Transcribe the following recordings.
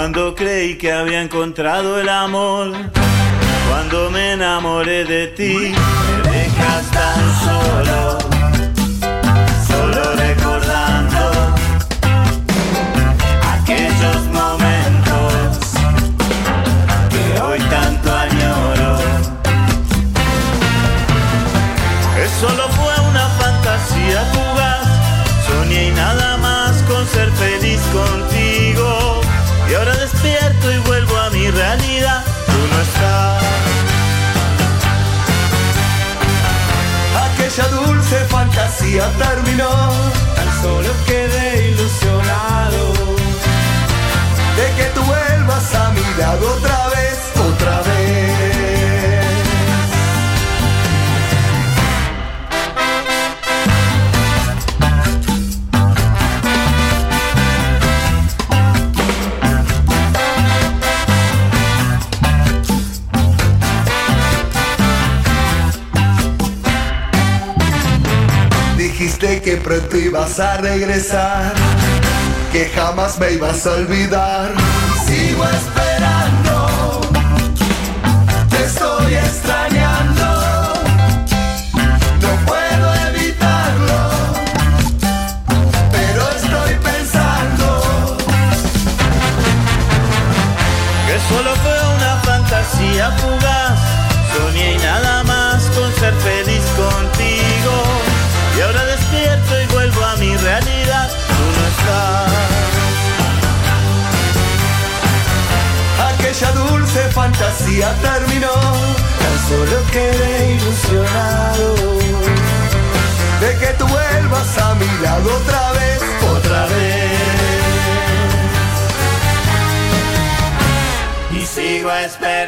Cuando creí que había encontrado el amor, cuando me enamoré de ti, me dejas tan solo, fantasía terminó, Tan solo quedé ilusionado. de que tú vuelvas a mi lado otra que pronto ibas a regresar, que jamás me ibas a olvidar. Sigo esperando, fantasía terminó, tan solo quedé ilusionado de que tú vuelvas a mi lado otra vez, otra vez. Y sigo esperando.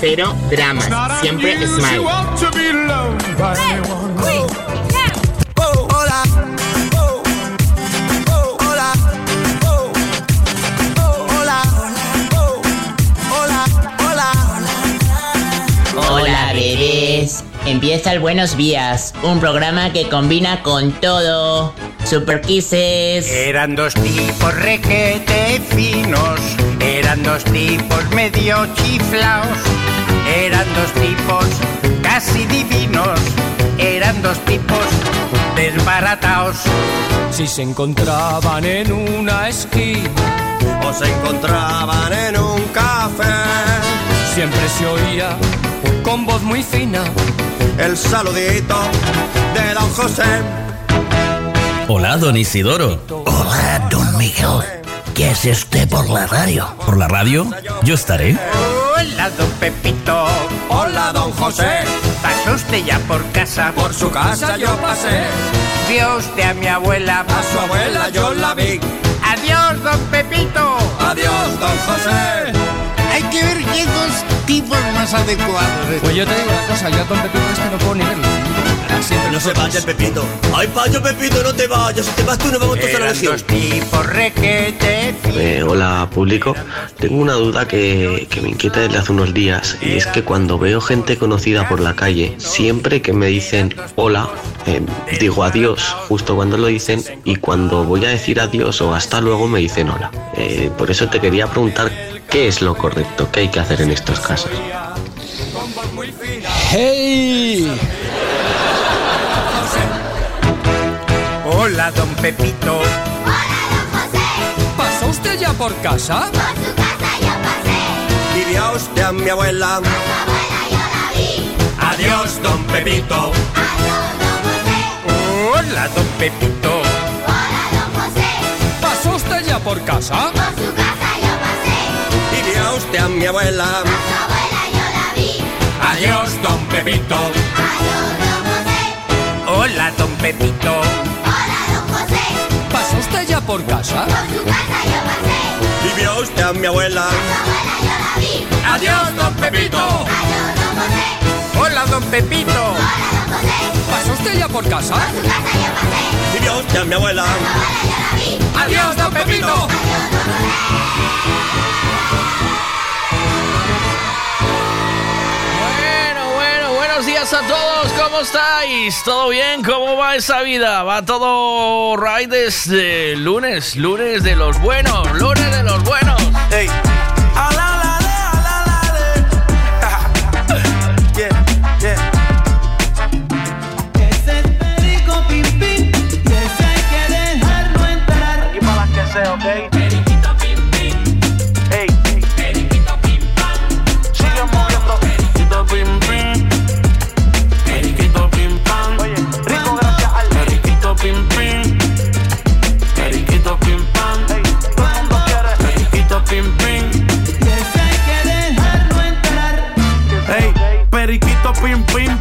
Cero dramas. Siempre smile. Hola, hola, hola, hola, hola. Hola, bebés. Empieza el Buenos Días, un programa que combina con todo. Super Kisses. Eran dos tipos requete finos, eran dos tipos medio chiflaos, eran dos tipos casi divinos, eran dos tipos desbarataos. Si se encontraban en una esquina, O se encontraban en un café, siempre se oía con voz muy fina. el saludito de don José. Hola, don Isidoro. Hola, don Miguel. ¿Qué hace usted por la radio? ¿Por la radio? Yo estaré. Hola, don Pepito, Hola, don José. pasó usted ya por casa, Por su casa yo pasé, vio usted a mi abuela, a su abuela yo la vi. adiós, don Pepito. Adiós, don José. Hay que ver qué dos tipos más adecuados. Pues yo te digo una cosa, yo a Don Pepito este no puedo ni verlo. Siempre No se vaya, Pepito. Ay, payo, Pepito, no te vayas. Si te vas tú, nos vamos todos a la. Eh, hola público, tengo una duda que, que me inquieta desde hace unos días y es que cuando veo gente conocida por la calle, siempre que me dicen hola, eh, digo adiós justo cuando lo dicen y cuando voy a decir adiós o hasta luego me dicen hola. Eh, por eso te quería preguntar qué es lo correcto, qué hay que hacer en estos casos. ¡Hey! Hola, don Pepito. ¿Pasó usted ya por casa? Vivía usted a mi abuela. Adiós, don Pepito. Hola, don Pepito. ¿Pasó usted ya por casa? Vivía usted a mi abuela. Adiós, don Pepito. Hola, don Pepito. Hola, don José. ¿Pasó usted ya por casa? Por su casa yo pasé. ¿Vivió usted a mi abuela? Su abuela yo la vi. Adiós, don Pepito. Adiós, don José. Hola, don Pepito. Hola, don José. ¿Pasó usted ya por casa? Por su casa yo pasé. ¿Vivió usted a mi abuela? Su abuela yo la vi. Adiós, don Pepito. Adiós, días a todos. ¿Cómo estáis? ¿Todo bien? ¿Cómo va esa vida? Va todo right desde lunes, lunes de los buenos, lunes de los buenos. Ey.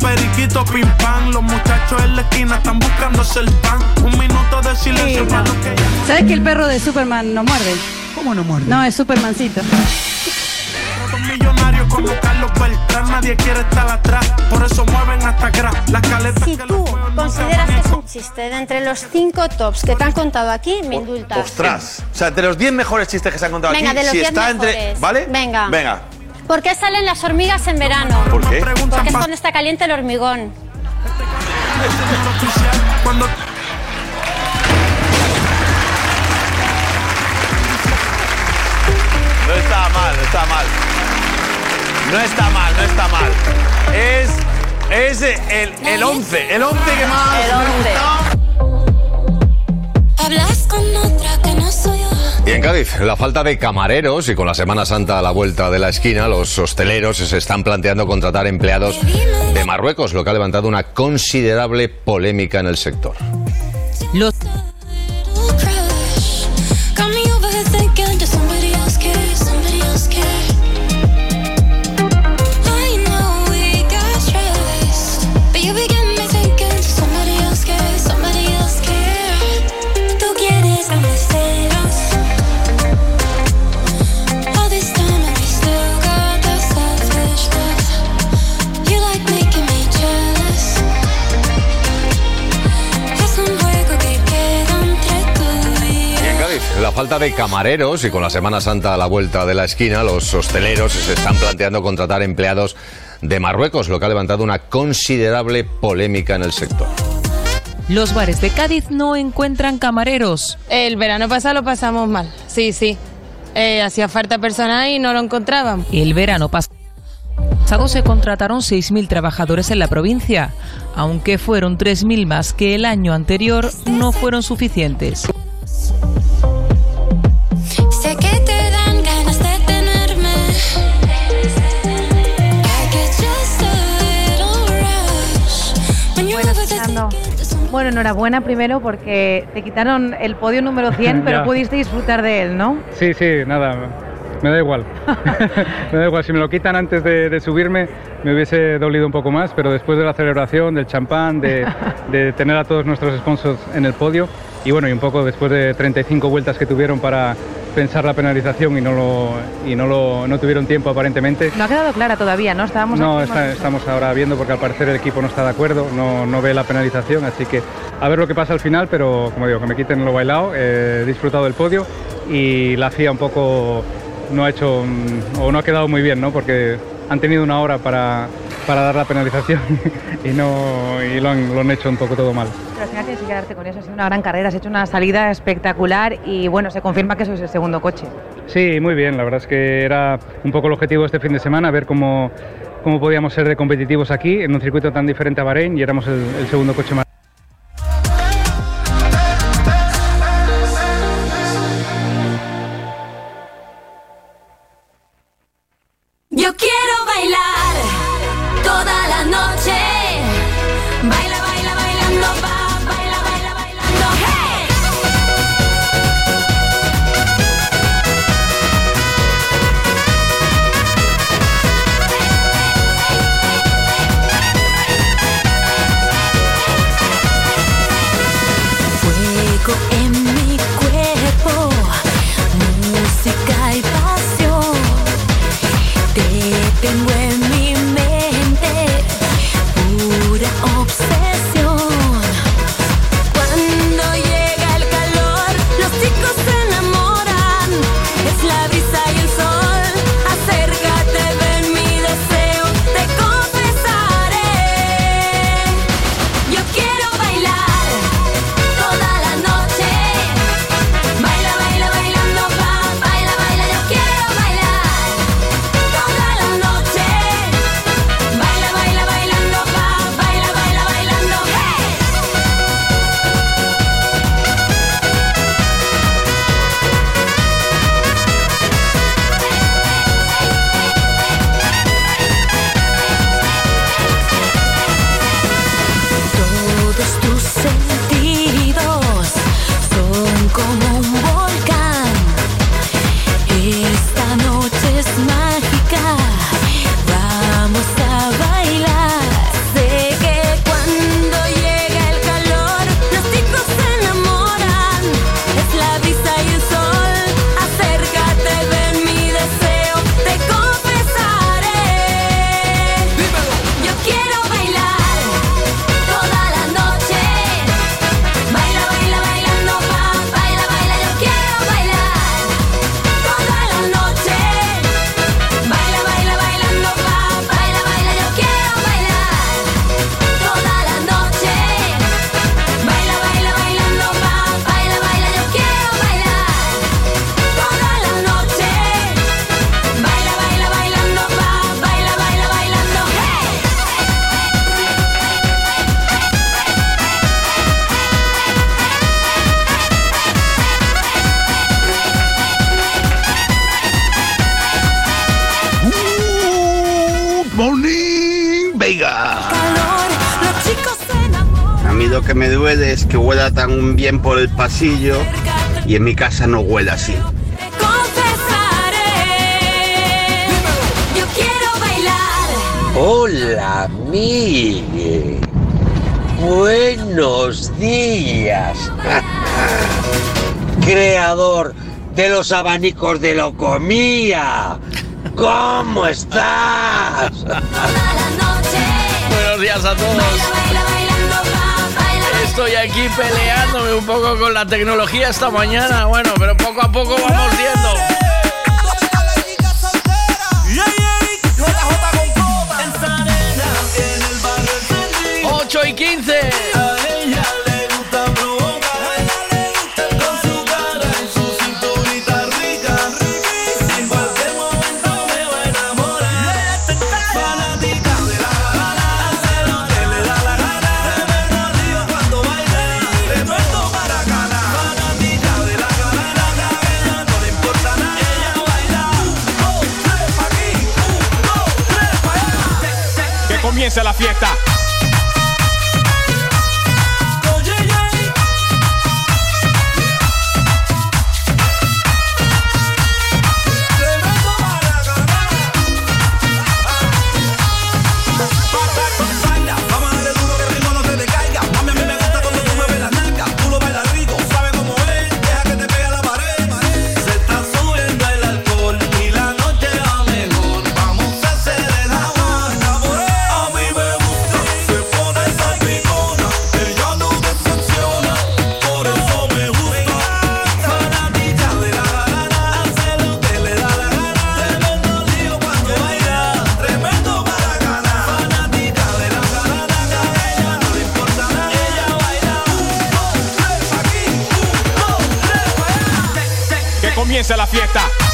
Periquito pim pam. Los muchachos en la esquina están buscándose el pan. Un minuto de silencio Sí, para no. los que ¿Sabes que el perro de Superman no muerde? ¿Cómo no muerde? No, es Supermancito. Los millonarios como Carlos Beltrán, nadie quiere estar atrás. Por eso mueven hasta atrás. Las caletas Si que tú consideras que es un chiste de entre los cinco tops que te han contado aquí, me indultas. Ostras. O sea, de los 10 mejores chistes que se han contado Venga, aquí, de los si 10 está entre. mejores. ¿Vale? Venga. Venga. ¿Por qué salen las hormigas en verano? ¿Por qué? Porque es cuando está caliente el hormigón. No está mal, no está mal. No está mal, no está mal. Es. Es el, el 11. El 11 que más El me ha 11. gustado. Hablas con otra Y en Cádiz, la falta de camareros y con la Semana Santa a la vuelta de la esquina, los hosteleros se están planteando contratar empleados de Marruecos, lo que ha levantado una considerable polémica en el sector. Little de camareros y con la Semana Santa a la vuelta de la esquina, los hosteleros se están planteando contratar empleados de Marruecos, lo que ha levantado una considerable polémica en el sector. Los bares de Cádiz no encuentran camareros. El verano pasado lo pasamos mal, sí, sí. Eh, hacía falta personal y no lo encontraban. El verano pasado se contrataron 6.000 trabajadores en la provincia, aunque fueron 3.000 más que el año anterior, no fueron suficientes. Bueno, enhorabuena primero porque te quitaron el podio número 100, pero pudiste disfrutar de él, ¿no? Sí, sí, nada, me da igual. me da igual, si me lo quitan antes de, de subirme me hubiese dolido un poco más, pero después de la celebración, del champán, de, de tener a todos nuestros sponsors en el podio y bueno, y un poco después de 35 vueltas que tuvieron para pensar la penalización y no lo y no lo no tuvieron tiempo aparentemente. No ha quedado clara todavía, ¿no? Estábamos No, está- estamos ahora viendo porque al parecer el equipo no está de acuerdo, no, no ve la penalización, así que a ver lo que pasa al final, pero como digo, que me quiten lo bailado, eh, he disfrutado del podio y la FIA un poco no ha hecho mm, o no ha quedado muy bien, ¿no? Porque han tenido una hora para, para dar la penalización y no y lo han, lo han hecho un poco todo mal. Pero al final tienes que quedarte con eso. Ha sido una gran carrera, has hecho una salida espectacular y bueno, se confirma que sois el segundo coche. Sí, muy bien. La verdad es que era un poco el objetivo de este fin de semana, ver cómo, cómo podíamos ser de competitivos aquí en un circuito tan diferente a Bahrein y éramos el, el segundo coche más. por el pasillo y en mi casa no huele así. Hola, Miguel. Buenos días. Creador de los abanicos de Locomía. ¿Cómo estás? Buenos días a todos estoy aquí peleándome un poco con la tecnología esta mañana. Bueno, pero poco a poco vamos viendo. y 15. a la fiesta. comienza la fiesta.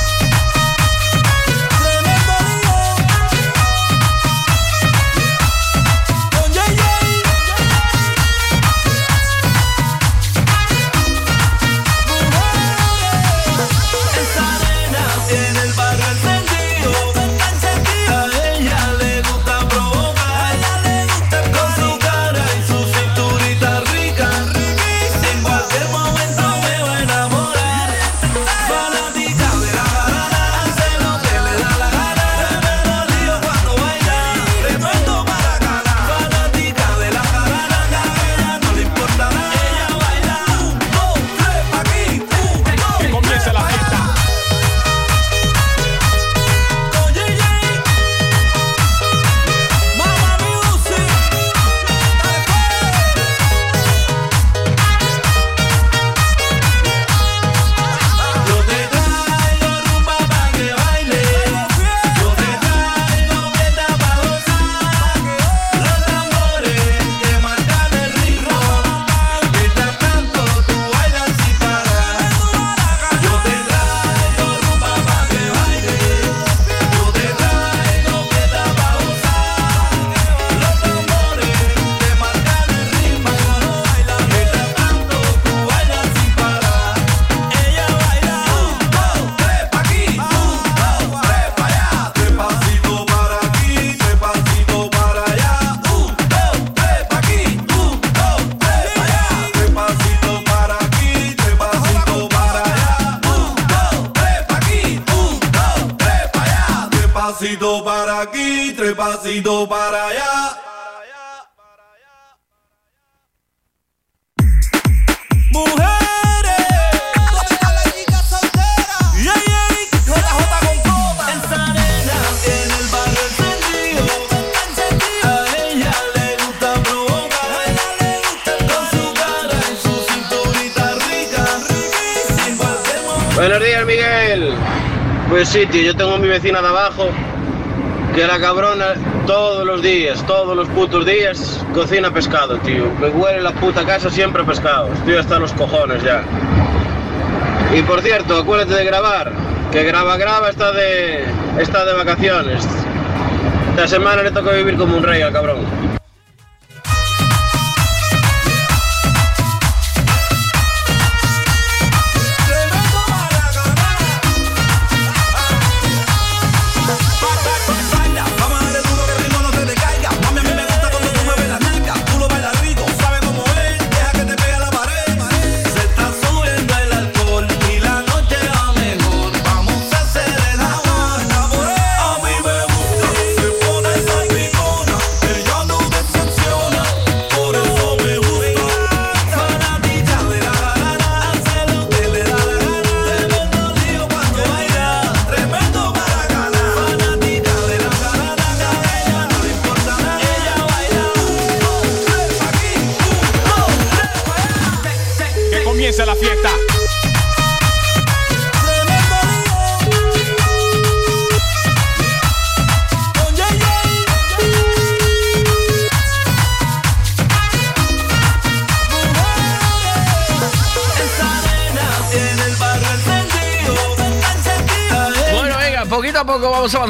Putos días, cocina pescado, tío. Me huele la puta casa siempre a pescado. Estoy hasta los cojones ya. Y por cierto, acuérdate de grabar, que graba, graba, está de, está de vacaciones. Esta semana le toca vivir como un rey al cabrón.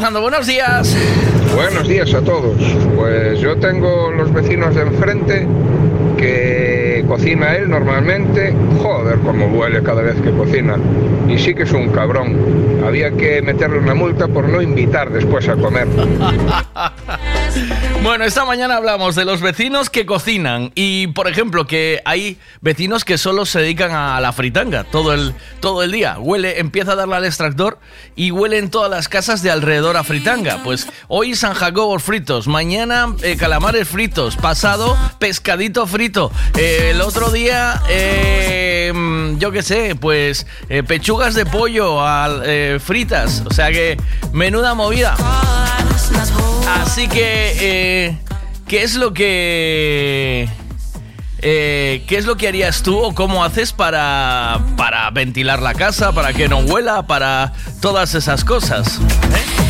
Buenos días. Buenos días a todos. Pues yo tengo los vecinos de enfrente que cocina él normalmente. Joder, como huele cada vez que cocina. Y sí que es un cabrón. Había que meterle una multa por no invitar después a comer. Bueno, esta mañana hablamos de los vecinos que cocinan y, por ejemplo, que hay vecinos que solo se dedican a la fritanga todo el, todo el día. Huele, empieza a darle al extractor y huele en todas las casas de alrededor a fritanga. Pues hoy San Jacobo fritos, mañana eh, calamares fritos, pasado pescadito frito, eh, el otro día, eh, yo qué sé, pues eh, pechugas de pollo al- fritas. O sea que menuda movida. Así que, ¿qué es lo que... eh, ¿Qué es lo que harías tú o cómo haces para, para ventilar la casa, para que no huela, para todas esas cosas? ¿eh?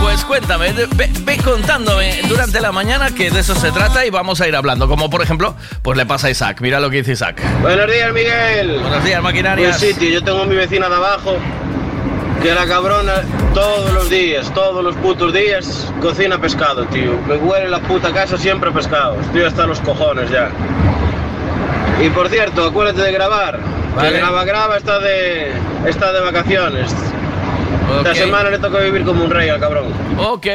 Pues cuéntame, ve, ve contándome durante la mañana que de eso se trata y vamos a ir hablando. Como por ejemplo, pues le pasa a Isaac. Mira lo que dice Isaac. Buenos días, Miguel. Buenos días. Pues sí, tío, yo tengo a mi vecina de abajo, que la cabrona todos los días, todos los putos días, cocina pescado, tío. Me huele la puta casa siempre a pescado. Estoy hasta los cojones ya. Y por cierto, acuérdate de grabar. Vale. Que graba, graba, está de, está de vacaciones. Ok. Esta semana le toca vivir como un rey al cabrón. Ok.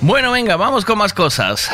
Bueno, venga, vamos con más cosas.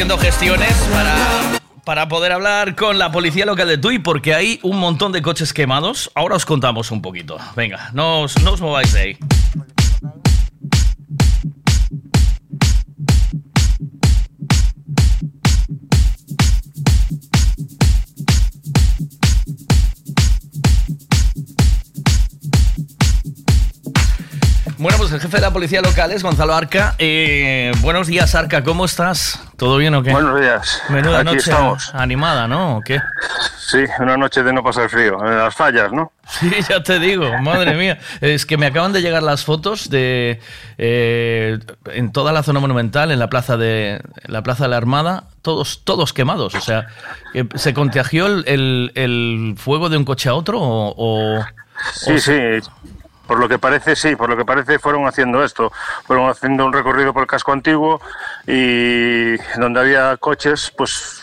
Haciendo gestiones para, para poder hablar con la policía local de Tui, porque hay un montón de coches quemados. Ahora os contamos un poquito. Venga, no no os mováis de ahí. Pues el jefe de la policía local es Gonzalo Arca. Eh, buenos días, Arca, ¿cómo estás? ¿Todo bien o qué? Buenos días. Menuda Aquí noche estamos. animada, ¿no? ¿O qué? Sí, una noche de no pasar frío. En las fallas, ¿no? Sí, ya te digo, madre mía. Es que me acaban de llegar las fotos de eh, en toda la zona monumental, en la plaza de en la plaza de la Armada, todos todos quemados. O sea, que se contagió el, el- el fuego de un coche a otro o, o- Sí, sí. Por lo que parece, sí, por lo que parece fueron haciendo esto. Fueron haciendo un recorrido por el casco antiguo y donde había coches, pues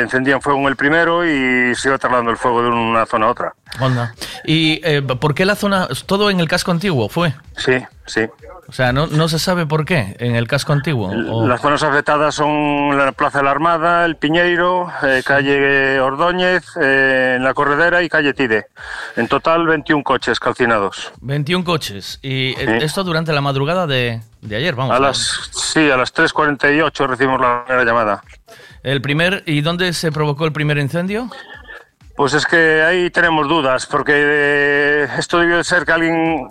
encendían fuego en el primero y se iba trasladando el fuego de una zona a otra. onda. ¿Y eh, por qué la zona todo en el casco antiguo fue? Sí, sí. O sea, no, no se sabe por qué en el casco antiguo. o- Las zonas afectadas son la Plaza de la Armada, el Piñeiro, eh, calle Ordóñez, eh, en la Corredera y calle Tide. En total 21 coches calcinados. 21 coches. Y Sí. esto durante la madrugada de, de ayer, vamos. A las, sí, a las 3.48 recibimos la primera llamada. El primer, ¿y dónde se provocó el primer incendio? Pues es que ahí tenemos dudas, porque eh, esto debió de ser que alguien,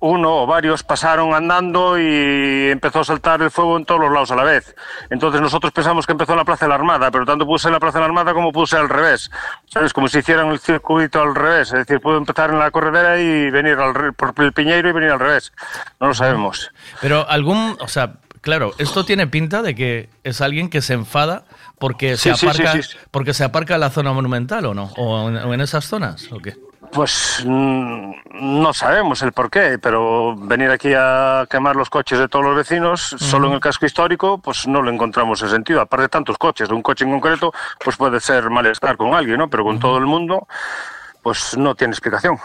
uno o varios, pasaron andando y empezó a saltar el fuego en todos los lados a la vez. Entonces nosotros pensamos que empezó en la Plaza de la Armada, pero tanto puse en la Plaza de la Armada como puse al revés. ¿Sabes? Como si hicieran el circuito al revés. Es decir, pudo empezar en la corredera y venir al, por el Piñeiro y venir al revés. No lo sabemos. Pero algún, o sea, claro, esto tiene pinta de que es alguien que se enfada porque se Sí, aparca, sí, sí. porque se aparca en la zona monumental o no, o en, o en esas zonas, o qué. Pues mm, no sabemos el por qué, pero venir aquí a quemar los coches de todos los vecinos, solo en el casco histórico, pues no lo encontramos en sentido. Aparte de tantos coches, de un coche en concreto, pues puede ser malestar con alguien, ¿no? Pero con todo el mundo, pues no tiene explicación.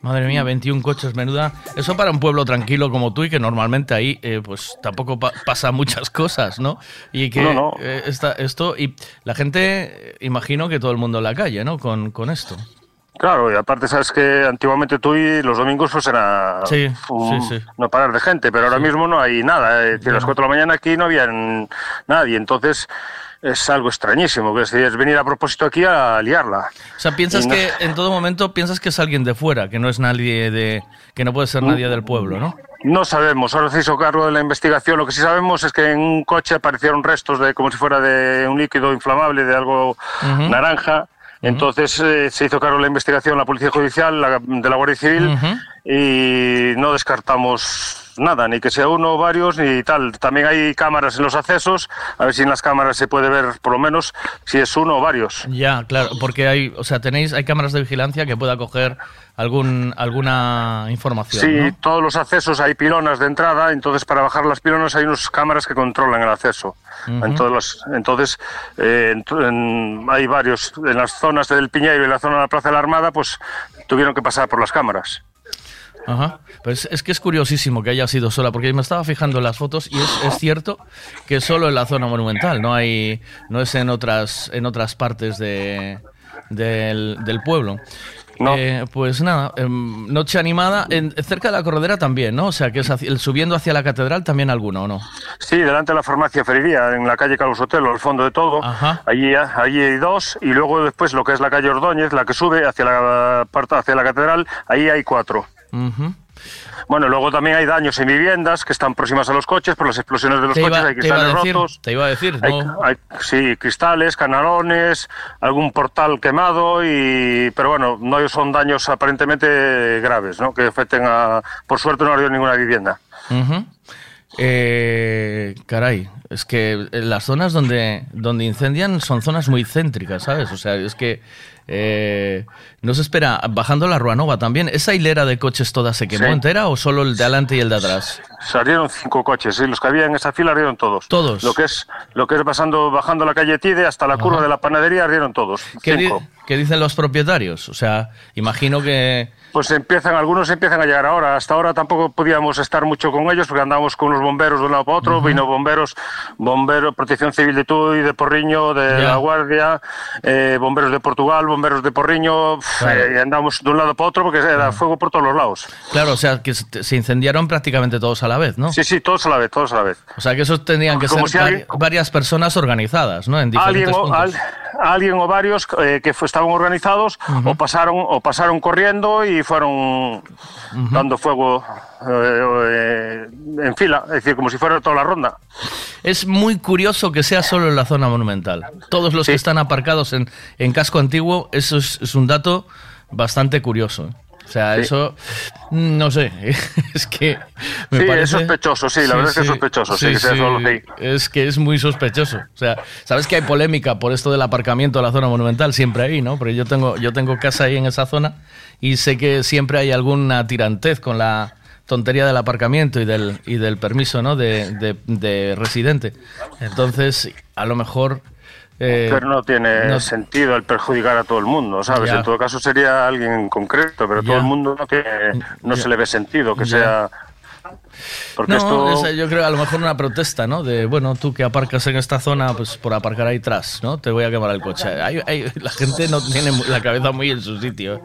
Madre mía, 21 coches, menuda. Eso para un pueblo tranquilo como tú y que normalmente ahí eh, pues tampoco pa- pasa muchas cosas, ¿no? Y que No, no. eh, esta- esto y la gente, eh, imagino que todo el mundo en la calle, ¿no? Con, con esto. Claro, y aparte sabes que antiguamente tú y los domingos pues era Sí, un- sí, sí. no parar de gente, pero ahora mismo no hay nada. Es decir, a las 4 de la mañana aquí no había nadie, entonces es algo extrañísimo, que es, venir a propósito aquí a liarla. O sea, piensas no- que en todo momento piensas que es alguien de fuera, que no es nadie de que no puede ser nadie del pueblo, ¿no? No sabemos, ahora se hizo cargo de la investigación. Lo que sí sabemos es que en un coche aparecieron restos de como si fuera de un líquido inflamable, de algo naranja. Entonces eh, se hizo cargo de la investigación la Policía Judicial, la, de la Guardia Civil, y no descartamos nada, ni que sea uno o varios, ni tal. También hay cámaras en los accesos, a ver si en las cámaras se puede ver por lo menos si es uno o varios. Ya, claro, porque hay, o sea, tenéis hay cámaras de vigilancia que pueda coger algún alguna información, Sí, ¿no? todos los accesos hay pilonas de entrada, entonces para bajar las pilonas hay unas cámaras que controlan el acceso. Ujú. En todas las- entonces, eh, en to- en- hay varios, en las zonas del Piñeiro y la zona de la Plaza de la Armada, pues tuvieron que pasar por las cámaras. Ajá. Pues es que es curiosísimo que haya sido sola, porque me estaba fijando en las fotos y es, es cierto que solo en la zona monumental, no hay, no es en otras, en otras partes de, del, del pueblo. Eh, pues nada, em, noche animada, en, cerca de la corredera también, ¿no? O sea, que es hacia- el, subiendo hacia la catedral también alguno, ¿no? Sí, delante de la farmacia Feriría, en la calle Carlos Sotelo, al fondo de todo. Allí, allí hay dos, y luego después lo que es la calle Ordóñez, la que sube hacia la, parte- hacia la catedral, ahí hay cuatro. Bueno, luego también hay daños en viviendas que están próximas a los coches por las explosiones de los iba- coches, hay cristales decir, rotos. te iba a decir, Hay- no- hay- sí, cristales, canalones, algún portal quemado, y pero bueno, no son daños aparentemente graves, ¿no? Que afecten a... Por suerte no ha habido ninguna vivienda. Eh, caray, es que las zonas donde, donde incendian son zonas muy céntricas, ¿sabes? O sea, es que eh, no se espera, bajando la Ruanova también, ¿esa hilera de coches toda se quemó Sí. entera o solo el de adelante y el de atrás? Salieron cinco coches, sí, los que había en esa fila ardieron todos. Todos. Lo que es, lo que es pasando, bajando la calle Tide hasta la curva de la panadería ardieron todos. ¿Qué, di- qué dicen los propietarios? O sea, imagino que... Pues empiezan, algunos empiezan a llegar ahora. Hasta ahora tampoco podíamos estar mucho con ellos porque andábamos con los bomberos de un lado para otro. Vino bomberos bomberos, protección civil de Tui, de Porriño, de la Guardia, eh, bomberos de Portugal, bomberos de Porriño, Claro. eh, y andamos de un lado para otro porque era fuego por todos los lados. Claro, o sea, que se incendiaron prácticamente todos a la vez, ¿no? Sí, sí, todos a la vez, todos a la vez. O sea, que esos tendrían que Como ser si alguien- varias personas organizadas, ¿no? En alguien diferentes o, puntos. al- alguien o varios eh, que fue- estaban organizados o pasaron o pasaron corriendo y fueron dando fuego eh, eh, en fila, es decir, como si fuera toda la ronda. Es muy curioso que sea solo en la zona monumental. Todos los que están aparcados en, en casco antiguo, eso es, es un dato bastante curioso. O sea, Sí. eso, mm, no sé, es que me Sí, es parece... sospechoso, sí, la verdad es que es sospechoso, sí, que sea solo ahí. Es que es muy sospechoso. O sea, sabes que hay polémica por esto del aparcamiento de la zona monumental, siempre ahí, ¿no? Porque yo tengo, yo tengo casa ahí en esa zona y sé que siempre hay alguna tirantez con la tontería del aparcamiento y del, y del permiso, ¿no? De, de- de residente. Entonces, a lo mejor... eh, pero no tiene no- sentido el perjudicar a todo el mundo, ¿sabes? Ya. En todo caso sería alguien en concreto, pero todo Ya. el mundo no, tiene, no Ya. se le ve sentido que sea... Porque no, esto... esa- yo creo a lo mejor una protesta, ¿no? De, bueno, tú que aparcas en esta zona, pues por aparcar ahí atrás, ¿no? Te voy a quemar el coche. Hay- hay- la gente no tiene la cabeza muy en su sitio.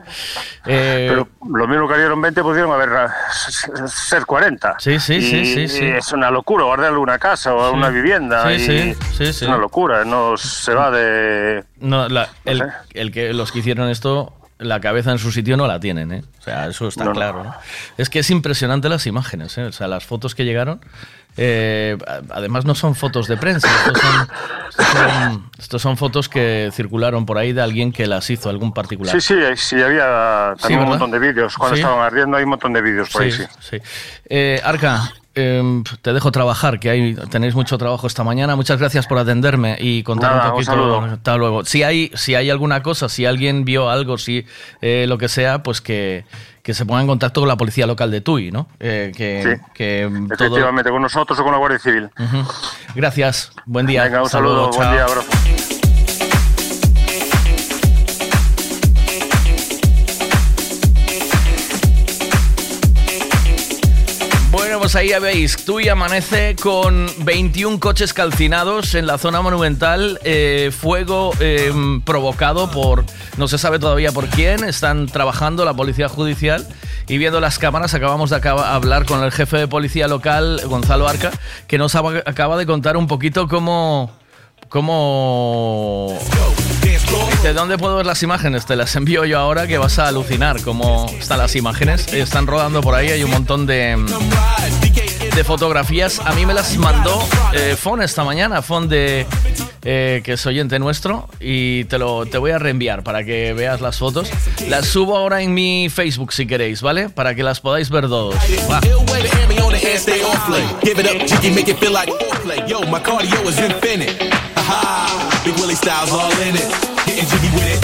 Eh, Pero lo mismo que harían 20 pudieron haber ser 40. Sí, sí, Y- sí, sí, sí. Es una locura guardarle una casa o Sí. una vivienda. Sí, sí, sí, Es una locura, no se va de... no, la- el, sé. el que, los que hicieron esto, la cabeza en su sitio no la tienen, ¿eh? O sea, eso está No, claro. ¿no? Es que es impresionante las imágenes, ¿eh? O sea, las fotos que llegaron. eh, además, no son fotos de prensa, estos son, estos son- estos son fotos que circularon por ahí de alguien que las hizo, algún particular. Sí, sí, sí, había Sí, también un montón de vídeos. Cuando Sí. estaban ardiendo hay un montón de vídeos por ahí, sí. sí. Eh, Arca, em, te dejo trabajar, que hay, tenéis mucho trabajo esta mañana. Muchas gracias por atenderme y contar Nada, un poquito. saludo. Hasta luego. Si hay, si hay alguna cosa, si alguien vio algo, si eh, lo que sea, pues que, que se ponga en contacto con la policía local de Tui, ¿no? Eh, que, Sí. que todo. Efectivamente, con nosotros o con la Guardia Civil. Gracias. Buen día. Venga, un saludo, luego, buen día, abrazo. Ahí ya veis, Tui amanece con 21 coches calcinados en la zona monumental, eh, fuego eh, provocado por, no se sabe todavía por quién, están trabajando la policía judicial y viendo las cámaras acabamos de hablar con el jefe de policía local, Gonzalo Arca, que nos aba- acaba de contar un poquito cómo... cómo ¿De dónde puedo ver las imágenes? Te las envío yo ahora que vas a alucinar cómo están las imágenes. Están rodando por ahí, hay un montón de, de fotografías. A mí me las mandó eh, Fon esta mañana, Fon de eh, que es oyente nuestro, y te lo te voy a reenviar para que veas las fotos. Las subo ahora en mi Facebook si queréis, ¿vale? Para que las podáis ver todos. Va. Big Willie Styles all in it. Getting jiggy with it.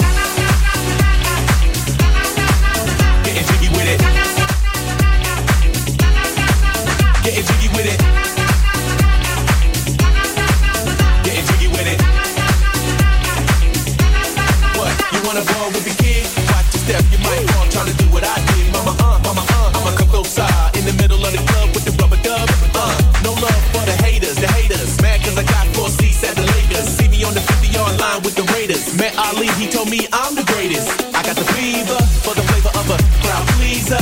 Met Ali, he told me I'm the greatest. I got the fever for the flavor of a crowd pleaser.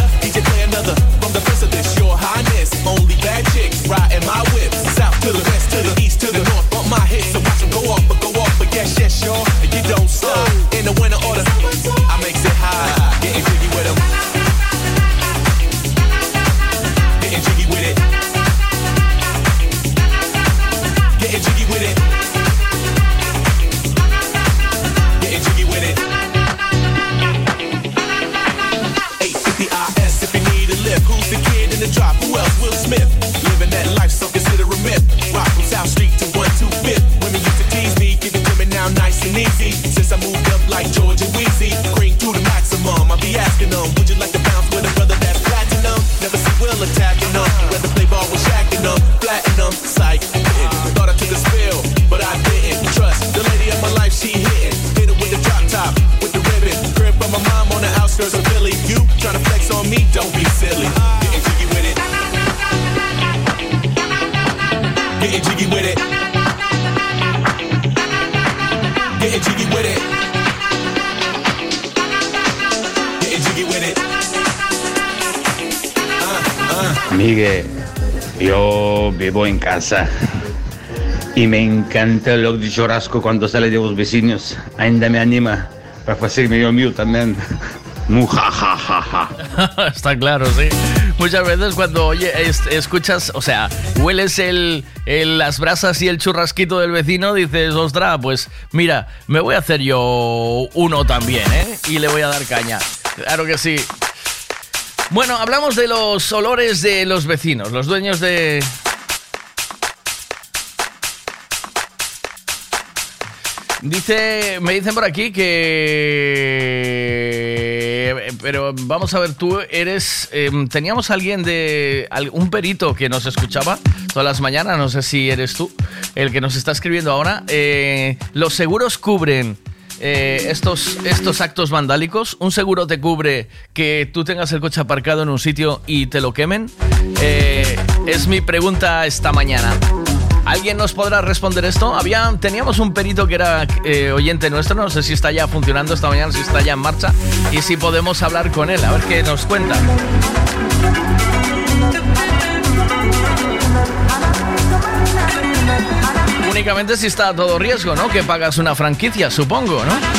Don't be silly. Getting jiggy with it. Getting jiggy with it. Getting jiggy with it. Getting jiggy with it. Uh, yo vivo en casa. Y me encanta el olor de churrasco cuando sale de los vecinos. Ainda me anima para hacerme yo mío también. Mujaja. Está claro, sí. Muchas veces cuando oye, es- escuchas, o sea, hueles el, las brasas y el churrasquito del vecino, dices, ostras, pues mira, me voy a hacer yo uno también, ¿eh? Y le voy a dar caña. Claro que sí. Bueno, hablamos de los olores de los vecinos, los dueños de... Dice, me dicen por aquí que... Pero vamos a ver, tú eres... em, teníamos alguien de... un perito que nos escuchaba todas las mañanas, no sé si eres tú el que nos está escribiendo ahora. Eh, los seguros cubren eh, estos, estos actos vandálicos. Un seguro te cubre que tú tengas el coche aparcado en un sitio y te lo quemen. Eh, es mi pregunta esta mañana. ¿Alguien nos podrá responder esto? Había, teníamos un perito que era eh, oyente nuestro, no sé si está ya funcionando esta mañana, si está ya en marcha y si podemos hablar con él, a ver qué nos cuenta. Únicamente si está a todo riesgo, ¿no? Que pagas una franquicia, supongo, ¿no?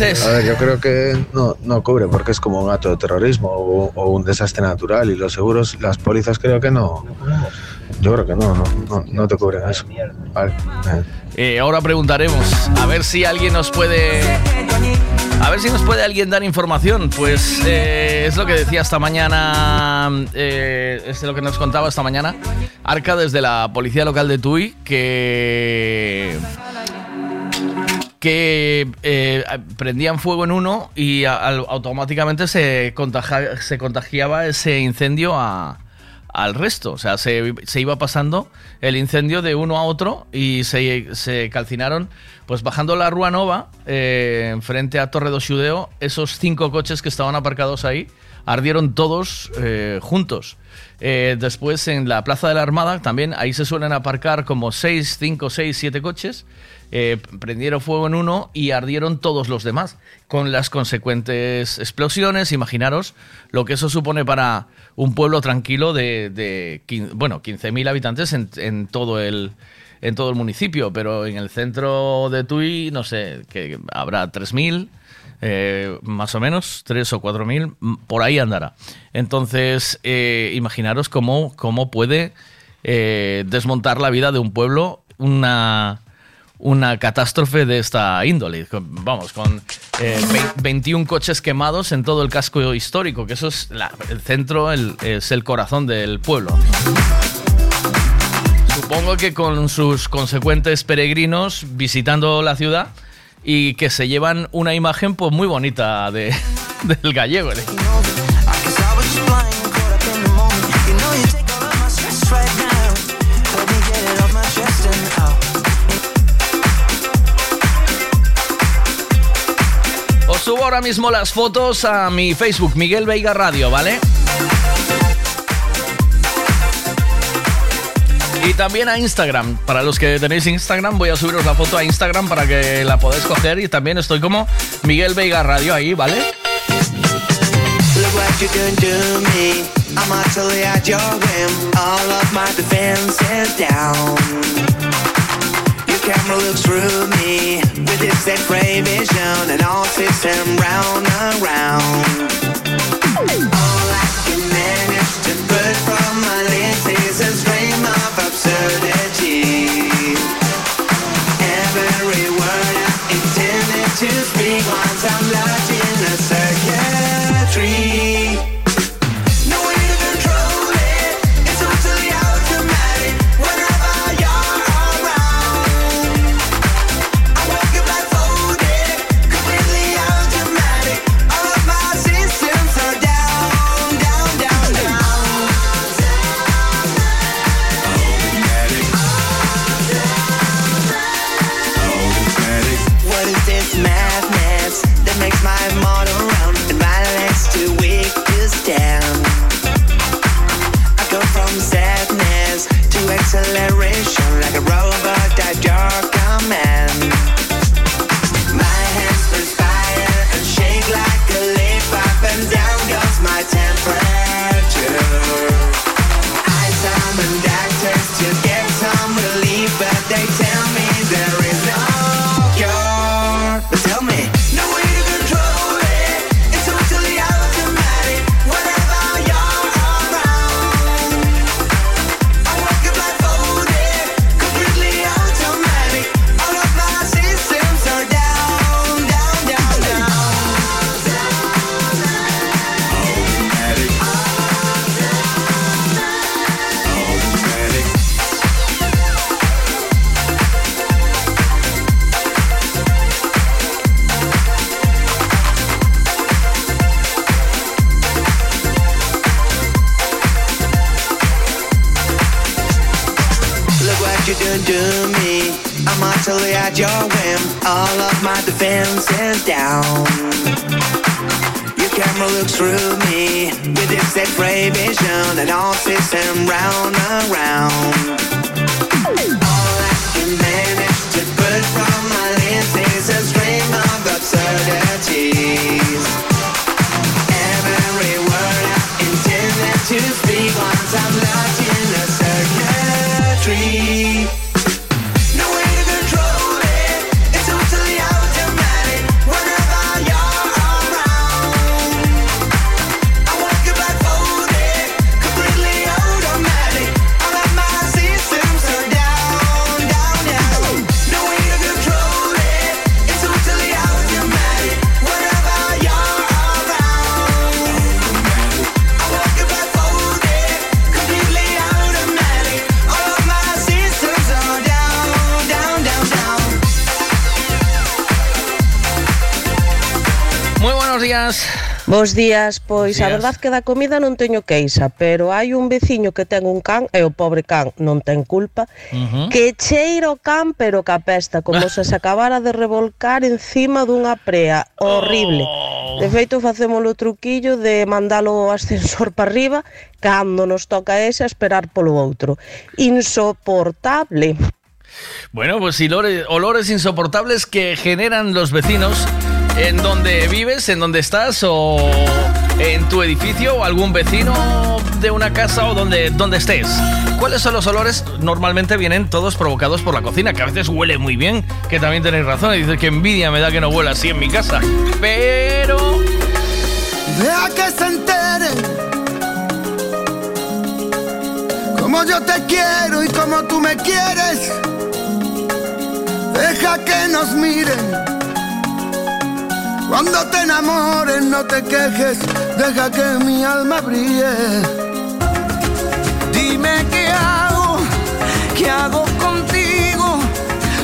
A ver, yo creo que no, no cubre porque es como un acto de terrorismo o, o un desastre natural y los seguros, las pólizas creo que no. Yo creo que no, no, no, no te cubren eso. Vale. Eh, ahora preguntaremos a ver si alguien nos puede a ver si nos puede alguien dar información pues eh, es lo que decía esta mañana eh, es lo que nos contaba esta mañana Arca desde la policía local de Tui que que eh, prendían fuego en uno y automáticamente se, se contagiaba ese incendio a- al resto. O sea, se, se iba pasando el incendio de uno a otro y se, se calcinaron, pues bajando la Rua Nova, eh, frente a Torre do Xudeo, esos cinco coches que estaban aparcados ahí ardieron todos eh, juntos. Después en la Plaza de la Armada también, ahí se suelen aparcar como 6, 5, 6, 7 coches. Eh, prendieron fuego en uno y ardieron todos los demás, con las consecuentes explosiones. Imaginaros lo que eso supone para un pueblo tranquilo de, de bueno, 15.000 habitantes en, todo el, en todo el municipio, pero en el centro de Tui, no sé, que habrá 3.000, eh, más o menos, 3 o 4.000, mm, por ahí andará. Entonces, eh, imaginaros cómo, cómo puede eh, desmontar la vida de un pueblo una, una catástrofe de esta índole. Vamos, con eh, vein- 21 coches quemados en todo el casco histórico, que eso es el centro, es el corazón del pueblo. Supongo que con sus consecuentes peregrinos visitando la ciudad y que se llevan una imagen pues muy bonita de, del gallego. ¿eh? Ahora mismo las fotos a mi Facebook, Miguel Veiga Radio, ¿vale? Y también a Instagram. Para los que tenéis Instagram, voy a subiros la foto a Instagram para que la podáis coger. Y también estoy como Miguel Veiga Radio ahí, ¿vale? Camera looks through me with its X-ray vision and all system round and round. Defenses down. Bos días, pois días. a verdad que da comida non teño queixa, pero hai un veciño que ten un can e o pobre can non ten culpa, uh -huh. que cheira o can pero que apesta, como se se acabara de revolcar encima dunha prea, horrible. Oh. De feito facémolo o truquillo de mandalo o ascensor para arriba, cando nos toca ese esperar polo outro. Insoportable. Bueno, pues olores, olores insoportables que generan los vecinos en donde vives, en donde estás o en tu edificio o algún vecino de una casa o donde, donde estés. ¿Cuáles son los olores? Normalmente vienen todos provocados por la cocina, que a veces huele muy bien, que también tenéis razón, y dices que envidia me da que no huela así en mi casa. Pero... Deja que se enteren como yo te quiero y como tú me quieres. Deja que nos miren. Cuando te enamores no te quejes, deja que mi alma brille. Dime qué hago, ¿Qué hago contigo?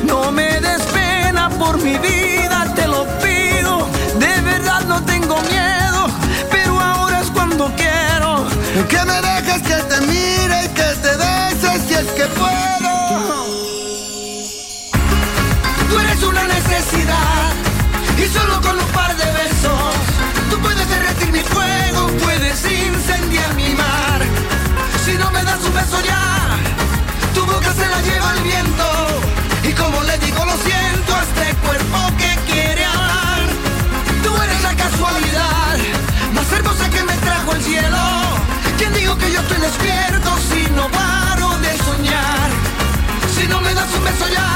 No me des pena por mi vida, te lo pido. De verdad no tengo miedo, pero ahora es cuando quiero. Que me dejes que te mire que te beses si es que puedo. Tú eres una necesidad y solo tú puedes derretir mi fuego, puedes incendiar mi mar. Si no me das un beso ya, tu boca se la lleva el viento y como le digo lo siento a este cuerpo que quiere hablar. Tú eres la casualidad más hermosa que me trajo el cielo. ¿Quién dijo que yo estoy despierto si no paro de soñar? Si no me das un beso ya,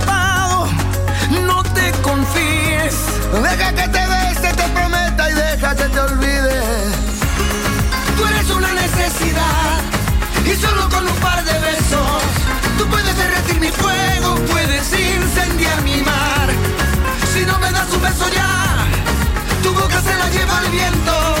Deja que te bese, te prometa y deja que te olvide. Tú eres una necesidad y solo con un par de besos tú puedes derretir mi fuego, puedes incendiar mi mar. Si no me das un beso ya, tu boca se la lleva el viento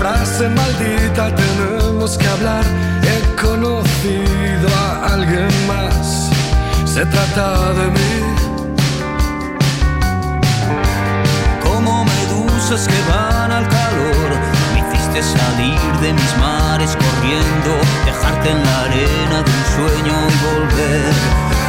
Frase maldita, tenemos que hablar. He conocido a alguien más, se trata de mí. como medusas que van al calor. Me hiciste salir de mis mares corriendo, dejarte en la arena de un sueño y volver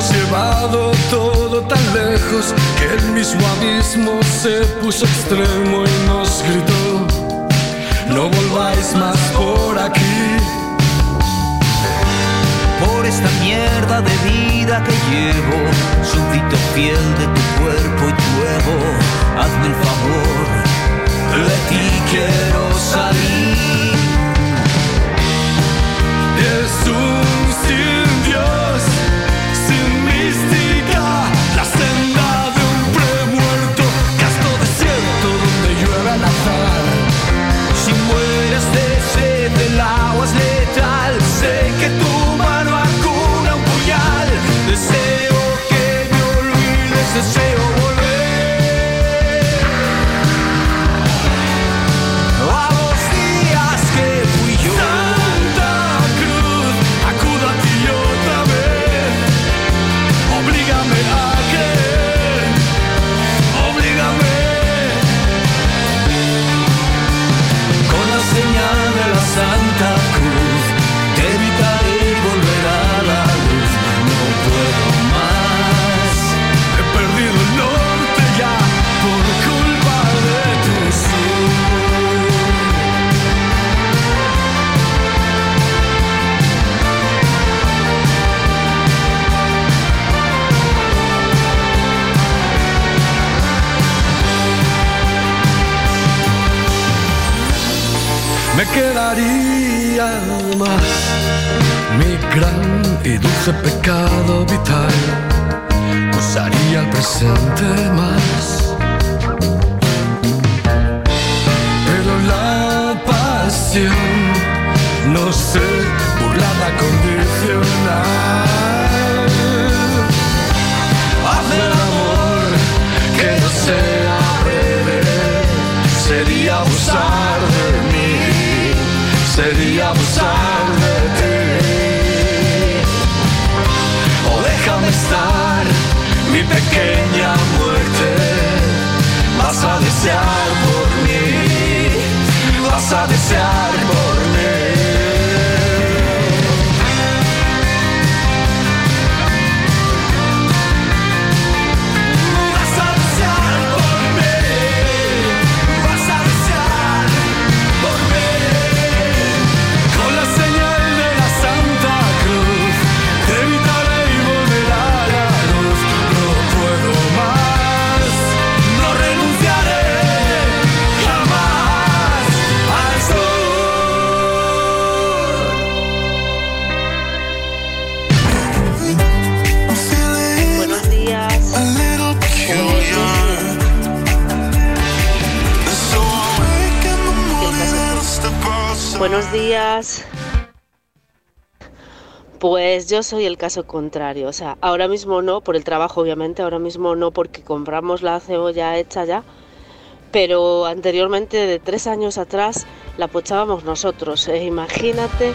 hemos llevado todo tan lejos que el mismo abismo se puso extremo y nos gritó, no volváis más por aquí. por esta mierda de vida que llevo, súbdito fiel de tu cuerpo y tu ego, hazme el favor, de ti quiero salir. Es un Me quedaría más mi gran y dulce pecado vital. Usaría el presente más. Pero la pasión, no sé, Buenos días. Pues yo soy el caso contrario, o sea, ahora mismo no, por el trabajo obviamente, ahora mismo no porque compramos la cebolla hecha ya, pero anteriormente, de tres años atrás, la pochábamos nosotros. Eh, imagínate,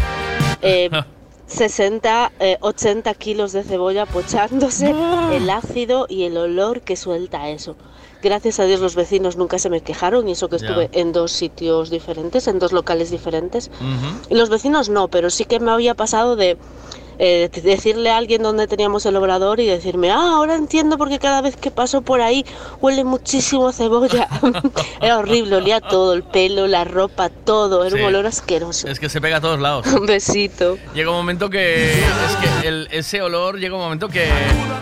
eh, 60, eh, 80 kilos de cebolla pochándose, el ácido y el olor que suelta eso. Gracias a Dios los vecinos nunca se me quejaron y eso que estuve en dos sitios diferentes, en dos locales diferentes. Y los vecinos no, pero sí que me había pasado de eh, de decirle a alguien dónde teníamos el obrador y decirme, ah, ahora entiendo porque cada vez que paso por ahí huele muchísimo a cebolla. Era horrible, olía todo, el pelo, la ropa, todo, era Sí. un olor asqueroso. Es que se pega a todos lados. Un besito. Llega un momento que, es que el- ese olor llega un momento que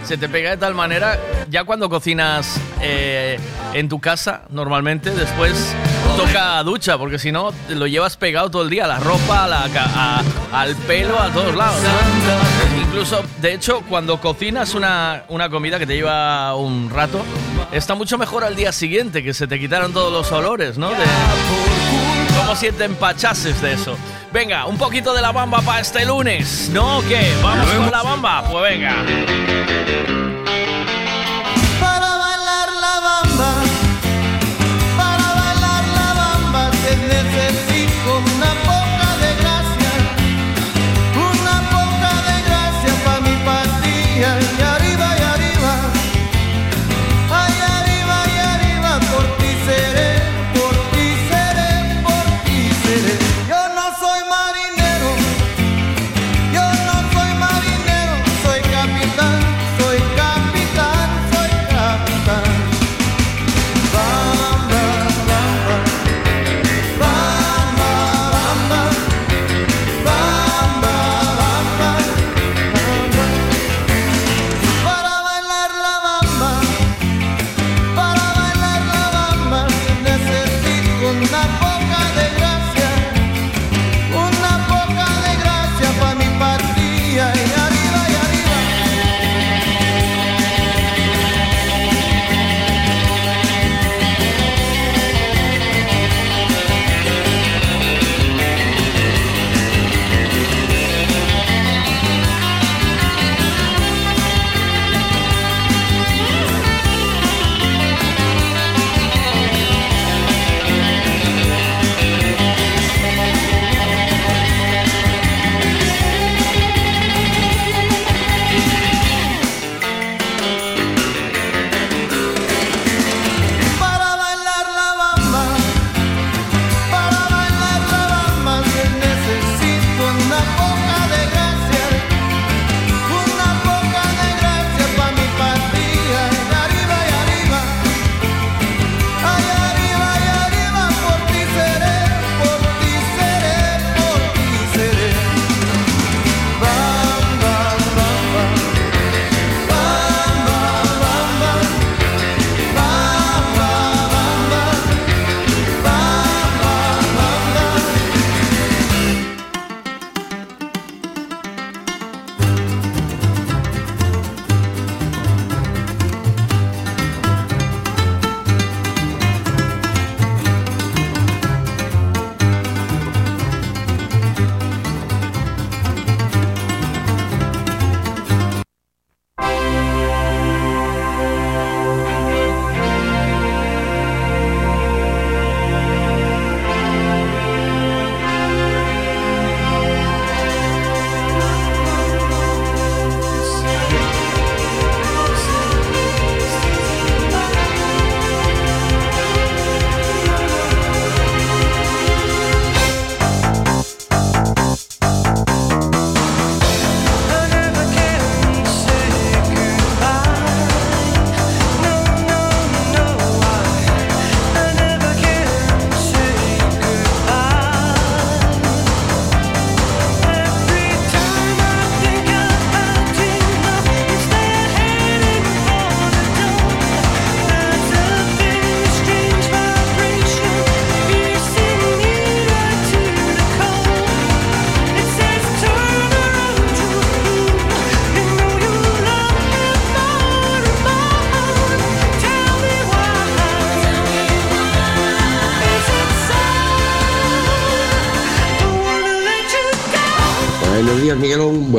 se te pega de tal manera, ya cuando cocinas eh, en tu casa, normalmente, después toca ducha, porque si no, lo llevas pegado todo el día, la ropa, la a- al pelo, a todos lados. Incluso, de hecho, cuando cocinas una, una comida que te lleva un rato, está mucho mejor al día siguiente, que se te quitaron todos los olores, ¿no? De- si te empachases de eso. Venga, un poquito de la bamba para este lunes, ¿no? ¿Qué? ¿Vamos con la bamba? Pues venga.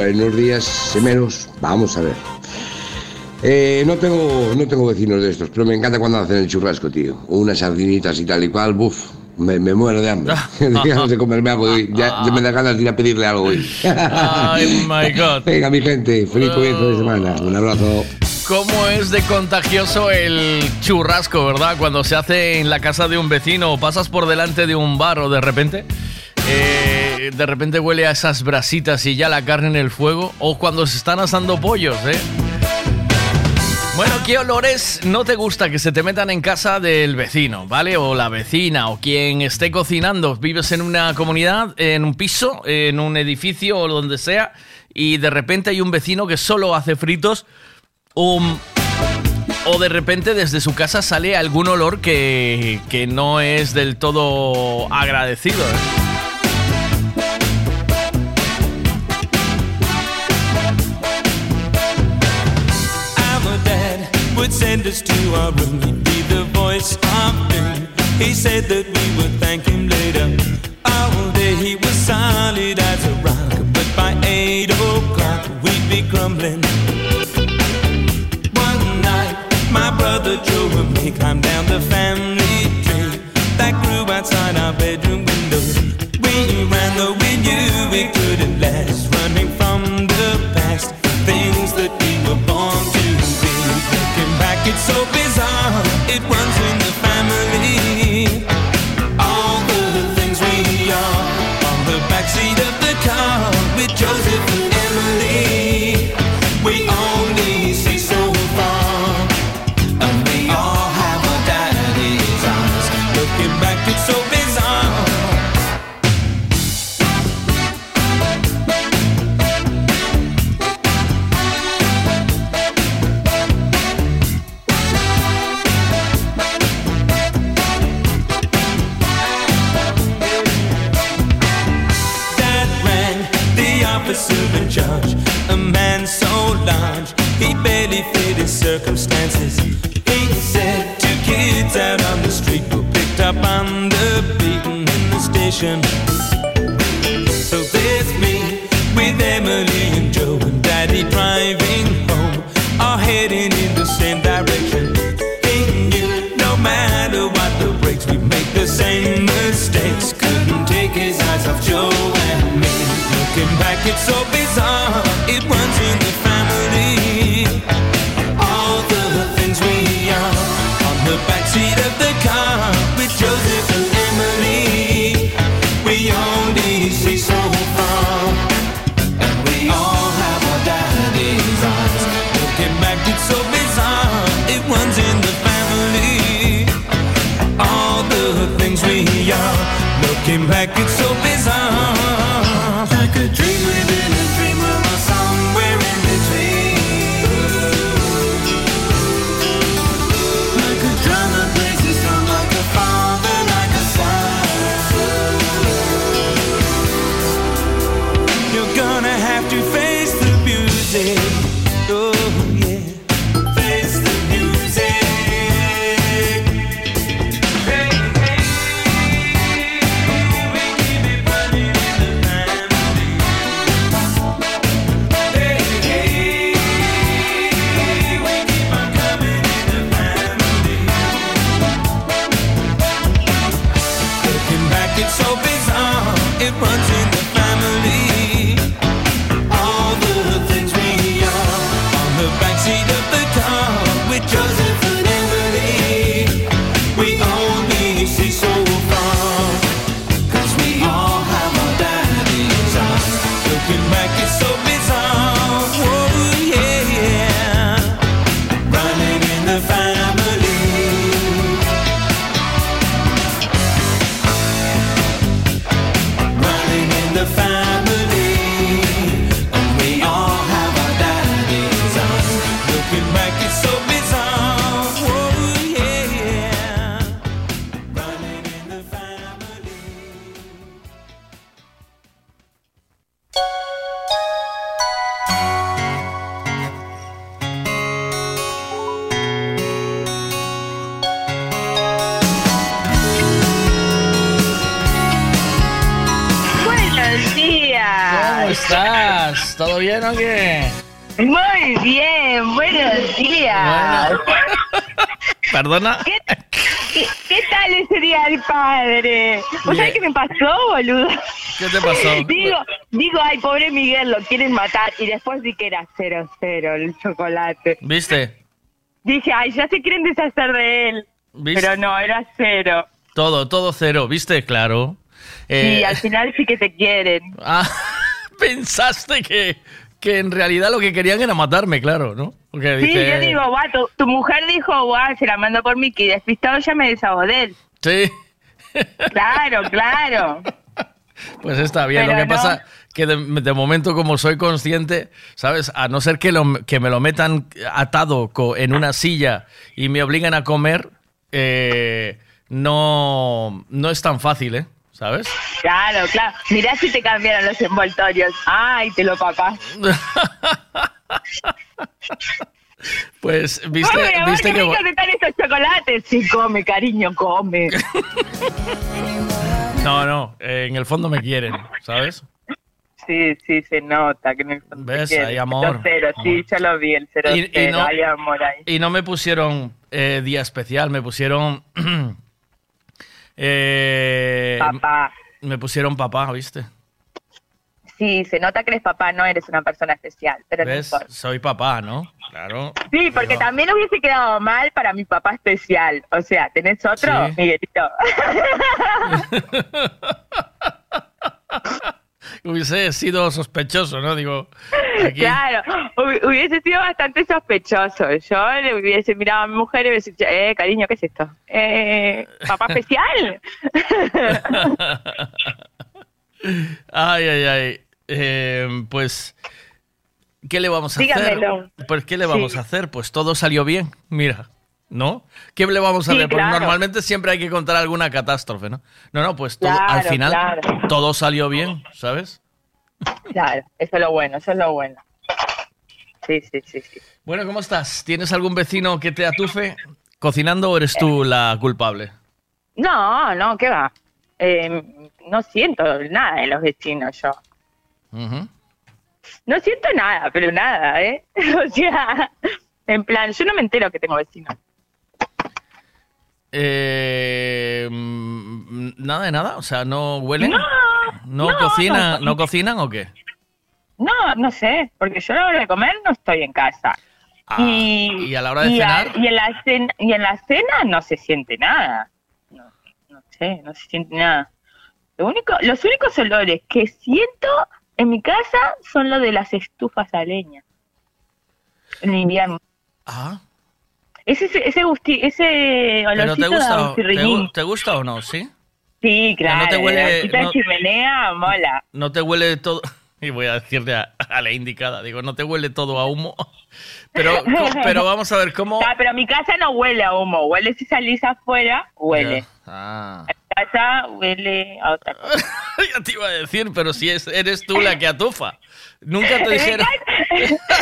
Miguelón. Buenos días, menos. Vamos a ver. Eh, no tengo no tengo vecinos de estos, pero me encanta cuando hacen el churrasco, tío. Unas sardinitas y tal y cual, buf, me, me muero de hambre. no sé comerme algo hoy. Ya, ya me da ganas de ir a pedirle algo hoy. Ay, my God. Venga, mi gente, feliz comienzo de semana. Un abrazo. ¿Cómo es de contagioso el churrasco, verdad? Cuando se hace en la casa de un vecino o pasas por delante de un bar o de repente, eh, de repente huele a esas brasitas y ya la carne en el fuego o cuando se están asando pollos, ¿eh? Bueno, ¿qué olores no te gusta que se te metan en casa del vecino, ¿vale? O la vecina o quien esté cocinando. Vives en una comunidad, en un piso, en un edificio o donde sea y de repente hay un vecino que solo hace fritos o, o de repente desde su casa sale algún olor que, que no es del todo agradecido. ¿eh? Would send us to our room. He'd be the voice of doom. He said that we would thank him later. All day he was solid as a rock, but by eight o'clock we'd be crumbling. One night, my brother Joe and me climbed down the family circumstances. He said two kids out on the street were picked up on the beaten in the station. So there's me with Emily and Joe and Daddy driving home, all heading in the same direction. He knew no matter what the breaks, we make the same mistakes. Couldn't take his eyes off Joe and me. Looking back, it's so ¿Qué, qué, qué tal ese día del padre? ¿Vos sabés qué me pasó, boludo? ¿Qué te pasó? Digo, digo, ay, pobre Miguel, lo quieren matar. Y después vi que era cero cero el chocolate. ¿Viste? Dije, ay, ya se quieren deshacer de él. ¿Viste? Pero no, era cero. Todo, todo cero, ¿viste? Claro. Sí, Eh, al final sí que te quieren. ah, pensaste que, que en realidad lo que querían era matarme, claro, ¿no? Porque Sí, dice- yo digo, guau, tu, tu mujer dijo, guau, se la mandó por Mickey. Despistado ya me deshago de él. Sí, Claro, claro. pues está bien. Pero lo que no. pasa que de, de momento, como soy consciente, ¿sabes? A no ser que, lo- que me lo metan atado co- en una silla y me obligan a comer, eh, no, no es tan fácil, ¿eh? ¿Sabes? Claro, claro. Mirá si te cambiaron los envoltorios. Ay, te lo papás. Pues, ¿viste, Come, amor, viste qué que... ricos están estos chocolates. Sí, come, cariño, come. No, no, eh, en el fondo me quieren, ¿sabes? Sí, sí, se nota que en el fondo ¿Ves? Hay amor. Cero, sí, yo lo vi, el cero, Y- y cero. no- Hay amor ahí. Y no me pusieron eh, día especial, me pusieron... eh, Papá. Me pusieron papá, ¿viste? Sí, se nota que eres papá, no eres una persona especial, pero. Soy papá, ¿no? Claro. Sí, porque también hubiese quedado mal para mi papá especial. O sea, ¿tenés otro, Sí. Miguelito? Hubiese sido sospechoso, ¿no? Digo, aquí... Claro, hu- hubiese sido bastante sospechoso. Yo le hubiese mirado a mi mujer y hubiese dicho, eh, cariño, ¿qué es esto? Eh, ¿Papá especial? Ay, ay, ay. Eh, pues, ¿qué le vamos a Dígamelo. hacer? Pues, ¿qué le vamos Sí. a hacer? Pues todo salió bien, mira, ¿no? ¿Qué le vamos a Sí, hacer? Porque claro. normalmente siempre hay que contar alguna catástrofe, ¿no? No, no, pues todo, al final claro. todo salió bien, ¿sabes? Claro, eso es lo bueno, eso es lo bueno. Sí, sí, sí, sí. Bueno, ¿cómo estás? ¿Tienes algún vecino que te atufe cocinando o eres tú la culpable? No, no, ¿qué va? Eh, no siento nada de los vecinos yo. No siento nada, pero nada, ¿eh? O sea, en plan, yo no me entero que tengo vecinos. Eh, mm, nada de nada, o sea, no huelen, No, no, no, cocina, no. no cocinan o qué? No, no sé, porque yo a la hora de comer no estoy en casa. y, Ah, ¿y a la hora de y cenar? y, en la cena y en la cena no se siente nada. No, no sé, no se siente nada. Lo único, los únicos olores que siento en mi casa son los de las estufas a leña. En invierno. Ah. Ese, ese, ese, gusti- ese ¿Pero olorcito te gusta, de o- te, te gusta o no? ¿Sí? Sí, Que no claro. te huele- la no- chimenea mola. ¿No te huele todo? Y voy a decirle a, a la indicada, digo, ¿no te huele todo a humo? Pero, pero vamos a ver cómo... Ah, pero mi casa no huele a humo. Huele si salís afuera, huele. Ya. Ah. Mi casa huele a otra cosa. ya te iba a decir, pero si es, eres tú la que atufa. Nunca te dijeron...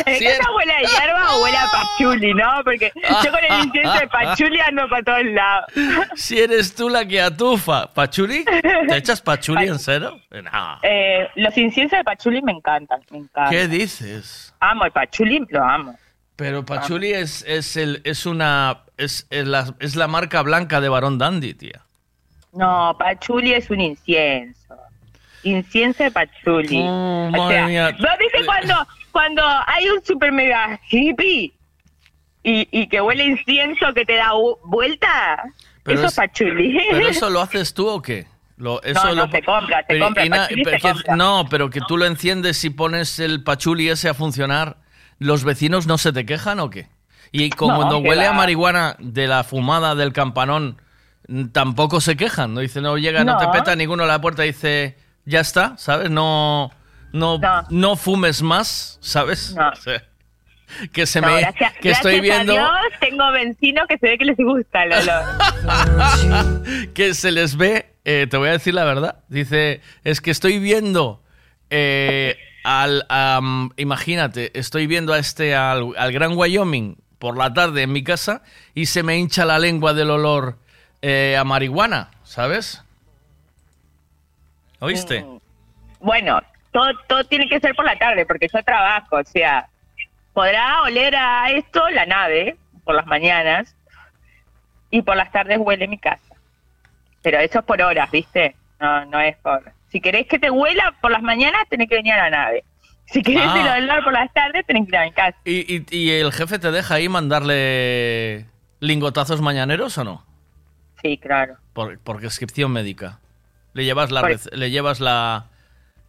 ¿En Sí, casa huele a hierba o huele a pachuli, no? Porque yo con el incienso de pachuli ando para todos lados. Si eres tú la que atufa. ¿Pachuli? ¿Te echas pachuli en cero? No. Eh, los inciensos de pachuli me encantan, me encantan. ¿Qué dices? Amo el pachuli, lo amo. Pero Pachuli es, es, el, es una... Es, es la, es la marca blanca de Barón Dandy, tía. No, pachuli es un incienso. Incienso de pachuli. Oh, o sea, mía. ¿vos viste cuando, cuando hay un super mega hippie y, y que huele incienso que te da vu- vuelta? Pero eso es-. ¿Pero eso lo haces tú o qué? Lo, eso no, no, lo- se compra, se compra, y na- pachuli pero se que- compra. no, pero que tú lo enciendes y pones el pachuli ese a funcionar, ¿los vecinos no se te quejan o qué? Y co- No, cuando huele a marihuana de la fumada del campanón, mm, tampoco se quejan, ¿no? Dice, no llega, no, te No. peta ninguno a la puerta, dice, ya está, ¿sabes? No, no, no. fumes más, ¿sabes? O sea, que se No, me, gracias, que estoy viendo... a Dios tengo vecinos que se ve que les gusta el olor. que se les ve, eh, te voy a decir la verdad, dice, es que estoy viendo eh, al, am, imagínate, estoy viendo a este, al, al Gran Wyoming por la tarde en mi casa y se me hincha la lengua del olor eh, a marihuana, ¿sabes? ¿Oíste? Bueno, todo, todo tiene que ser por la tarde, porque yo trabajo, o sea, podrá oler a esto la nave por las mañanas y por las tardes huele mi casa. Pero eso es por horas, ¿viste? No, no es por... Si querés que te huela por las mañanas, tenés que venir a la nave. Si querés Ah. el olor por las tardes, tenés que ir a mi casa. ¿Y, y, y el jefe te deja ahí mandarle lingotazos mañaneros o no? Sí, claro. Por, por prescripción médica. Le llevas la, Por- rec- le llevas la,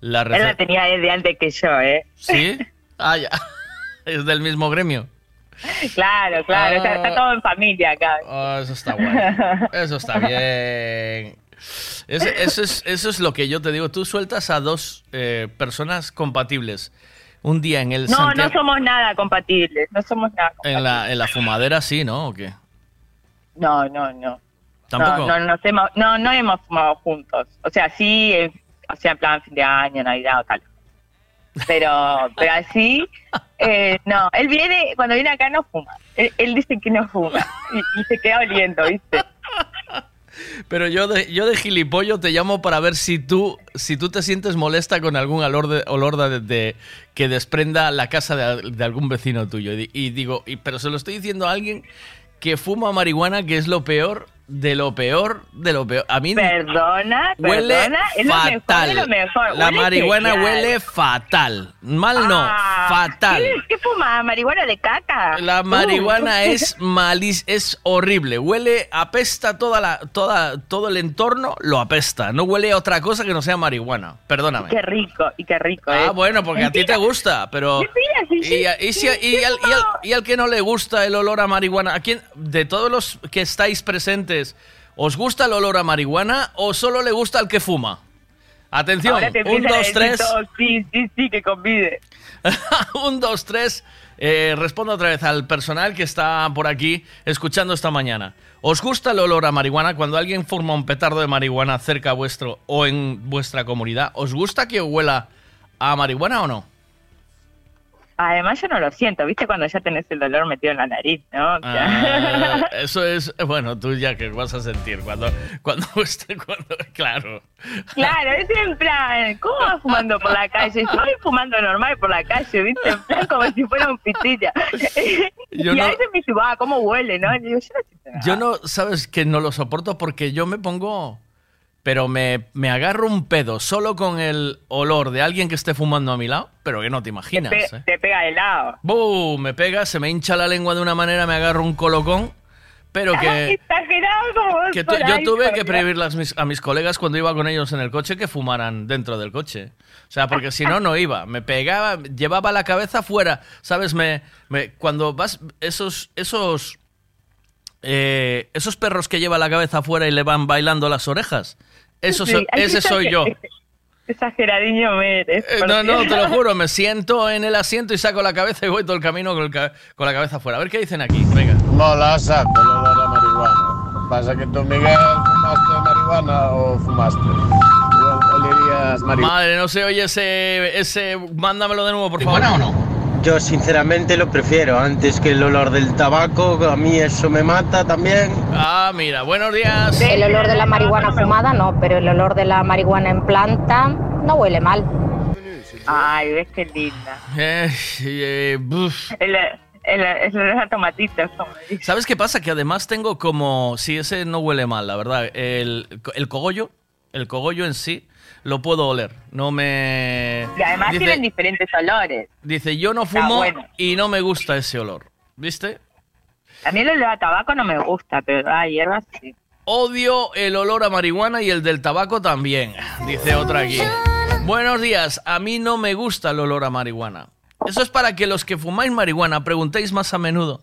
la Él la tenía desde antes que yo, ¿eh? ¿Sí? Ah, ya. Es del mismo gremio. Claro, claro. está, está todo en familia acá. Ah, eso está guay. Eso está bien. Eso, eso es, eso es lo que yo te digo. Tú sueltas a dos eh, personas compatibles. Un día en el No, no somos nada compatibles. No somos nada compatibles. en la, en la fumadera sí, ¿no? ¿O qué? No, no, no. Tampoco. No, no, nos hemos, no, no hemos fumado juntos. O sea, sí, eh, o sea, en plan fin de año, Navidad o tal. Pero, pero así, eh, no. Él viene, cuando viene acá no fuma. Él, él dice que no fuma y, y se queda oliendo, ¿viste? Pero yo de, yo de gilipollo te llamo para ver si tú, si tú te sientes molesta con algún olor de, olor de, de- que desprenda la casa de, de algún vecino tuyo. Y, di- y digo, y- pero se lo estoy diciendo a alguien que fuma marihuana, que es lo peor de lo peor de lo peor. A mí Perdona, huele perdona, es lo mejor fatal. de lo mejor. La Huele marihuana genial. huele fatal. Mal no, Ah, fatal. ¿Qué, qué fuma? ¿Marihuana de caca? La Uh. marihuana es malis, es horrible. Huele, apesta toda la, toda, todo el entorno, lo apesta. No huele a otra cosa que no sea marihuana. Perdóname. Qué rico, y qué rico. Ah, ¿eh? bueno, porque a ti te gusta, pero... Mentira, sí, sí, Y, al, y al que no le gusta el olor a marihuana, ¿a quién, de todos los que estáis presentes, ¿os gusta el olor a marihuana o solo le gusta al que fuma? Atención, un, dos, tres. sí, sí, sí, que convide. un, dos, tres. Eh, respondo otra vez al personal que está por aquí escuchando esta mañana. ¿Os gusta el olor a marihuana cuando alguien forma un petardo de marihuana cerca vuestro o en vuestra comunidad? ¿Os gusta que huela a marihuana o no? Además, yo no lo siento, ¿viste? Cuando ya tenés el dolor metido en la nariz, ¿no? O sea, Ah, eso es, bueno, tú ya que vas a sentir cuando, cuando, esté- cuando claro. claro, es en plan, ¿cómo vas fumando por la calle? Yo voy fumando normal por la calle, ¿viste? En plan, como si fuera un pitilla. Yo y no- a veces me dice, ah, ¿cómo huele, no? Y digo, yo no. Yo no, sabes que no lo soporto porque yo me pongo, pero me, me agarro un pedo solo con el olor de alguien que esté fumando a mi lado, pero que no te te, imaginas. pe- ¿eh? te pega de lado. ¡Bum! Me pega, se me hincha la lengua de una manera, me agarro un colocón, pero que, que tu- yo tuve que Dios. prohibirle a mis, a mis colegas cuando iba con ellos en el coche que fumaran dentro del coche. O sea, porque si no, no iba. Me pegaba, llevaba la cabeza fuera. ¿Sabes? Me, me- cuando vas, esos, esos, eh, esos perros que lleva la cabeza afuera y le van bailando las orejas. Eso so- ese soy yo. Exageradillo me eres. Eh, No, no, te lo juro, me siento en el asiento y saco la cabeza y voy todo el camino con, el ca- con la cabeza afuera. A ver qué dicen aquí, venga. No la saco el olor a marihuana. Pasa que tú, Miguel, fumaste marihuana o fumaste. O- Olerías marihuana. Madre, no se oye ese, ese... Mándamelo de nuevo, por favor. o no? Yo sinceramente lo prefiero antes que el olor del tabaco, a mí eso me mata también. Ah, mira, buenos días. El olor de la marihuana fumada no, pero el olor de la marihuana en planta no huele mal. Ay, ves qué linda. Eh, eh, buf. El, el, el. ¿Sabes qué pasa? Que además tengo como... Si ese no huele mal, la verdad. El, el cogollo, el cogollo en sí, lo puedo oler. No me... Y además Dice- tienen diferentes olores. Dice, yo no fumo bueno. y no me gusta ese olor. ¿Viste? A mí el olor a tabaco no me gusta, pero a hierbas sí. Odio el olor a marihuana y el del tabaco también, dice otra aquí. Buenos días, a mí no me gusta el olor a marihuana. Eso es para que los que fumáis marihuana preguntéis más a menudo.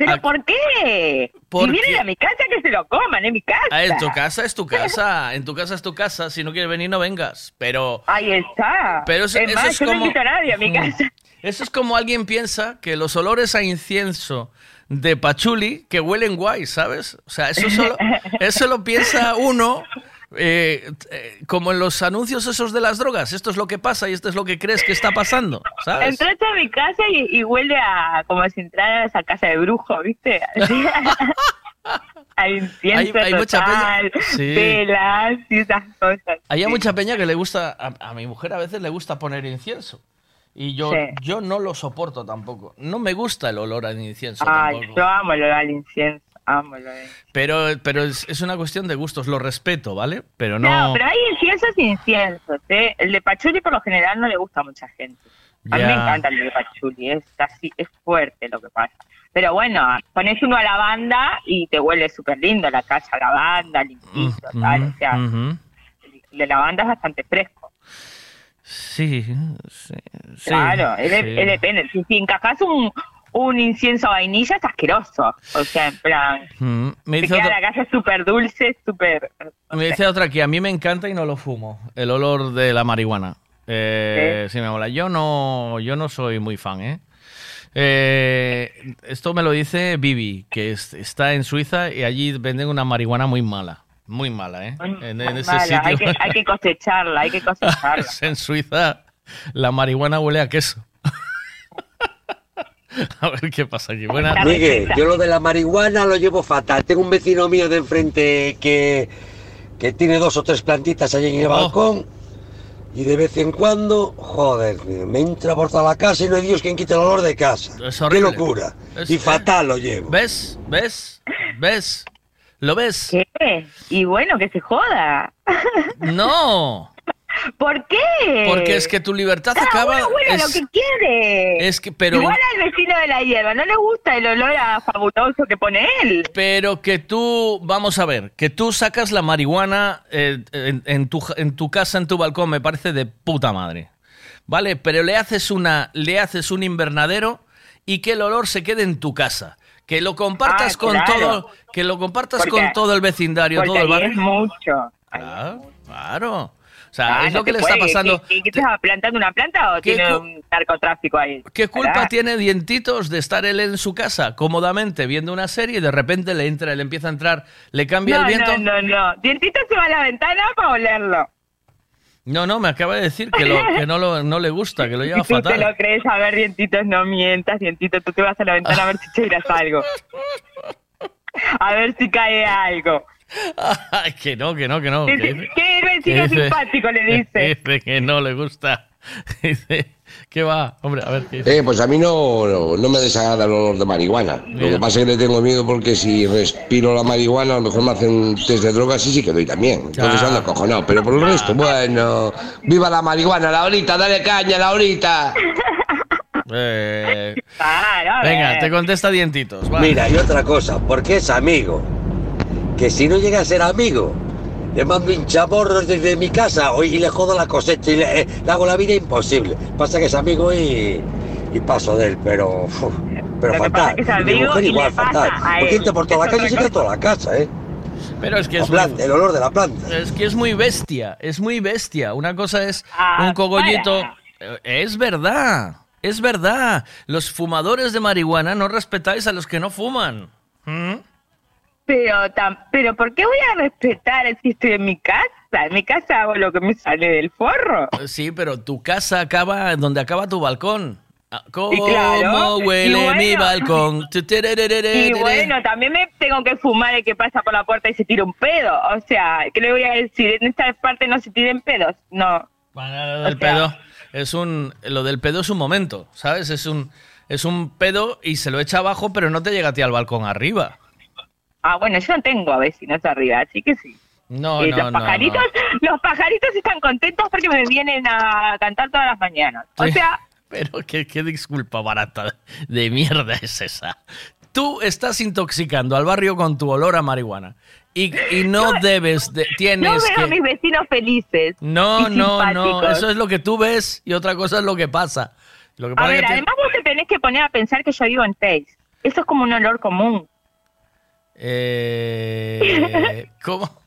¿Pero por qué? Si vienen a mi casa, que se lo coman, en mi casa. Ah, en tu casa es tu casa, en tu casa es tu casa, si no quieres venir no vengas, pero... Ahí está. Pero eso, es eso más, es yo no como... invito a nadie a mi casa. Eso es como alguien piensa que los olores a incienso de pachuli que huelen guay, ¿sabes? O sea, eso solo, eso lo piensa uno eh, eh, como en los anuncios esos de las drogas. Esto es lo que pasa y esto es lo que crees que está pasando, ¿sabes? Entraste a mi casa y, y huele a como si entraras a casa de brujo, ¿viste? Hay incienso Hay- hay mucha total, peña- sí. velas y esas cosas. Hay Sí. mucha peña que le gusta, a, a mi mujer a veces le gusta poner incienso. Y yo, Sí. yo no lo soporto tampoco. No me gusta el olor al incienso Ay, tampoco. yo amo lo del incienso, amo lo del... Pero, pero es, es una cuestión de gustos, lo respeto, ¿vale? Pero No, no. pero hay inciensos y inciensos, ¿eh? El de pachuli por lo general no le gusta a mucha gente. A mí me encanta el de pachuli, es así, es fuerte lo que pasa. Pero bueno, pones uno a lavanda y te huele súper lindo la casa a lavanda, limpito, tal, o sea, el de lavanda es bastante fresco. Sí, sí, sí, claro, sí. depende. Si, si encajas un, un incienso a vainilla es asqueroso. O sea, en plan, Mm, Me te dice, queda otra, la casa súper dulce, súper... me dice otra que a mí me encanta y no lo fumo. El olor de la marihuana. Eh, sí, me mola. Yo no, yo no soy muy fan, ¿eh? Eh, esto me lo dice Vivi, que es- está en Suiza y allí venden una marihuana muy mala. Muy mala, ¿eh? En, en ese mala, sitio. hay, que, hay que cosecharla, hay que cosecharla. en Suiza la marihuana huele a queso. a ver qué pasa aquí. Buenas Miguel, yo lo de la marihuana lo llevo fatal. Tengo un vecino mío de enfrente que, que tiene dos o tres plantitas allí en el balcón. Y de vez en cuando, joder, me entra por toda la casa y no hay Dios quien quite el olor de casa. Es Qué locura. Es- y fatal lo llevo. ¿Ves? ¿Ves? ¿Ves? ¿Lo ves? ¿Qué? Y bueno, que se joda. No. ¿Por qué? Porque es que tu libertad Cada acaba. uno huele es- lo que quiere. es que- pero- Igual al vecino de la hierba, no le gusta el olor a fabuloso que pone él. Pero que tú, vamos a ver, que tú sacas la marihuana eh, en, en tu, en tu casa, en tu balcón, me parece de puta madre. ¿Vale? Pero le haces, una, le haces un invernadero y que el olor se quede en tu casa. Que lo compartas Ah, con claro. todo, que lo compartas Porque- con todo el vecindario, todo el barrio. es mucho. Claro, claro. O sea, Ah, es no lo que le está pasando. ¿Qué, qué, qué te estaba plantando una planta o ¿Qué tiene un narcotráfico ahí? ¿Qué culpa ¿Verdad? tiene Dientitos de estar él en su casa cómodamente viendo una serie y de repente le entra, le empieza a entrar, le cambia no, el viento? No, no, no. Dientito se va a la ventana para olerlo. No, no, me acaba de decir que, lo, que no, lo, no le gusta, que lo lleva Si tú te fatal. lo crees, a ver, Dientitos, no mientas. Dientito, tú te vas a la ventana a ver si tiras algo. A ver si cae algo. Ay, que no, que no, que no. que Dice, ¿Qué vecino que dice- simpático le dice? Dice que no le gusta. Dice, ¿qué va? Hombre, a ver, ¿qué dice? Eh, pues a mí no, no, no me desagrada el olor de marihuana. Lo que pasa es que le tengo miedo porque si respiro la marihuana, a lo mejor me hacen un test de drogas y sí que doy también. Entonces Ah. ando cojonado. Pero por el resto, bueno. ¡Viva la marihuana, Laurita! ¡Dale caña, Laurita! Eh, Claro, a venga, te contesta Dientitos. va. Mira, y otra cosa, porque es amigo. Que si no llega a ser amigo, le mando hinchaborros desde mi casa y le jodo la cosecha y le, eh, le hago la vida imposible. Pasa que es amigo y, y paso de él, pero. uf, pero fatal. es que Y mi amigo mujer y igual, fatal. Porque entra por toda la calle y se toda la casa, ¿eh? Pero es que La es planta, muy, el olor de la planta. es que es muy bestia, es muy bestia. Una cosa es Ah, un cogollito. para. Eh, Es verdad, es verdad. Los fumadores de marihuana no respetáis a los que no fuman. ¿Mm? Pero, tam- pero ¿por qué voy a respetar si estoy en mi casa? En mi casa hago lo que me sale del forro. Sí, pero tu casa acaba donde acaba tu balcón. Ah, ¿Cómo Y claro, huele y bueno. mi balcón? Y bueno, también me tengo que fumar el que pasa por la puerta y se tira un pedo. O sea, ¿qué le voy a decir? En esta parte no se tiren pedos. No. Bueno, lo del O sea- pedo es un lo del pedo es un momento, ¿sabes? Es un es un pedo y se lo echa abajo, pero no te llega a ti al balcón arriba. Ah, bueno, yo no tengo vecinos arriba, así que sí. No, Y no, los no, pajaritos, los pajaritos están contentos porque me vienen a cantar todas las mañanas. O Sí. sea, Pero qué, qué disculpa barata de mierda es esa. Tú estás intoxicando al barrio con tu olor a marihuana. Y, y no debes, de- no tienes veo a mis vecinos felices. No, no, no, eso es lo que tú ves y otra cosa es lo que pasa. Lo que A pasa es ver, te- además vos te tenés que poner a pensar que yo vivo en Teis. Eso es como un olor común. Eh, ¿Cómo?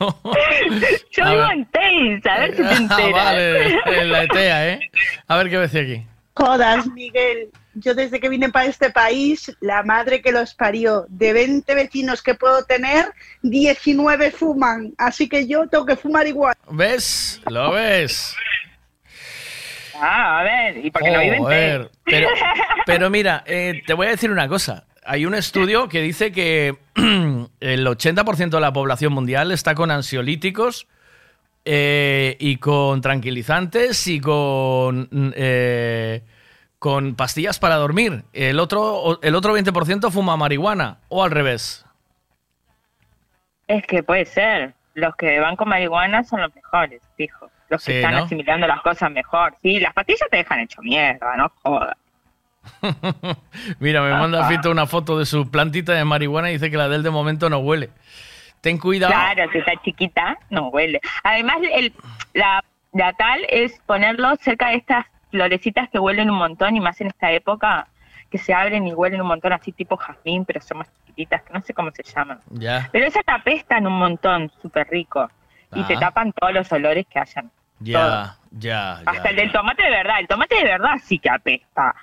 Yo A vivo ver. en Teis, a ver si te Ah, enteras. vale, en la ETEA, ¿eh? A ver qué decía aquí. Jodas, Miguel. Yo desde que vine para este país, la madre que los parió, de 20 vecinos que puedo tener, 19 fuman. Así que yo tengo que fumar igual. ¿Ves? ¿Lo ves? Ah, a ver, ¿y por qué no viven pero, pero mira, eh, te voy a decir una cosa. Hay un estudio que dice que el 80% de la población mundial está con ansiolíticos eh, y con tranquilizantes y con, eh, con pastillas para dormir. El otro, el otro 20% fuma marihuana o al revés. Es que puede ser. Los que van con marihuana son los mejores, fijo. Los que Sí, están ¿no? asimilando las cosas mejor. Sí, las pastillas te dejan hecho mierda, no jodas. Mira, me manda. Fito una foto de su plantita de marihuana y dice que la de él de momento no huele. Ten cuidado. Claro, si está chiquita, no huele. Además, el, la, la tal es ponerlo cerca de estas florecitas que huelen un montón y más en esta época que se abren y huelen un montón así tipo jazmín, pero son más chiquititas, que no sé cómo se llaman. Ya, Pero esas te apestan un montón, súper rico. Y te Ah. tapan todos los olores que hayan. ya, ya, ya. Hasta el del tomate de verdad. El tomate de verdad sí que apesta.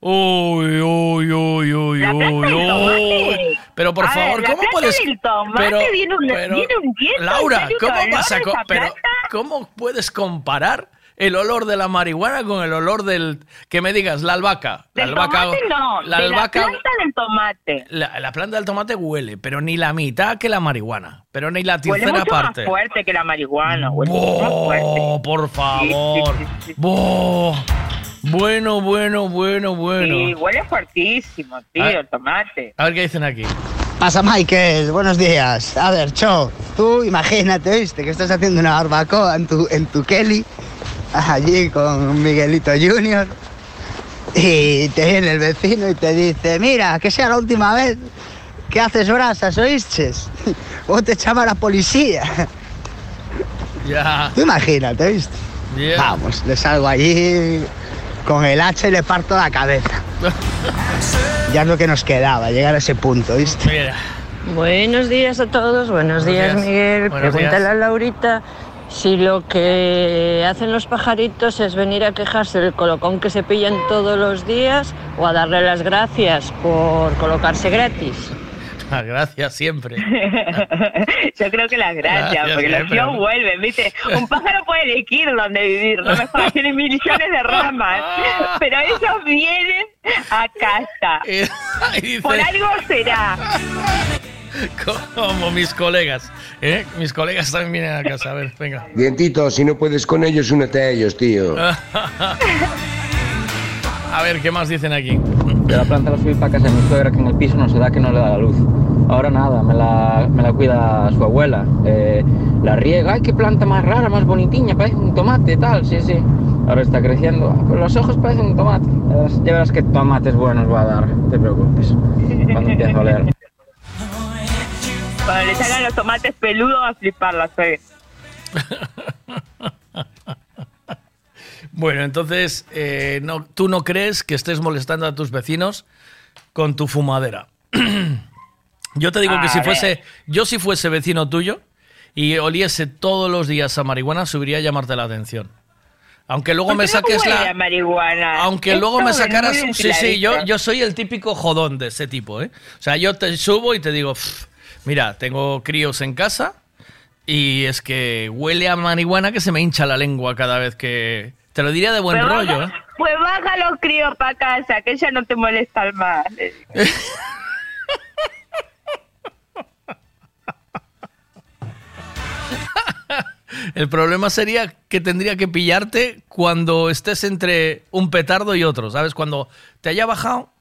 Uy, uy, uy, uy, La planta uy, uy. Pero por A favor, ¿cómo puedes? del tomate pero, viene un- pero- viene un viento, Laura, ¿cómo vas a pero cómo puedes comparar el olor de la marihuana con el olor del que me digas la albahaca? La Del albahaca, tomate no, la de albahaca, la planta del tomate. la, la planta del tomate huele, pero ni la mitad que la marihuana, pero ni la Huele tercera mucho parte. más fuerte que la marihuana. Huele mucho más fuerte. Oh, por favor. Sí, sí, sí, sí. Bueno, bueno, bueno, bueno. Sí, huele fuertísimo, tío, Ah. el tomate. A ver qué dicen aquí. Pasa Michael, buenos días. A ver, Cho, tú imagínate, ¿viste? Que estás haciendo una barbacoa en tu, en tu Kelly, allí con Miguelito Junior, y te viene el vecino y te dice, mira, que sea la última vez que haces brasas, ¿oíste? O te llama la policía. Ya. Tú imagínate, ¿viste? Ya. Vamos, le salgo allí con el hacha y le parto la cabeza. Ya es lo que nos quedaba, llegar a ese punto, ¿viste? Mira. Buenos días a todos, buenos, Buenos días, días. Miguel. Buenos Pregúntale días. a Laurita si lo que hacen los pajaritos es venir a quejarse del colocón que se pillan todos los días o a darle las gracias por colocarse gratis. Ah, Gracias siempre. Yo creo que las gracias, Gracias, porque los siempre. tíos vuelven, ¿viste? Un pájaro puede elegir dónde vivir, no me jodas, tiene millones de ramas, pero ellos vienen a casa. dice- Por algo será. Como mis colegas. ¿eh? Mis colegas también vienen a casa. A ver, venga. Dientito, si no puedes con ellos, únete a ellos, tío. A ver, ¿qué más dicen aquí? Yo la planta la subí para casa de mi suegra que en el piso no se da que no le da la luz. Ahora nada, me la, me la cuida su abuela. Eh, la riega, ay, qué planta más rara, más bonitiña, parece un tomate, tal, sí, sí. Ahora está creciendo, Ah, pero los ojos parecen un tomate. Ya verás- qué tomates buenos va a dar, no te preocupes. Cuando empiece a oler. Cuando le salgan los tomates peludos va a flipar la suegra. Bueno, entonces, eh, no, tú no crees que estés molestando a tus vecinos con tu fumadera. yo te digo que si ver. fuese, yo si fuese vecino tuyo y oliese todos los días a marihuana, subiría a llamarte la atención. Aunque luego me no saques la... marihuana. Aunque luego me sacaras... Sí, sí, yo, yo soy el típico jodón de ese tipo, ¿eh? O sea, yo te subo y te digo, "Pff, mira, tengo críos en casa y es que huele a marihuana que se me hincha la lengua cada vez que... Te lo diría de buen Pues rollo, baja- ¿eh? Pues baja los críos para casa, que ya no te molestan más. El problema sería que tendría que pillarte cuando estés entre un petardo y otro, ¿sabes? Cuando te haya bajado.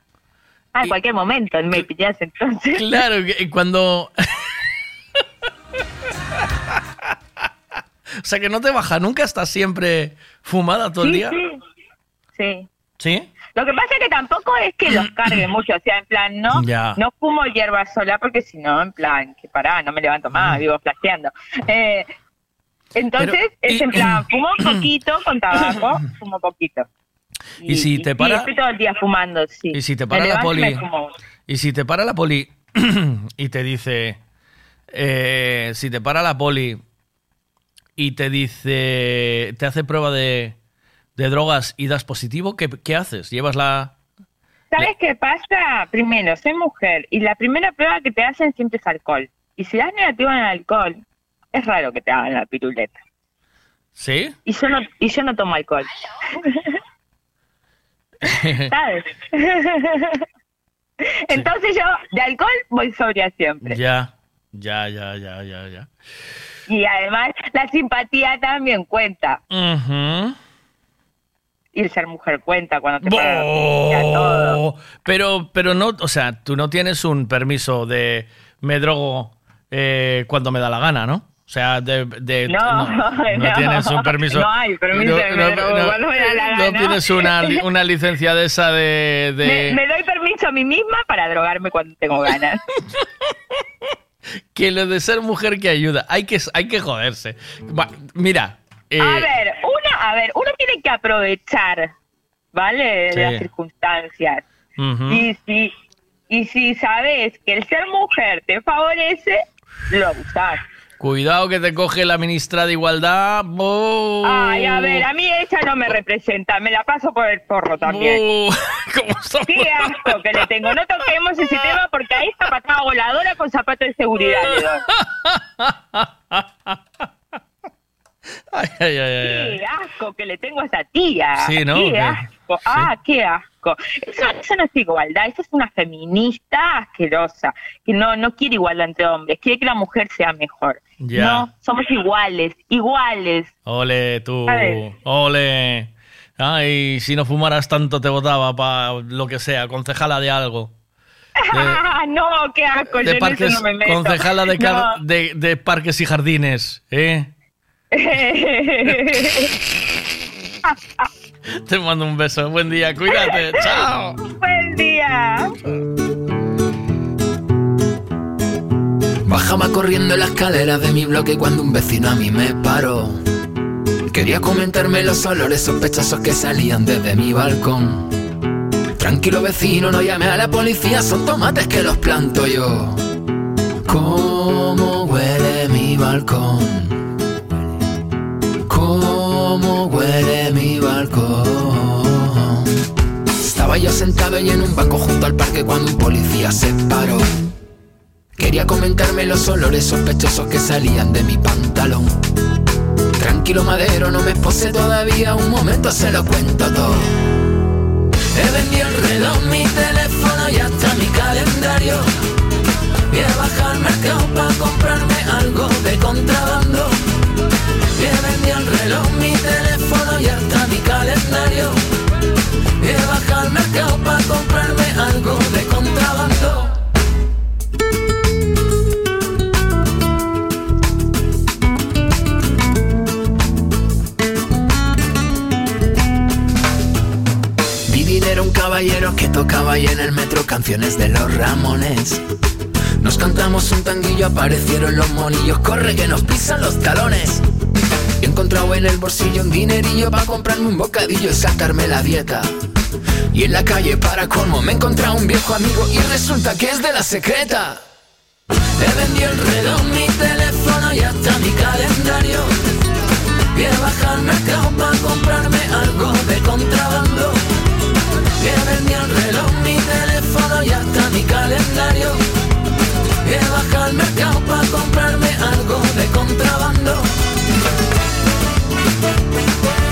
Ah, en cualquier momento me pillas entonces. Claro, cuando... o sea, que no te baja nunca, estás siempre fumada todo el Sí, día. sí. Sí. ¿Sí? Lo que pasa es que tampoco es que los cargue mucho, o sea, en plan, no, Ya. no fumo hierba sola porque si no, en plan, que pará, no me levanto más, vivo flasheando. Eh, entonces, Pero, es y- en plan, fumo poquito con tabaco, fumo poquito. Y si te y para- estoy todo el día fumando, sí. Y si te para la y poli... fumo. Y si te para la poli y te dice... eh, si te para la poli y te dice... Te hace prueba de, de drogas y das positivo, ¿qué, qué haces? ¿Llevas la...? ¿Sabes qué pasa? Primero, soy mujer y la primera prueba que te hacen siempre es alcohol. Y si das negativo en el alcohol, es raro que te hagan la piruleta. ¿Sí? Y yo no, y yo no tomo alcohol. ¿Sabes? Entonces yo de alcohol voy sobria siempre. Ya, ya, ya, ya, ya, ya. Y además la simpatía también cuenta. Ujú. Y el ser mujer cuenta cuando te pagan todo. Pero, pero no, o sea, tú no tienes un permiso de me drogo eh, cuando me da la gana, ¿no? O sea, de, de- No, no, no. tienes un permiso. No hay permiso de me drogo cuando me da la no gana. tienes una, una licencia de esa de. de- Me, me doy permiso a mí misma para drogarme cuando tengo ganas. Que lo de ser mujer que ayuda. Hay que, hay que joderse. Va, mira. eh, a ver, una, a ver, uno tiene que aprovechar, ¿vale? De las circunstancias. Y si, y si sabes que el ser mujer te favorece, lo usas. Cuidado que te coge la ministra de Igualdad. ¡Oh! Ay, a ver, a mí ella no me representa, me la paso por el forro también. ¡Oh! Qué asco que le tengo. No toquemos ese tema porque ahí está patada voladora con zapatos de seguridad. Ay, ay, ay, ay. Qué asco que le tengo a esa tía. Sí, ¿no? Qué Que- asco. Ah, qué asco. Eso, eso no es igualdad, eso es una feminista asquerosa, que no, no quiere igualdad entre hombres, quiere que la mujer sea mejor. Ya. No, somos iguales, iguales. Ole, tú. Ole. Ay, si no fumaras tanto te votaba para lo que sea, concejala de algo. no, qué asco, yo en eso no me meto. concejala de, car- No. de, de parques y jardines, ¿eh? Te mando un beso. Buen día, cuídate. Chao. Buen día. Bajaba corriendo la escalera de mi bloque cuando un vecino a mí me paró. Quería comentarme los olores sospechosos que salían desde mi balcón. Tranquilo vecino, no llame a la policía, son tomates que los planto yo. ¿Cómo huele mi balcón? ¿Cómo huele mi Estaba yo sentado y en un banco junto al parque cuando un policía se paró. Quería comentarme los olores sospechosos que salían de mi pantalón. Tranquilo madero, no me pose todavía, un momento se lo cuento todo. He vendido el reloj, mi teléfono y hasta mi calendario. Voy a bajar al mercado para comprarme algo de contrabando. He vendido el reloj, mi teléfono y hasta calendario. A bajar al mercado para comprarme algo de contrabando. Era un caballero que tocaba ahí en el metro canciones de los Ramones. Nos cantamos un tanguillo, aparecieron los monillos, corre que nos pisan los talones. He encontrado en el bolsillo un dinerillo para comprarme un bocadillo y sacarme la dieta. Y en la calle para colmo me he encontrado un viejo amigo y resulta que es de la secreta. He vendido el reloj, mi teléfono y hasta mi calendario. Voy a bajar al mercado para comprarme algo de contrabando. He vendido el reloj, mi teléfono y hasta mi calendario. Voy a bajar al mercado para comprarme algo Thank you.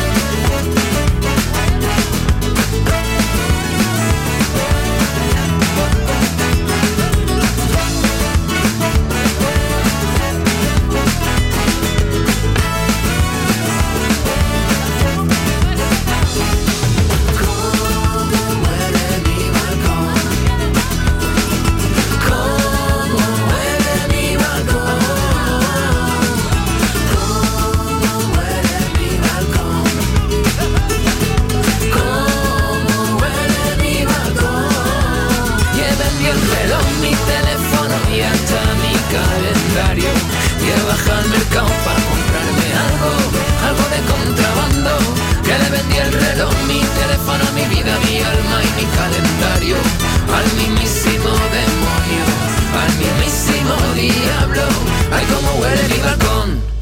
Mi vida, mi alma y mi calendario. Al mismísimo demonio, al mismísimo diablo. Ay, cómo huele mi balcón.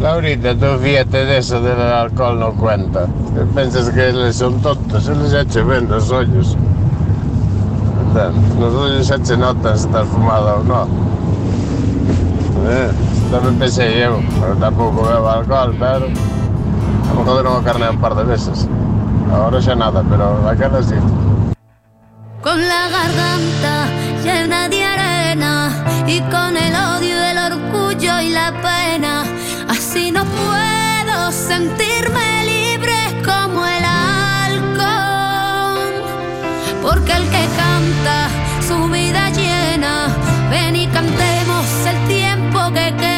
Laurita, tú fíjate de eso del alcohol no cuenta. Piensas que les son tontos, les eche bien los hoyos. Los hoyos eche notan si estás fumado o no. Eh, también pensé yo, pero tampoco bebo alcohol, pero a mejor no carne un par de veces. Ahora ya nada, pero aquella sí. con la garganta llena de arena y con el odio, el orgullo y la pena. Así no puedo sentirme libre como el halcón, porque el que canta su vida llena, ven y cantemos el tiempo que queda,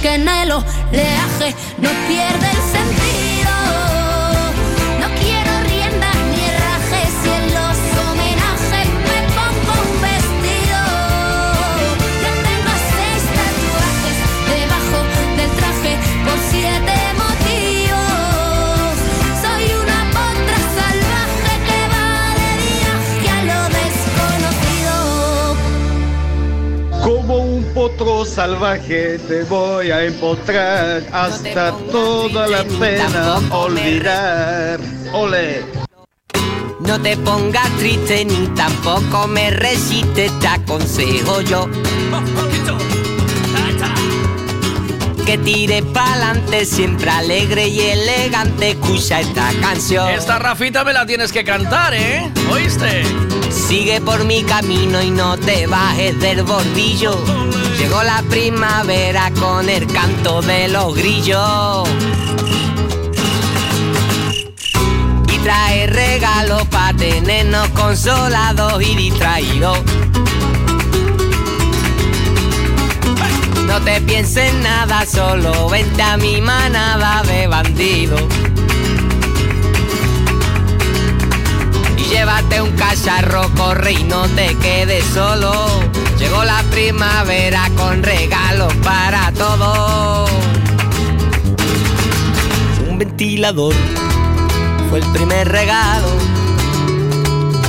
que en el oleaje no pierde el un potro salvaje te voy a empotrar hasta toda la pena olvidar. Ole. No te pongas triste ni tampoco me resistes, te aconsejo yo. Que tire pa'lante, siempre alegre y elegante, escucha esta canción. Esta Rafita me la tienes que cantar, ¿eh? ¿Oíste? Sigue por mi camino y no te bajes del bordillo. Llegó la primavera con el canto de los grillos. Y trae regalos para tenernos consolados y distraídos. No te pienses nada, solo vente a mi manada de bandidos. Llévate un cacharro, corre y no te quedes solo. Llegó la primavera con regalos para todos. Un ventilador fue el primer regalo.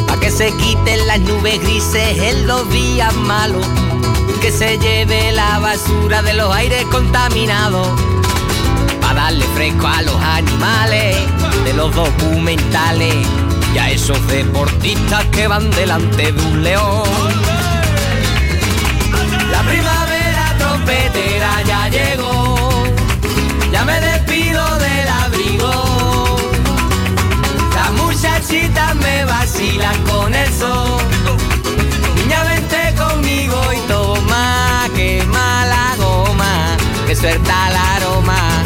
Pa' que se quiten las nubes grises en los días malos. Que se lleve la basura de los aires contaminados. Pa' darle fresco a los animales de los documentales. Y a esos deportistas que van delante de un león. La primavera trompetera ya llegó. Ya me despido del abrigo. Las muchachitas me vacilan con el sol. Niña, vente conmigo y toma, quema la goma, que suelta el aroma,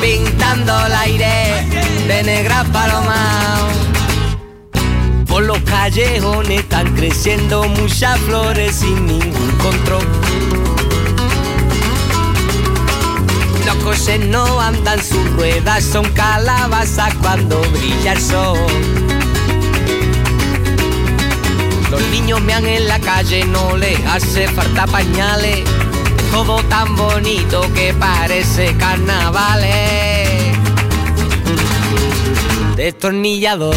pintando el aire de negra paloma. Por los callejones están creciendo muchas flores sin ningún control. Los coches no andan sus ruedas, son calabazas cuando brilla el sol. Los niños mean en la calle, no les hace falta pañales. Todo tan bonito que parece carnavales. Destornillador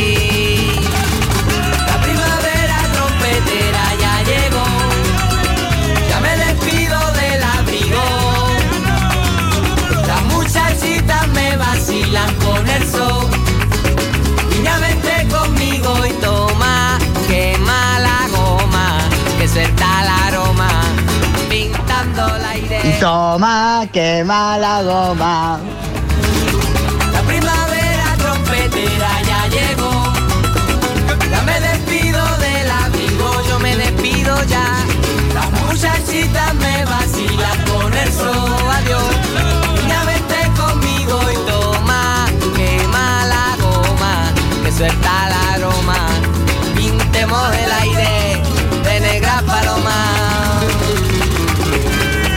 Vacilan con el sol. Niña, vente conmigo y toma, quema la goma, que suelta el aroma, pintando el aire. Toma, quema la goma. La primavera trompetera ya llegó. Ya me despido del abrigo, yo me despido ya. Las muchachitas me vacilan con el sol, suelta el aroma. Pintemos el aire de negra paloma.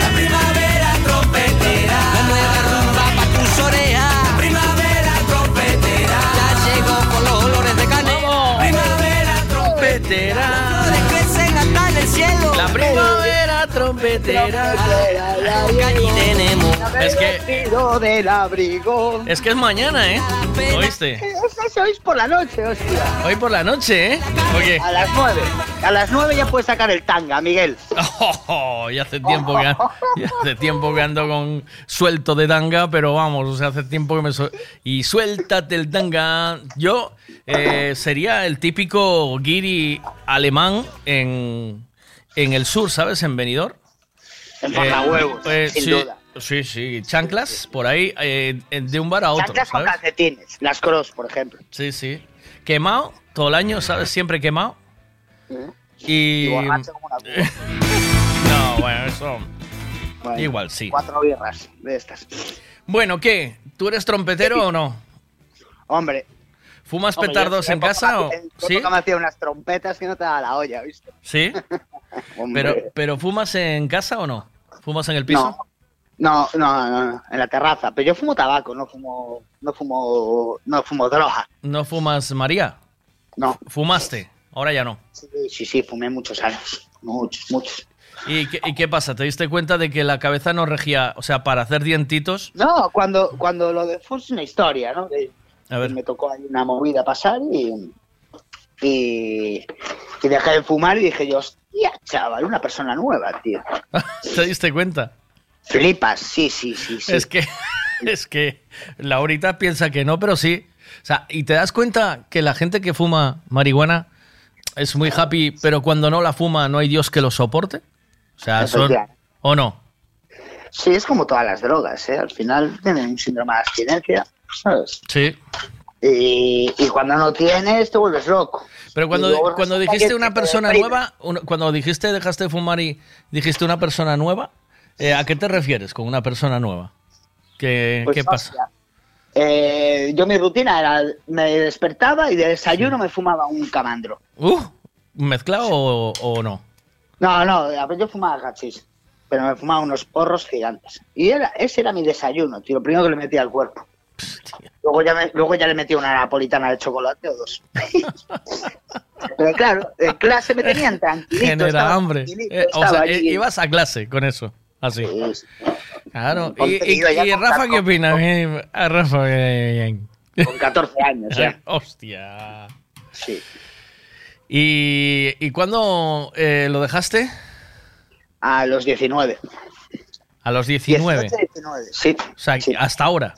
La primavera trompetera, la nueva rumba pa' tus orejas. La primavera trompetera, ya llegó con los olores de canela. Primavera trompetera, las flores crecen hasta en el cielo. La primavera trompetera. Tenemos. Es que, Despido del abrigo. es que es mañana, ¿eh? ¿Oíste? Eso hoy por la noche, hostia. Hoy por la noche, ¿eh? Oye. A las nueve. A las nueve ya puedes sacar el tanga, Miguel. Oh, ya hace tiempo que ya hace tiempo que ando con suelto de tanga, pero vamos, o sea, hace tiempo que me su- y suéltate el tanga. Yo eh, sería el típico guiri alemán en, en el sur, ¿sabes? En Benidorm. En Portahuevos, sin sí, duda. Sí, sí, chanclas por ahí eh, de un bar a otro, Chanclas con ¿sabes? calcetines. Las cross, por ejemplo. Sí, sí. Quemado todo el año, ¿sabes? Siempre quemado. Y. Y borracho como una cuba. no, bueno, eso. Bueno, Igual, sí. Cuatro birras de estas. Bueno, ¿qué? ¿Tú eres trompetero o no? Hombre. ¿Fumas hombre, petardos en casa o.? en ¿Sí? me hacía unas trompetas que no te da la olla, ¿viste? ¿Sí? Pero, pero ¿fumas en casa o no? ¿Fumas en el piso? No, no, no, no, en la terraza. Pero yo fumo tabaco, no fumo, no fumo, no fumo droga. ¿No fumas María? No. ¿Fumaste? Ahora ya no. Sí, sí, sí, fumé muchos años. Muchos, muchos. ¿Y qué, y qué pasa? ¿Te diste cuenta de que la cabeza no regía, o sea, para hacer dientitos? No, cuando, cuando lo de fue una historia, ¿no? A ver. Me tocó ahí una movida pasar y, y, y dejé de fumar y dije yo, hostia, chaval, una persona nueva, tío. ¿Te diste cuenta? Flipas, sí, sí, sí, sí. Es que, es que Laurita piensa que no, pero sí. O sea, y te das cuenta que la gente que fuma marihuana es muy happy, pero cuando no la fuma no hay Dios que lo soporte. O sea, son... ¿O no? Sí, es como todas las drogas, ¿eh? Al final tienen un síndrome de abstinencia, ¿sabes? Sí. Y, y cuando no tienes, te vuelves loco. Pero cuando, luego cuando dijiste una persona nueva, cuando dijiste dejaste de fumar y dijiste una persona nueva, eh, ¿a qué te refieres con una persona nueva? ¿Qué, Pues, qué pasa? hostia, eh, yo mi rutina era, me despertaba y de desayuno me fumaba un camandro. Uh, ¿Mezclado o, o no? No, no, yo fumaba gachis, pero me fumaba unos porros gigantes. Y era, ese era mi desayuno, tío, lo primero que le metía al cuerpo. Luego ya, me- luego ya le metía una napolitana de chocolate o dos. pero claro, en clase me tenían tranquilito. Genera estaba hambre. tranquilito, Eh, o sea, allí. eh, ibas a clase con eso, así. Claro. ¿Y, y- y Rafa qué opina? Eh, A Rafa, eh, bien. Con 14 años ya. Hostia. Sí. ¿Y, y cuándo eh, lo dejaste? A los 19. A los 19. 18, 19, sí. O sea, hasta ahora.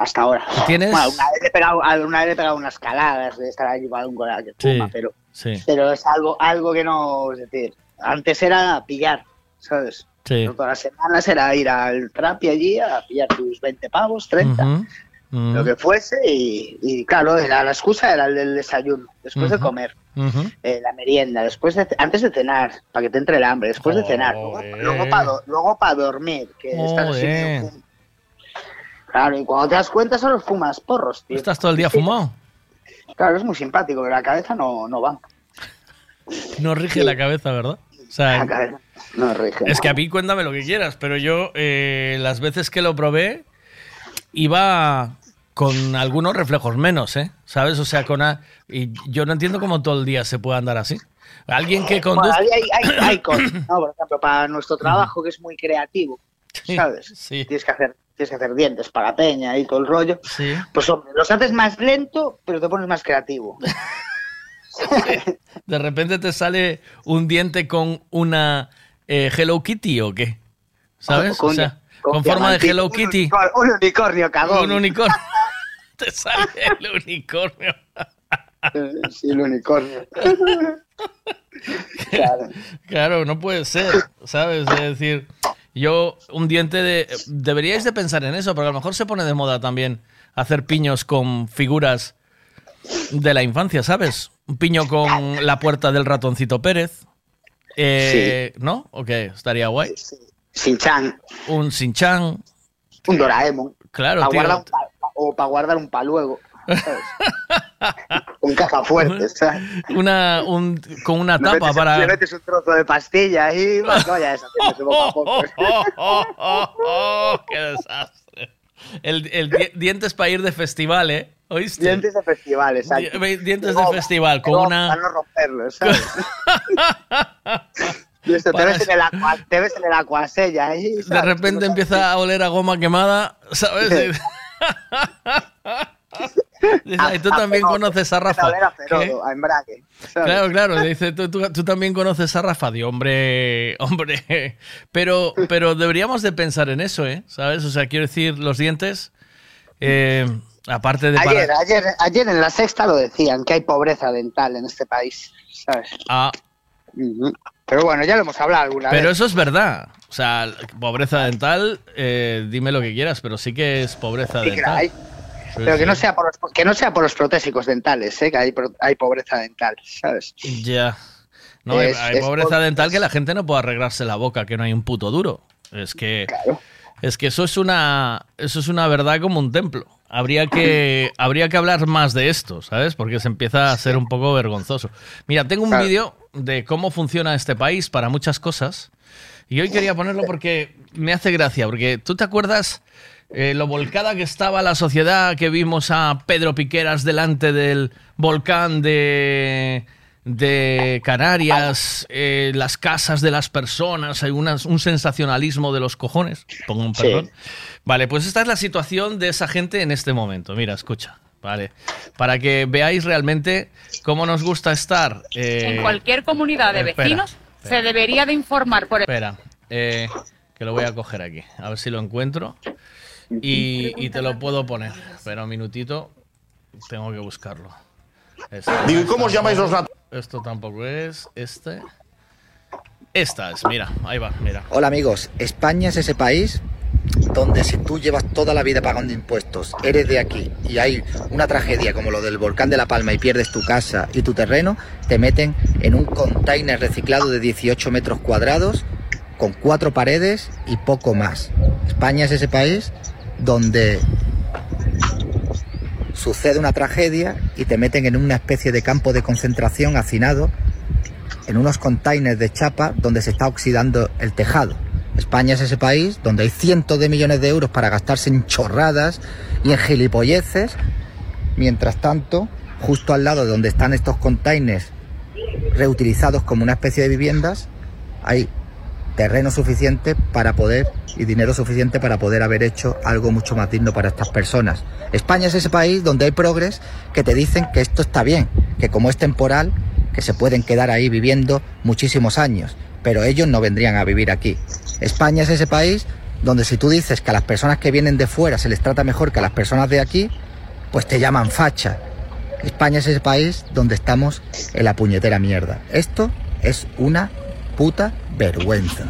Hasta ahora. ¿Tienes? Bueno, una vez he pegado, una vez he pegado unas caladas de estar allí con un colega que Sí, fuma, pero, sí. pero es algo, algo que no, es decir, antes era pillar, ¿sabes? Sí. Todas las semanas era ir al trapi allí a pillar tus 20 pavos, 30, Ujú, ujú, lo que fuese, y, y claro, era, la excusa era el del desayuno, después de Ujú. comer, ujú. eh, la merienda, después de, antes de cenar, para que te entre el hambre, después de cenar, luego, luego para dormir, que estás así medio Joder. fum- Claro, y cuando te das cuenta solo fumas porros, tío. ¿Estás todo el día fumado? Claro, es muy simpático, pero la cabeza no, no va. No rige la cabeza, ¿verdad? O sea, La cabeza no rige. Es que a mí cuéntame lo que quieras, pero yo eh, las veces que lo probé iba con algunos reflejos menos, ¿eh? ¿Sabes? O sea, con a- y yo no entiendo cómo todo el día se puede andar así. Alguien que Bueno, conduzca... ahí hay, hay, hay cosas, ¿no? Por ejemplo, para nuestro trabajo, que es muy creativo, ¿sabes? Tienes que hacer tienes que hacer dientes para peña y todo el rollo. Sí. Pues hombre, los haces más lento, pero te pones más creativo. De repente te sale un diente con una eh, Hello Kitty o qué, ¿sabes? Con- o sea, con con, forma de. Hello Kitty. Un unicornio, cagón. Un unicornio. te sale el unicornio. Sí, el unicornio. Claro, no puede ser, ¿sabes? Es decir, yo un diente de... Deberíais de pensar en eso, porque a lo mejor se pone de moda también hacer piños con figuras de la infancia, ¿sabes? Un piño con la puerta del ratoncito Pérez. Eh, ¿No? ¿O qué? Estaría guay. Sin-chan. Un Sin-chan. Un Doraemon. Claro, Pa' tío. guardar un o para guardar un paluego. ¿Sabes? un caja fuerte, ¿sabes? Una, un, con una tapa metes- para... Le metes un trozo de pastilla y vas, no vaya deshaciéndose poco a poco. ¡Oh, ¡Qué desastre! El, el di- dientes para ir de festival, ¿eh? ¿Oíste? Dientes de festival, exacto. Di- dientes de Goma, festival, con una... Para no romperlo, ¿sabes? Y esto, te, ves en el aqua, te ves en el acuasella ahí, De ¿sabes? repente empieza a oler a goma quemada, ¿sabes? "Ay, tú A- a también conoces a Rafa. A embrague. Claro, claro, dice, tú, tú- tú también conoces a Rafa, hombre, hombre, pero, pero deberíamos de pensar en eso, ¿eh? ¿Sabes? O sea, quiero decir, los dientes, eh, aparte de... para- Ayer, ayer, ayer en la sexta lo decían, que hay pobreza dental en este país, ¿sabes? Ah. Pero bueno, ya lo hemos hablado alguna pero vez. eso es verdad. O sea, pobreza dental, eh, dime lo que quieras, pero sí que es pobreza Sí que la dental. hay. Sí, Pero que sí. no, sea por los, que no sea por los protésicos dentales, ¿eh? que hay, hay pobreza dental, ¿sabes? Ya. No, hay- Es- hay es pobreza por- dental que la gente no puede arreglarse la boca, que no hay un puto duro. Es que es que eso es una eso es una verdad como un templo. Habría que habría que hablar más de esto, ¿sabes? Porque se empieza a ser un poco vergonzoso. Mira, tengo un Claro. vídeo de cómo funciona este país para muchas cosas y hoy quería ponerlo porque me hace gracia, porque tú te acuerdas eh, lo volcada que estaba la sociedad que vimos a Pedro Piqueras delante del volcán de, de Canarias, eh, las casas de las personas, hay unas- un sensacionalismo de los cojones, pongo un Sí. perdón. Vale, pues esta es la situación de esa gente en este momento. Mira, escucha, vale, para que veáis realmente cómo nos gusta estar. eh, En cualquier comunidad de espera, vecinos se debería de informar por el... Espera, eh, que lo voy a coger aquí. A ver si lo encuentro. Y, y te lo puedo poner. Espera un minutito. Tengo que buscarlo. Este, Digo, ¿y cómo os llamáis los nat- Esto tampoco es. Este. Esta es, mira, ahí va, mira. Hola amigos, España es ese país donde si tú llevas toda la vida pagando impuestos, eres de aquí y hay una tragedia como lo del volcán de La Palma y pierdes tu casa y tu terreno, te meten en un container reciclado de 18 metros cuadrados con cuatro paredes y poco más. España es ese país donde sucede una tragedia y te meten en una especie de campo de concentración hacinado en unos containers de chapa donde se está oxidando el tejado. España es ese país donde hay cientos de millones de euros para gastarse en chorradas y en gilipolleces. Mientras tanto, justo al lado de donde están estos containers reutilizados como una especie de viviendas, hay terreno suficiente para poder y dinero suficiente para poder haber hecho algo mucho más digno para estas personas. España es ese país donde hay progres que te dicen que esto está bien, que como es temporal, que se pueden quedar ahí viviendo muchísimos años, pero ellos no vendrían a vivir aquí. España es ese país donde si tú dices que a las personas que vienen de fuera se les trata mejor que a las personas de aquí, pues te llaman facha. España es ese país donde estamos en la puñetera mierda. Esto es una puta vergüenza.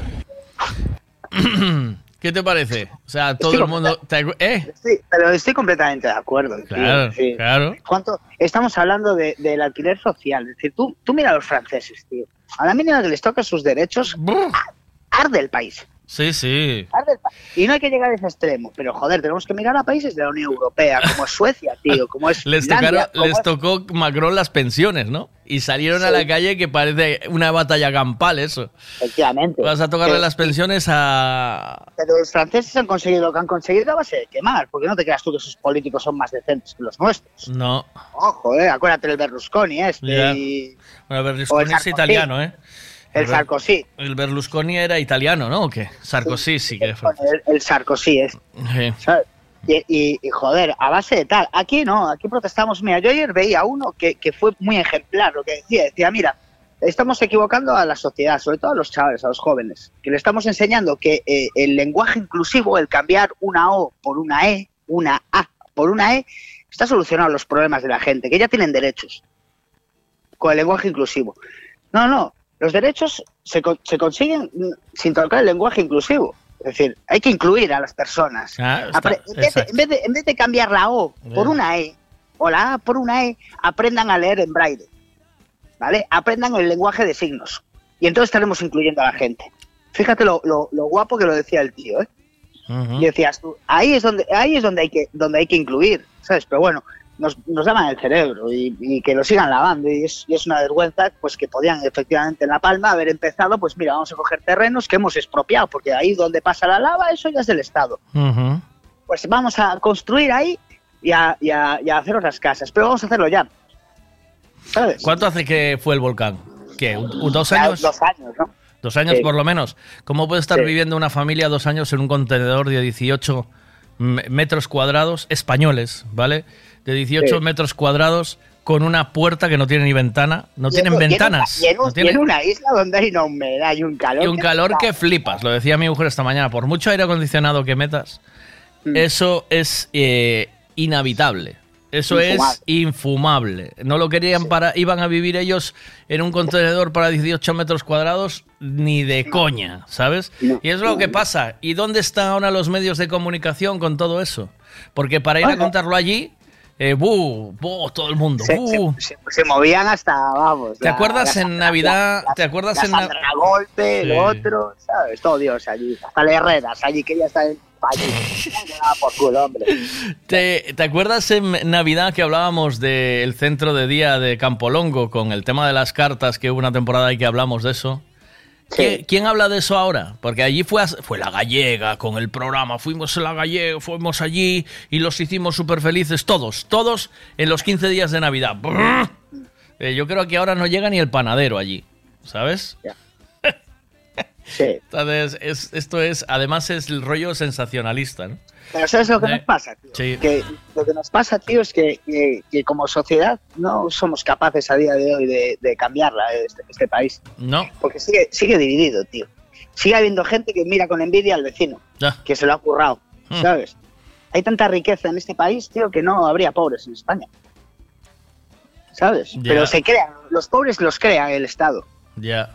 ¿Qué te parece? O sea, todo el mundo... ¿Eh? Sí, pero estoy completamente de acuerdo. tío. Claro, Sí. claro. ¿Cuánto? Estamos hablando de- del alquiler social. Es decir, tú, tú mira a los franceses, tío. A la mínima que les toca sus derechos, arde el país. Sí, sí. Y no hay que llegar a ese extremo. Pero, joder, tenemos que mirar a países de la Unión Europea, como es Suecia, tío, como es Les, Finlandia, tocaron- como les es- tocó Macron las pensiones, ¿no? Y salieron a la calle que parece una batalla campal eso. Efectivamente. Vas a tocarle las pensiones a... Pero los franceses han conseguido lo que han conseguido a base de quemar, porque no te creas tú que sus políticos son más decentes que los nuestros. No. Ojo, eh, acuérdate del Berlusconi este Ya. y Bueno, Berlusconi es italiano, ¿eh? El Sarkozy. El Berlusconi era italiano, ¿no? ¿O qué? Sarkozy sí que fue. El, el Sarkozy es. Sí. ¿sabes? Y, y- y, joder, a base de tal. Aquí no, aquí protestamos. Mira, yo ayer veía uno que, que fue muy ejemplar lo que decía. Decía, mira, estamos equivocando a la sociedad, sobre todo a los chavales, a los jóvenes, que le estamos enseñando que eh, el lenguaje inclusivo, el cambiar una O por una E, una A por una E, está solucionando los problemas de la gente, que ya tienen derechos con el lenguaje inclusivo. No, no, los derechos se, se consiguen sin tocar el lenguaje inclusivo. Es decir, hay que incluir a las personas. Ah, está- en, vez de, en vez de- en vez de cambiar la O por una E o la A por una E, aprendan a leer en braille. ¿Vale? Aprendan el lenguaje de signos. Y entonces estaremos incluyendo a la gente. Fíjate lo, lo- lo guapo que lo decía el tío, ¿eh? Y decías tú, ahí es donde, ahí es donde hay que, donde hay que incluir, ¿sabes? Pero bueno, nos, nos lavan el cerebro y, y que lo sigan lavando. Y es, y es una vergüenza, pues que podían efectivamente en La Palma haber empezado, pues mira, vamos a coger terrenos que hemos expropiado, porque ahí donde pasa la lava, eso ya es del Estado. Pues vamos a construir ahí y a, y a- y a hacer otras casas, pero vamos a hacerlo ya. ¿Sabes? ¿Cuánto hace que fue el volcán? ¿Qué? un- ¿Dos años? Dos años, ¿no? Dos años Sí. por lo menos. ¿Cómo puede estar Sí. viviendo una familia dos años en un contenedor de 18 m- metros cuadrados españoles, ¿vale? De 18 Sí. metros cuadrados con una puerta que no tiene ni ventana. No Y tienen ventanas. Y en, un- no tiene- y en una isla donde hay una humedad y un calor. y un que- calor que flipas. Lo decía mi mujer esta mañana. Por mucho aire acondicionado que metas, Mm. eso es eh, inhabitable. Eso Infumable. es infumable. No lo querían para. Iban a vivir ellos en un contenedor para 18 metros cuadrados, ni de coña, ¿sabes? Y es lo que pasa. ¿Y dónde están ahora los medios de comunicación con todo eso? Porque para ir a contarlo allí, eh, ¡bu! ¡bu! Todo el mundo. se, se- se movían hasta, vamos. ¿Te acuerdas en Navidad? ¿Te acuerdas en Navidad? Golpe, Sí. lo otro, ¿sabes? Todo Dios allí. Hasta la Herreras, allí quería estar en allí. Por culo, hombre. ¿Te, te acuerdas en Navidad que hablábamos del centro de día de Campolongo con el tema de las cartas, que hubo una temporada ahí que hablamos de eso? ¿Qui- ¿Quién habla de eso ahora? Porque allí fue, fue la gallega con el programa, fuimos a la gallega, fuimos allí y los hicimos súper felices, todos, todos en los 15 días de Navidad. Eh, yo creo que ahora no llega ni el panadero allí, ¿sabes? Sí. Entonces, es- esto es, además es el rollo sensacionalista, ¿no? Pero ¿sabes lo que nos pasa, tío? Sí. Que lo que nos pasa, tío, es que, que- que como sociedad no somos capaces a día de hoy de, de cambiarla, este, este país. No. Porque sigue, sigue dividido, tío. Sigue habiendo gente que mira con envidia al vecino, Ya. que se lo ha currado, Hmm. ¿sabes? Hay tanta riqueza en este país, tío, que no habría pobres en España. ¿Sabes? Pero se crean, los pobres los crea el Estado. Ya.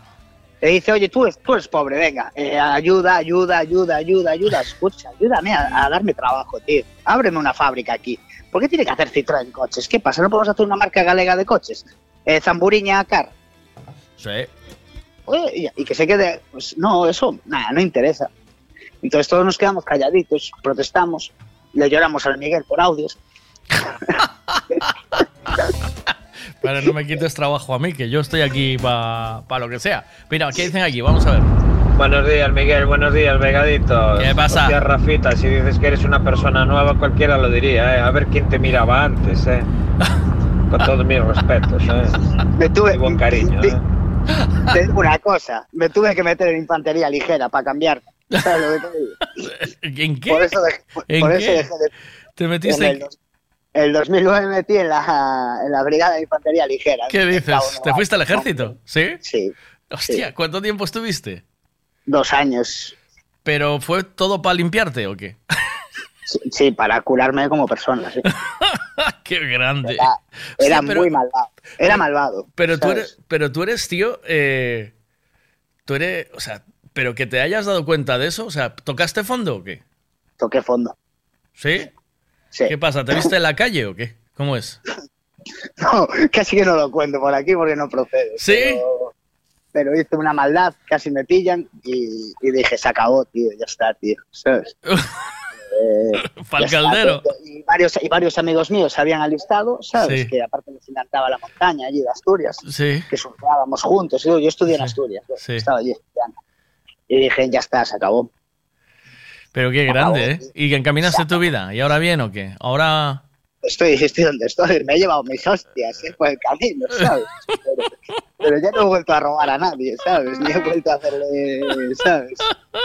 Le dice, oye, tú, eres- tú eres pobre, venga, eh, ayuda, ayuda, ayuda, ayuda, ayuda, escucha, ayúdame a, a darme trabajo, tío. Ábreme una fábrica aquí. ¿Por qué tiene que hacer Citroën coches? ¿Qué pasa? ¿No podemos hacer una marca galega de coches? Eh, Zamburiña Car. Sí. Oye, y que se quede, pues no, eso, nada, no interesa. Entonces todos nos quedamos calladitos, protestamos, le lloramos al Miguel por audios. Pero no me quites trabajo a mí, que yo estoy aquí para lo que sea. Mira, ¿qué dicen aquí? Vamos a ver. Buenos días, Miguel. Buenos días, Vegaditos. ¿Qué pasa? Hostia, Rafita, si dices que eres una persona nueva, cualquiera lo diría, ¿eh? A ver quién te miraba antes, ¿eh? Con todos mis respetos, ¿eh? Me tuve, Y buen cariño, ¿eh? Te digo una cosa, me tuve que meter en infantería ligera para cambiar. ¿Sabes lo que te digo? ¿En qué? Por eso, dejé- por ¿En eso qué? dejé de- ¿Te metiste en en el, dos- el 2009 me metí en la, en la brigada de infantería ligera. ¿Qué dices? ¿Te fuiste al ejército? ¿Sí? Sí. Hostia, ¿cuánto tiempo estuviste? Dos años. ¿Pero fue todo para limpiarte o qué? Sí, sí, para curarme como persona. sí. ¡Qué grande! Era, muy malvado. Era malvado. Pero tú eres, pero tú eres tío, eh, tú eres, o sea, Pero que te hayas dado cuenta de eso, o sea, ¿tocaste fondo o qué? Toqué fondo. ¿Sí? ¿Qué pasa? ¿Te viste en la calle o qué? ¿Cómo es? No, casi que no lo cuento por aquí porque no procede. ¿Sí? Pero, pero hice una maldad, casi me pillan y, y dije, se acabó, tío, ya está, tío. ¿Sabes? Eh, está, tío. Y varios, y varios amigos míos se habían alistado, ¿sabes? Sí. Que aparte les encantaba la montaña allí de Asturias, Sí. que surfeábamos juntos. Yo, yo estudié en Asturias, Sí. estaba allí estudiando. Y dije, ya está, se acabó. Pero qué grande, ¿eh? ¿Y que encaminaste tu vida? ¿Y ahora bien o qué? Ahora... Estoy, estoy donde estoy, me he llevado mis hostias ¿eh? por el camino, ¿sabes? Pero, pero ya no he vuelto a robar a nadie, ¿sabes? Ni he vuelto a hacerle, ¿sabes?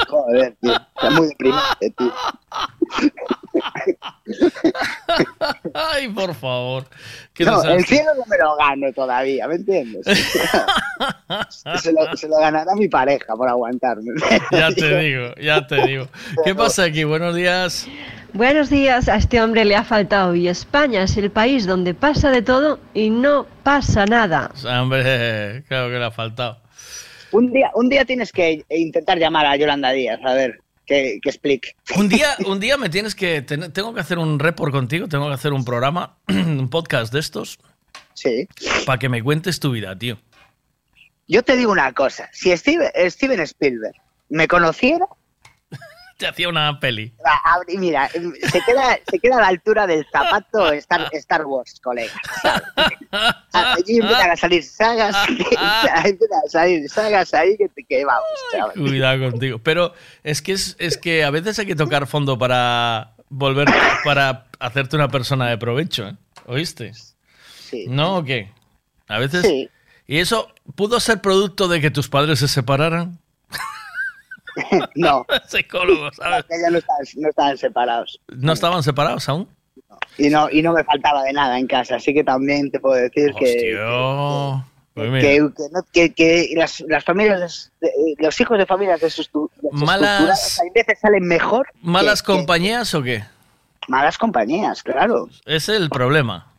Joder, tío, está muy deprimente, tío. Ay, por favor. Qué No, el cielo no me lo gano todavía, ¿me entiendes? se, lo, se lo ganará mi pareja por aguantarme. Ya te digo, ya te digo. ¿Qué pasa aquí? Buenos días. Buenos días, a este hombre le ha faltado y España es el país donde pasa de todo y no pasa nada. Hombre, claro que le ha faltado. Un día, un día tienes que intentar llamar a Yolanda Díaz, a ver, que, que explique. Un día, un día me tienes que... ten- tengo que hacer un report contigo, tengo que hacer un programa, un podcast de estos. Sí. Para que me cuentes tu vida, tío. Yo te digo una cosa, si Steve- Steven Spielberg me conociera, Te hacía una peli. Mira, se queda, se queda a la altura del zapato Star, Star Wars, colega. Allí empiezan a salir sagas, empiezan a salir sagas ahí que, te- que vamos, chaval. Cuidado contigo. Pero es que es, es que a veces hay que tocar fondo para volver, para hacerte una persona de provecho, ¿eh? ¿Oíste? Sí. ¿No o qué? A veces... Sí. ¿Y eso pudo ser producto de que tus padres se separaran? No, Psicólogo, ¿sabes? que ya no estaban, no estaban separados. ¿No estaban separados aún? Y no, y no me faltaba de nada en casa, así que también te puedo decir que, Hostia. Pues que, que que- que las, las familias, de- los hijos de familias desestu- Malas- desestructuradas a veces salen mejor. que- ¿Malas que- compañías o qué? malas compañías, claro. Es el problema.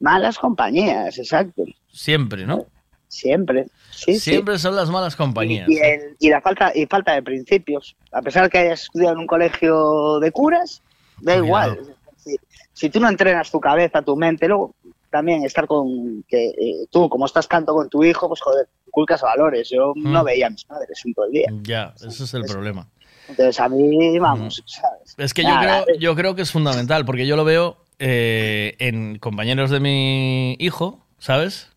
Malas compañías, exacto. Siempre, ¿no? Siempre. Sí, sí. Siempre son las malas compañías. Y, el- y la falta y falta de principios. A pesar de que hayas estudiado en un colegio de curas, da Cuidado. igual. Si, si tú no entrenas tu cabeza, tu mente, luego también estar con que eh, tú, como estás tanto con tu hijo, pues joder, inculcas valores. Yo no Mm. veía a mis padres un todo el día. Ya, ese es el problema. Entonces a mí, vamos, ¿sabes? Es que yo creo, yo creo que es fundamental, porque yo lo veo eh, en compañeros de mi hijo, ¿sabes?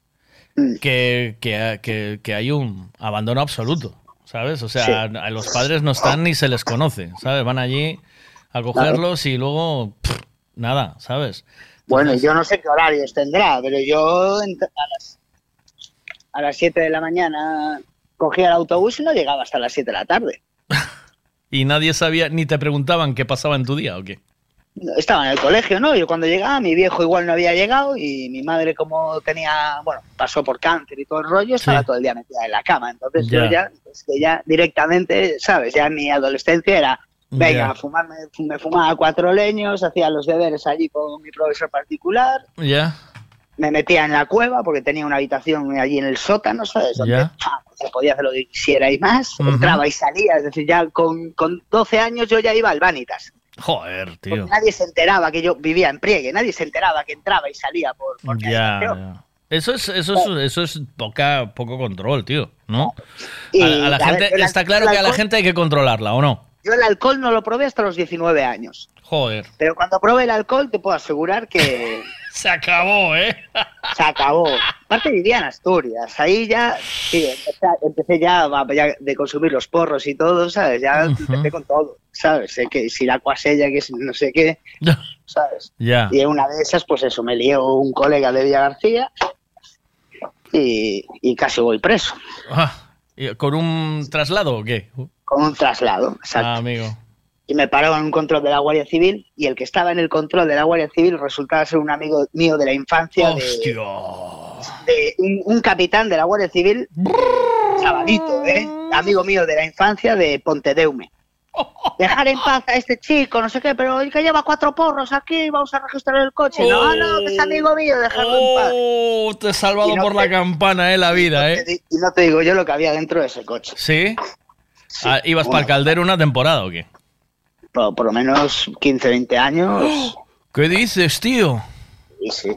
Que, que, que- que hay un abandono absoluto, ¿sabes? O sea, Sí. a los padres no están ni se les conoce, ¿sabes? Van allí a cogerlos y luego, pff, nada, ¿sabes? Bueno, yo no sé qué horarios tendrá, pero yo a las, a las 7 de la mañana cogía el autobús y no llegaba hasta las 7 de la tarde. Y nadie sabía, ni te preguntaban qué pasaba en tu día o qué. Estaba en el colegio, ¿no? Yo cuando llegaba, mi viejo igual no había llegado y mi madre como tenía, bueno, pasó por cáncer y todo el rollo, estaba todo el día metida en la cama. Entonces yo Ya. ya, es que ya directamente, ¿sabes? Ya en mi adolescencia era, venga, Ya. a fumarme, me fumaba cuatro leños, hacía los deberes allí con mi profesor particular, ¿Ya? me metía en la cueva porque tenía una habitación allí en el sótano, ¿sabes? Donde. ¡pam! se podía hacer lo que quisiera y más. Entraba y salía, es decir, ya con, con 12 años yo ya iba al Vanitas. Joder, tío. Porque nadie se enteraba que yo vivía en Priegue, nadie se enteraba que entraba y salía por... por Ya, ya. Eso es, eso es, eso es poca, poco control, tío, ¿no? Y, A, a la a gente, está claro que a la gente hay que controlarla, ¿o no? Yo el alcohol no lo probé hasta los 19 años. Joder. Pero cuando probé el alcohol te puedo asegurar que... Se acabó, ¿eh? Se acabó. Aparte vivía en Asturias. Ahí ya, sí, empecé, empecé ya, de consumir los porros y todo, ¿sabes? Ya empecé con todo, ¿sabes? Sé que si la cuasella, que si no sé qué, ¿sabes? Ya. Y en una de esas, pues eso, me lió un colega de Villa García y, y casi voy preso. Ah, ¿y ¿Con un traslado o qué? Con un traslado, exacto. Ah, amigo. Y me pararon en un control de la Guardia Civil y el que estaba en el control de la Guardia Civil resultaba ser un amigo mío de la infancia, Hostia. de un, un capitán de la Guardia Civil, chavalito, ¿eh? amigo mío de la infancia de Pontedeume. Dejar en paz a este chico, no sé qué, pero que lleva cuatro porros aquí, vamos a registrar el coche. No, no, que es amigo mío, dejarlo en paz. Oh, te he salvado no por te- la campana, eh, la vida, eh. Y no te digo yo lo que había dentro de ese coche. ¿Sí? Ah, ¿Ibas para el caldero una temporada o qué? Por, por lo menos 15, 20 años. ¿Qué dices, tío? Sí, sí.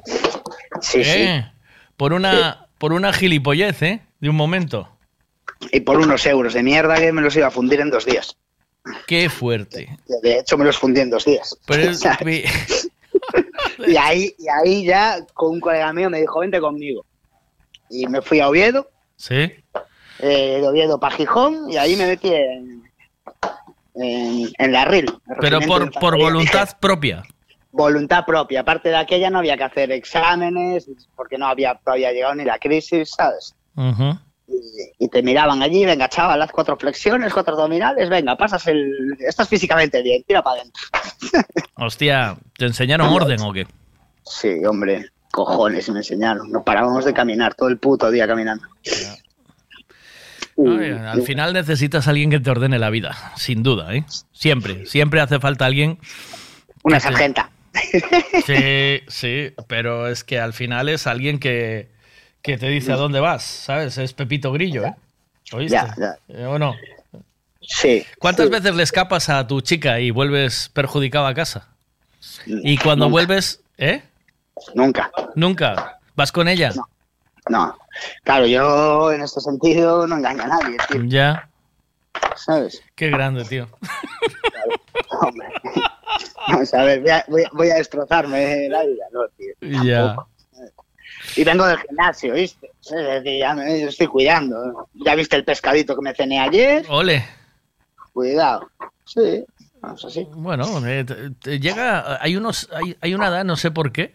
Sí, Eh, Por una, por una gilipollez, ¿eh? De un momento. Y por unos euros de mierda que me los iba a fundir en dos días. Qué fuerte. De hecho, me los fundí en dos días. Pero es- y ahí, y ahí ya con un colega mío me dijo, vente conmigo. Y me fui a Oviedo, ¿Sí? eh, de Oviedo para Gijón, y ahí me metí en, en, en la RIL. Pero por, por voluntad propia. voluntad propia. Aparte de aquella no había que hacer exámenes porque no había todavía llegado ni la crisis, ¿sabes? Y te miraban allí, venga, chaval, haz cuatro flexiones, cuatro abdominales, venga, pasas el... Estás físicamente bien, tira para adentro. Hostia, ¿te enseñaron orden o qué? Sí, hombre, cojones me enseñaron. No parábamos de caminar todo el puto día caminando. Al final necesitas a alguien que te ordene la vida, sin duda, ¿eh? Siempre, siempre hace falta alguien. Una te- sargenta. Sí, sí, pero es que al final es alguien que, que te dice a dónde vas, ¿sabes? Es Pepito Grillo, ¿eh? ¿Oíste? Ya, ya. Eh, ¿O no? Sí. ¿Cuántas sí. veces le escapas a tu chica y vuelves perjudicado a casa? Y cuando Nunca. vuelves, ¿eh? Nunca. Nunca. ¿Vas con ella? No. Claro, yo en este sentido no engaño a nadie, tío. Ya. ¿Sabes? Qué grande, tío. Hombre. Vamos a ver, voy a, voy a- voy a destrozarme la vida, ¿no, tío? Ya. Y vengo del gimnasio, ¿viste? Es decir, ya me estoy cuidando. ¿Ya viste el pescadito que me cené ayer? Ole. Cuidado. Sí, vamos así. Bueno, eh, llega, hay unos, hay, hay una edad, no sé por qué,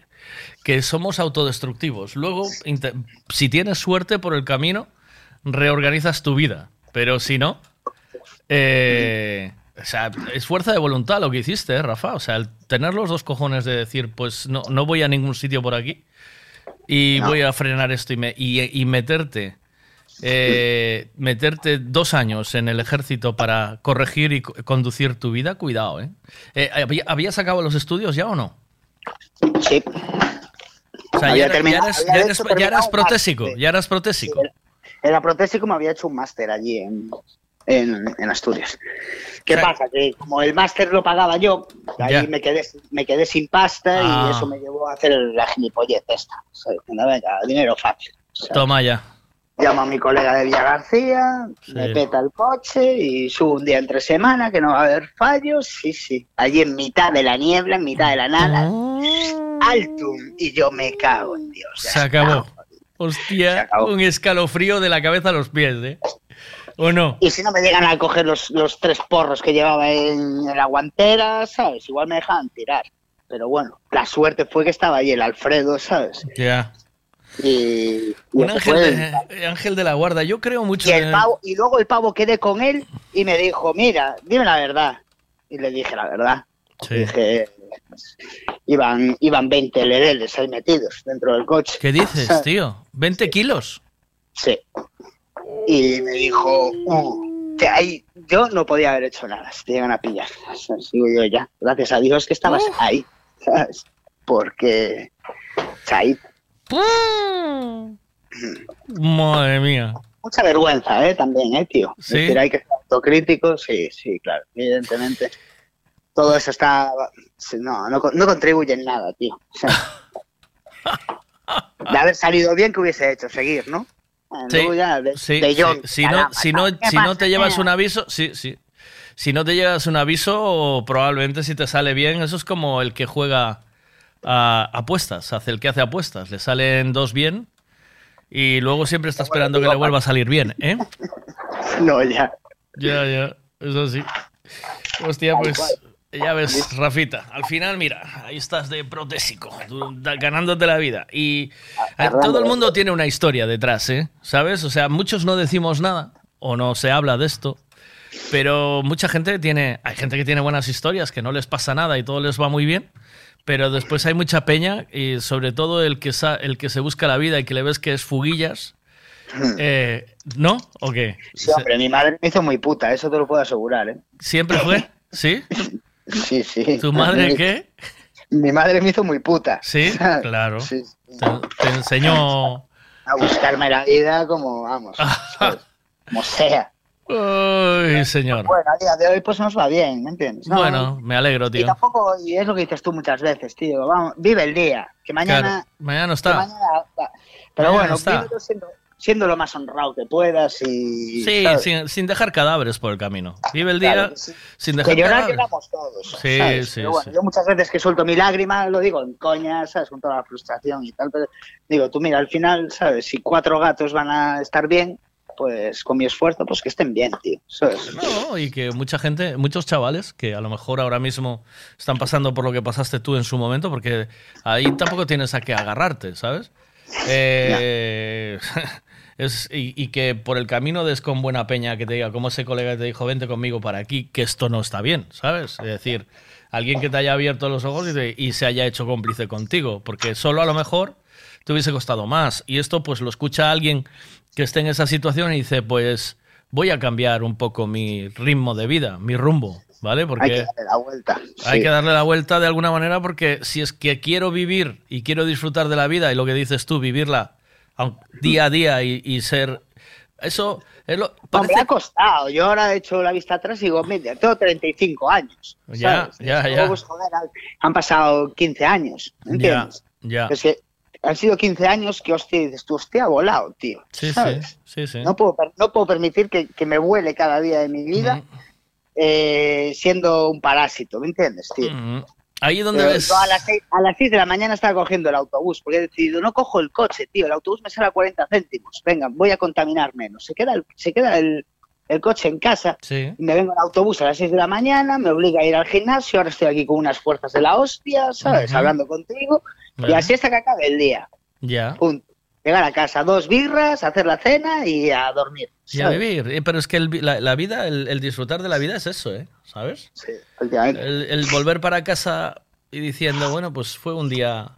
que somos autodestructivos. Luego, si tienes suerte por el camino, reorganizas tu vida. Pero si no, eh, o sea, es fuerza de voluntad lo que hiciste, ¿eh, Rafa. O sea, el tener los dos cojones de decir, pues no, no voy a ningún sitio por aquí y No. voy a frenar esto y, me- y- y meterte. eh, meterte dos años en el ejército para corregir y co- conducir tu vida, cuidado, ¿eh? Eh, ¿había- ¿Habías acabado los estudios ya o no? Sí. O sea, Había ya, era- terminado- ya ya eras protésico, ya eras protésico. Era protésico me había hecho un máster allí en, en, en Asturias. ¿Qué pasa? Que como el máster lo pagaba yo, ahí me quedé, me quedé sin pasta Ah. y eso me llevó a hacer la gilipollez esta. O sea, venga, venga, dinero fácil. O sea, Toma ya. Llamo a mi colega de Villa García, me peta el coche y subo un día entre semana que no va a haber fallos. Sí, sí. Allí en mitad de la niebla, en mitad de la nada. Altum. Y yo me cago en Dios. Se acabó. Hostia, un escalofrío de la cabeza a los pies, ¿eh? ¿O no? Y si no me llegan a coger los, los tres porros que llevaba en, en la guantera, ¿sabes? Igual me dejaban tirar. Pero bueno, la suerte fue que estaba ahí el Alfredo, ¿sabes? Ya. Y, y Un ángel de, eh, ángel de la guarda. Yo creo mucho y, el en- pavo, y luego el pavo quedé con él y me dijo, mira, dime la verdad. Y le dije la verdad. Sí. Dije, iban, iban 20 lereles ahí metidos dentro del coche. ¿Qué dices, tío? ¿20 kilos? Sí. Y me dijo, "Uh, que ahí yo no podía haber hecho nada, si te llegan a pillar. Digo yo ya, gracias a Dios que estabas ahí, ¿sabes? Porque, o sea, ahí, Madre mía. mucha vergüenza, ¿eh? También, ¿eh, tío? ¿Sí? Es decir, hay que ser autocrítico, sí, sí, claro, evidentemente. Todo eso está, no, no, no contribuye en nada, tío. O sea, de haber salido bien, que hubiese hecho? Seguir, ¿no? Sí, de, sí, de sí. John, Si no, si no, ¿qué si no te llevas un aviso, sí, sí. Si no te llevas un aviso, probablemente si te sale bien, eso es como el que juega a apuestas, hace el que hace apuestas, le salen dos bien y luego siempre está esperando que le vuelva a salir bien, ¿eh? No, ya. Ya, ya, eso sí. Hostia, pues ya ves, Rafita, al final, mira, ahí estás de protésico, ganándote la vida. Y eh, todo el mundo tiene una historia detrás, ¿eh? ¿Sabes? O sea, muchos no decimos nada o no se habla de esto, pero mucha gente tiene, hay gente que tiene buenas historias, que no les pasa nada y todo les va muy bien. Pero después hay mucha peña y sobre todo el que, sa- el que se busca la vida y que le ves que es fuguillas. eh, ¿No? ¿O qué? Sí, hombre, mi madre me hizo muy puta, eso te lo puedo asegurar, ¿eh? ¿Siempre fue? ¿Sí? Sí, sí. ¿Tu madre qué? Mi madre me hizo muy puta. Sí, claro. Sí, Te, te enseñó. A buscarme la vida como, vamos, ¿sabes? como sea. Uy, señor. Bueno, a día de hoy pues nos va bien, ¿me entiendes? No, Bueno, me alegro, Y tío. tampoco, y es lo que dices tú muchas veces, tío. Vamos, vive el día, que mañana. Claro, mañana no que está. mañana- pero Mañana bueno, está. siendo, siendo lo más honrado que puedas y. Sí, sin, sin dejar cadáveres por el camino. Vive el día Claro que sí. sin Que dejar llorar cadáveres. lloramos todos. Sí, ¿sabes? sí, Pero bueno, sí. yo muchas veces que suelto mi lágrima, lo digo en coña, ¿sabes? Con toda la frustración y tal. Pero digo, tú mira, al final, ¿sabes? Si cuatro gatos van a estar bien, pues con mi esfuerzo, pues que estén bien, tío. ¿sabes? No, y que mucha gente, muchos chavales que a lo mejor ahora mismo están pasando por lo que pasaste tú en su momento, porque ahí tampoco tienes a qué agarrarte, ¿sabes? Eh, y, que por el camino des con buena peña que te diga, como ese colega te dijo, vente conmigo para aquí, que esto no está bien, ¿sabes? Es decir, alguien que te haya abierto los ojos y, y se haya hecho cómplice contigo, porque solo a lo mejor te hubiese costado más. Y esto pues lo escucha alguien que esté en esa situación y dice, pues voy a cambiar un poco mi ritmo de vida, mi rumbo, ¿vale? Porque Hay que darle la vuelta. hay sí. que darle la vuelta de alguna manera porque si es que quiero vivir y quiero disfrutar de la vida y lo que dices tú, vivirla día a día y, y ser... Eso es lo... Hombre, ha costado. Yo ahora he hecho la vista atrás y digo, mira, tengo 35 años. Ya, ¿sabes? ya, Luego, ya. pues, joder, han- pasado 15 años, Ya, ¿entiendes? ya. Es que han sido 15 años que, hostia, dices tú, hostia, ha volado, tío. Sí, sí, ¿sabes? sí, sí. No, puedo, no puedo permitir que, que me vuele cada día de mi vida eh, siendo un parásito, ¿me entiendes, tío? Ujú. Ahí donde ves... a, las seis, a las 6 de la mañana estaba cogiendo el autobús porque he decidido, no cojo el coche, tío, el autobús me sale a 40 céntimos, venga, voy a contaminar menos. Se queda el, se queda el, el coche en casa Sí. me vengo en autobús a las 6 de la mañana, me obliga a ir al gimnasio, ahora estoy aquí con unas fuerzas de la hostia, ¿sabes? Hablando contigo y así hasta que acabe el día. Ya. Punto. Llegar a casa, dos birras, hacer la cena y a dormir. Y a vivir. Eh, Pero es que el la, la vida, el, el disfrutar de la vida es eso, ¿eh? ¿Sabes? Sí. El, el volver para casa y diciendo, bueno, pues fue un día...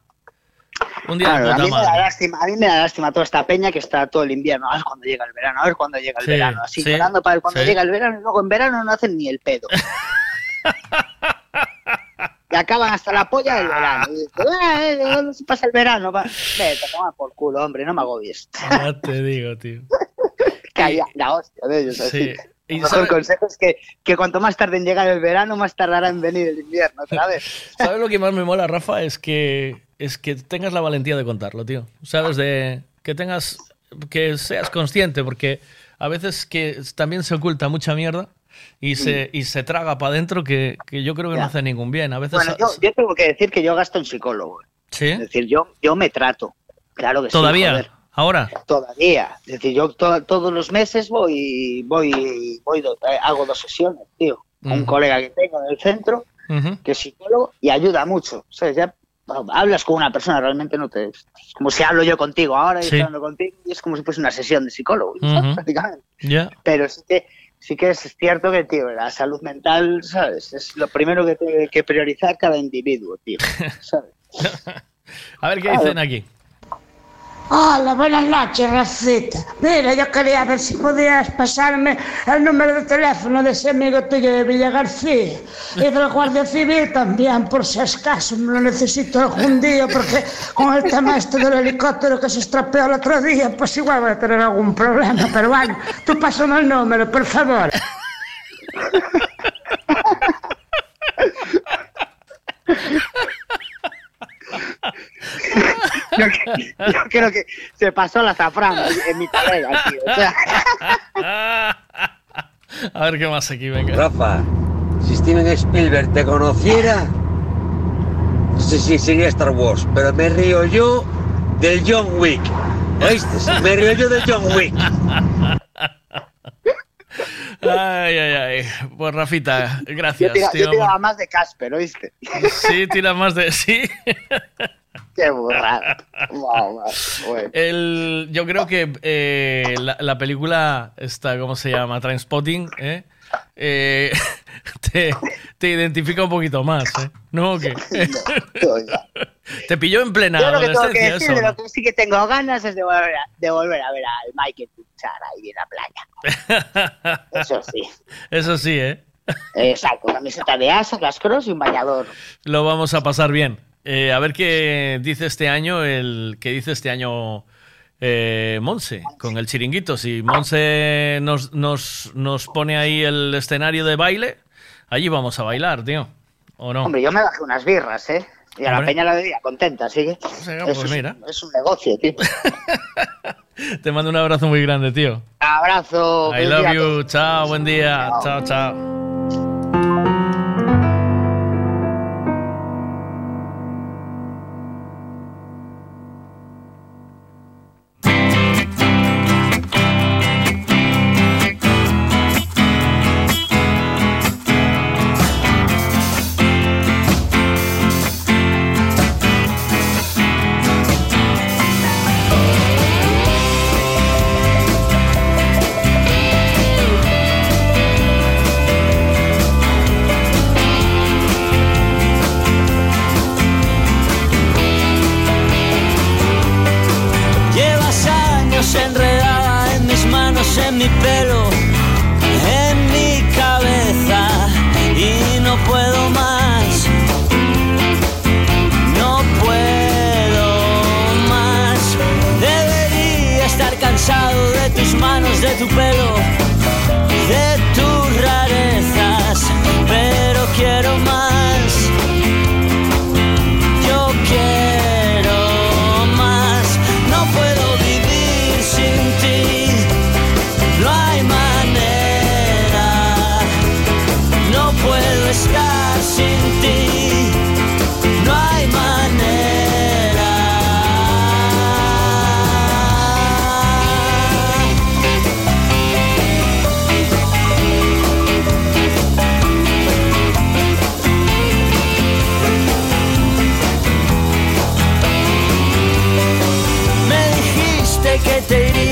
Un día Claro, de a mí, me da lástima, a mí me da lástima toda esta peña que está todo el invierno. A ver cuándo llega el verano, a ver cuándo llega el Sí, verano. Así sí, llorando para ver cuándo sí. llega el verano y luego en verano no hacen ni el pedo. y acaban hasta la polla del verano. Y dices, "Ah, eh, ¿dónde se pasa el verano? Va, Vete, toma por culo, hombre, no me agobies. Ya te digo, tío. Calla, la hostia de ellos. Así. Sí. Y El mejor consejo es que, que cuanto más tarde en llegar el verano, más tardará en venir el invierno otra vez. ¿Sabes lo que más me mola, Rafa? Es que, es que tengas la valentía de contarlo, tío. ¿Sabes? De que tengas, que seas consciente, porque a veces que también se oculta mucha mierda y se, y se traga para adentro que, que yo creo que no hace ningún bien. A veces... Bueno, yo, yo tengo que decir que yo gasto en psicólogo. ¿Sí? Es decir, yo, yo me trato. Claro que sí. ¿Todavía? joder. ¿Ahora? Todavía. Es decir, yo to- todos los meses voy, voy, voy do- eh, hago dos sesiones, tío. Un Ujú. colega que tengo en el centro, que es psicólogo, y ayuda mucho. O sea, ya hablas con una persona, realmente no te... Es como si hablo yo contigo ahora y Sí. estoy hablando contigo, y es como si fuese una sesión de psicólogo, prácticamente. Pero sí que, sí que es cierto que, tío, la salud mental, ¿sabes? Es lo primero que tiene que priorizar cada individuo, tío. ¿sabes? A ver qué dicen aquí. Hola, buenas noches, Racita. Mira, yo quería ver si podías pasarme el número de teléfono de ese amigo tuyo de Villa García y del Guardia Civil también, por si acaso me lo necesito algún día, porque con el tema este del helicóptero que se estropeó el otro día, pues igual voy a tener algún problema. Pero bueno, tú pásame el número, por favor. Yo, yo creo que se pasó la azafrán en mi colega, tío. O sea, A ver qué más aquí, venga. Rafa, si Steven Spielberg te conociera, no sé si sería Star Wars, pero me río yo del John Wick. ¿Oíste? Me río yo del John Wick. Ay, ay, ay. Pues Rafita, gracias, yo tiraba más de Casper, ¿oíste? Sí, tira más de. Sí. Qué burrada. Wow, wow, bueno. El, yo creo que eh, la, la película, esta, ¿cómo se llama? Transpotting, ¿eh? Eh, te, te identifica un poquito más, ¿eh? ¿No? ¿O qué? te pilló en plena Yo lo que tengo que adolescencia decir, eso. de ¿no? lo que sí que tengo ganas es de volver a, de volver a ver al Michael pinchar ahí en la playa. Eso sí. Eso sí, ¿eh? Exacto, camiseta de asa, las cross y un bañador. Lo vamos a pasar bien. Eh, a ver qué dice este año, el que dice este año eh, Monse, con el chiringuito. Si Monse nos, nos, nos pone ahí el escenario de baile, allí vamos a bailar, tío. ¿O no? Hombre, yo me bajé unas birras, ¿eh? Y a la peña la bebía contenta, así que eso pues es, mira. es un negocio, tío. Te mando un abrazo muy grande, tío. Abrazo. I love you. Chao, buen día. Chao, chao. Pelo, en mi cabeza y no puedo más. No puedo más. Debería estar cansado de tus manos, de tu pelo,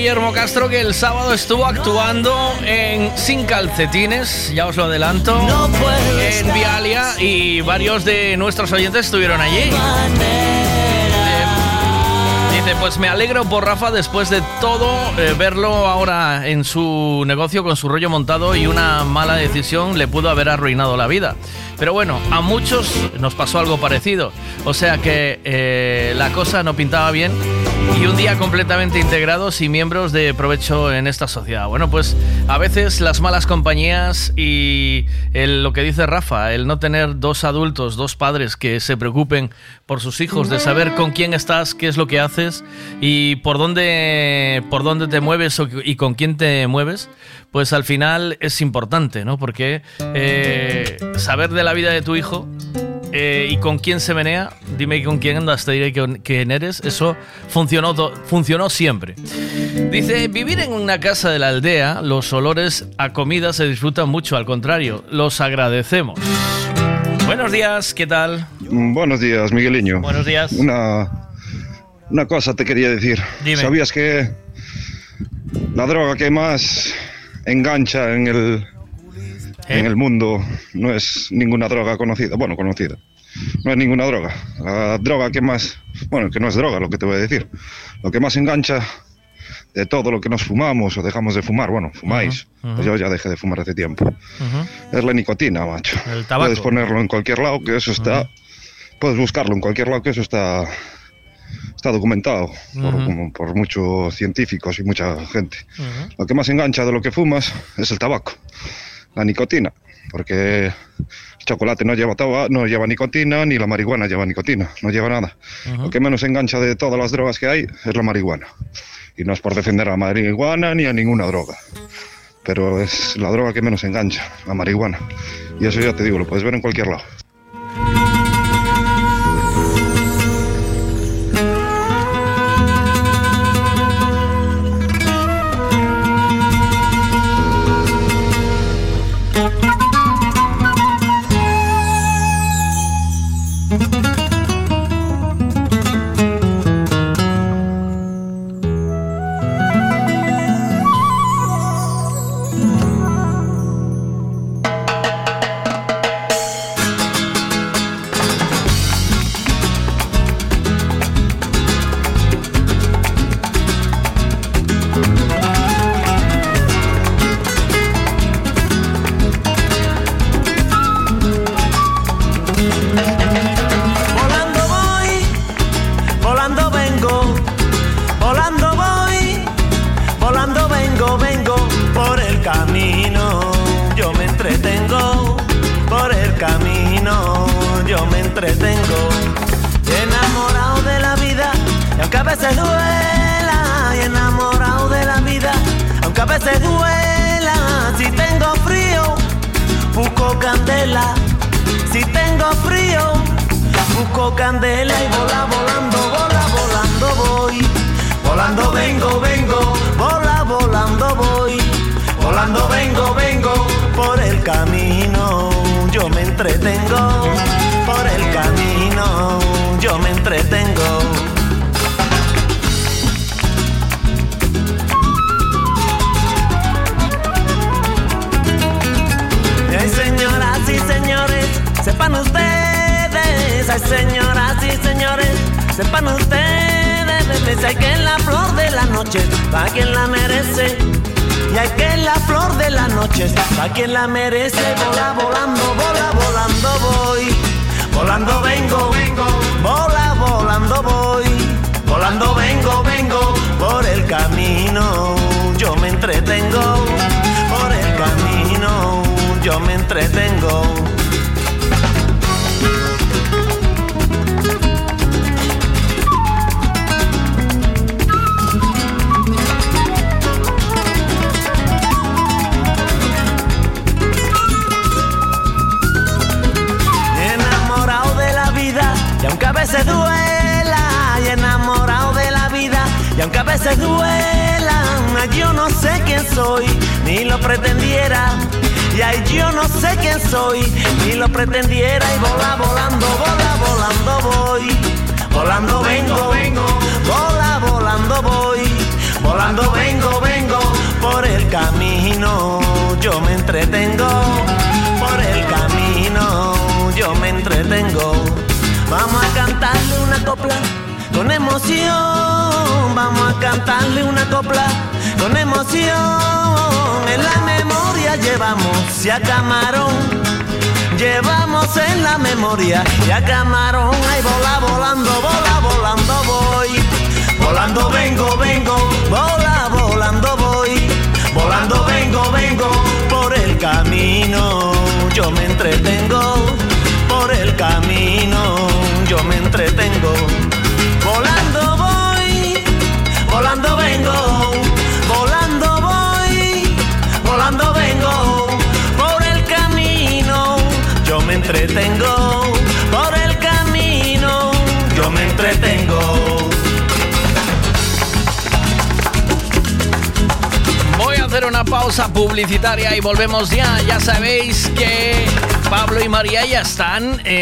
Guillermo Castro que el sábado estuvo actuando en Sin Calcetines, ya os lo adelanto, en Vialia y varios de nuestros oyentes estuvieron allí. Dice, pues me alegro por Rafa después de todo eh, verlo ahora en su negocio con su rollo montado y una mala decisión le pudo haber arruinado la vida. Pero bueno, a muchos nos pasó algo parecido. O sea que eh, la cosa no pintaba bien y un día completamente integrados y miembros de provecho en esta sociedad. Bueno, pues a veces las malas compañías y lo que dice Rafa, el no tener dos adultos, dos padres que se preocupen por sus hijos, de saber con quién estás, qué es lo que haces y por dónde, por dónde te mueves y con quién te mueves, pues al final es importante, ¿no? Porque eh, saber de la vida de tu hijo eh, y con quién se menea, dime con quién andas, te diré quién eres, eso funcionó, funcionó siempre. Dice, vivir en una casa de la aldea, los olores a comida se disfrutan mucho, al contrario, los agradecemos. Buenos días, ¿qué tal? Buenos días, Migueliño. Buenos días. Una, Una cosa te quería decir. Dime. ¿Sabías que la droga que más engancha en el, en el mundo no es ninguna droga conocida? Bueno, conocida. No es ninguna droga. La droga que más... Bueno, que no es droga lo que te voy a decir. Lo que más engancha de todo lo que nos fumamos o dejamos de fumar. Bueno, fumáis. Ujú, Pues yo ya dejé de fumar hace tiempo. Ujú. Es la nicotina, macho. El tabaco. Puedes ponerlo en cualquier lado, que eso está. Puedes buscarlo en cualquier lado, que eso está. Está documentado por, como por muchos científicos y mucha gente. Lo que más engancha de lo que fumas es el tabaco, la nicotina, porque el chocolate no lleva taba- no lleva nicotina, ni la marihuana lleva nicotina, no lleva nada. Lo que menos engancha de todas las drogas que hay es la marihuana. Y no es por defender a la marihuana ni a ninguna droga, pero es la droga que menos engancha, la marihuana. Y eso ya te digo, lo puedes ver en cualquier lado.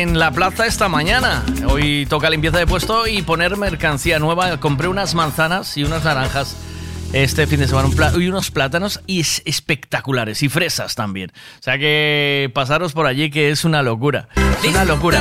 En la plaza esta mañana. Hoy toca limpieza de puesto y poner mercancía nueva. Compré unas manzanas y unas naranjas este fin de semana un y unos plátanos y es espectaculares y fresas también. O sea que pasaros por allí que es una locura. Es una locura.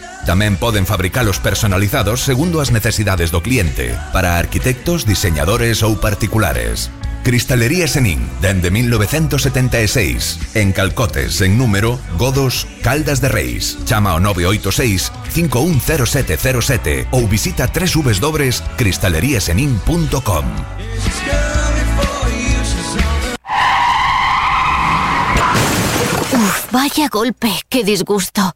Tamén poden fabricalos personalizados segundo as necesidades do cliente, para arquitectos, diseñadores ou particulares. Cristalería Senin, dende 1976, en Calcotes, en número, Godos, Caldas de Reis. Chama ao 986 510707 ou visita www.cristaleriasenin.com. Uf, vaya golpe, qué disgusto.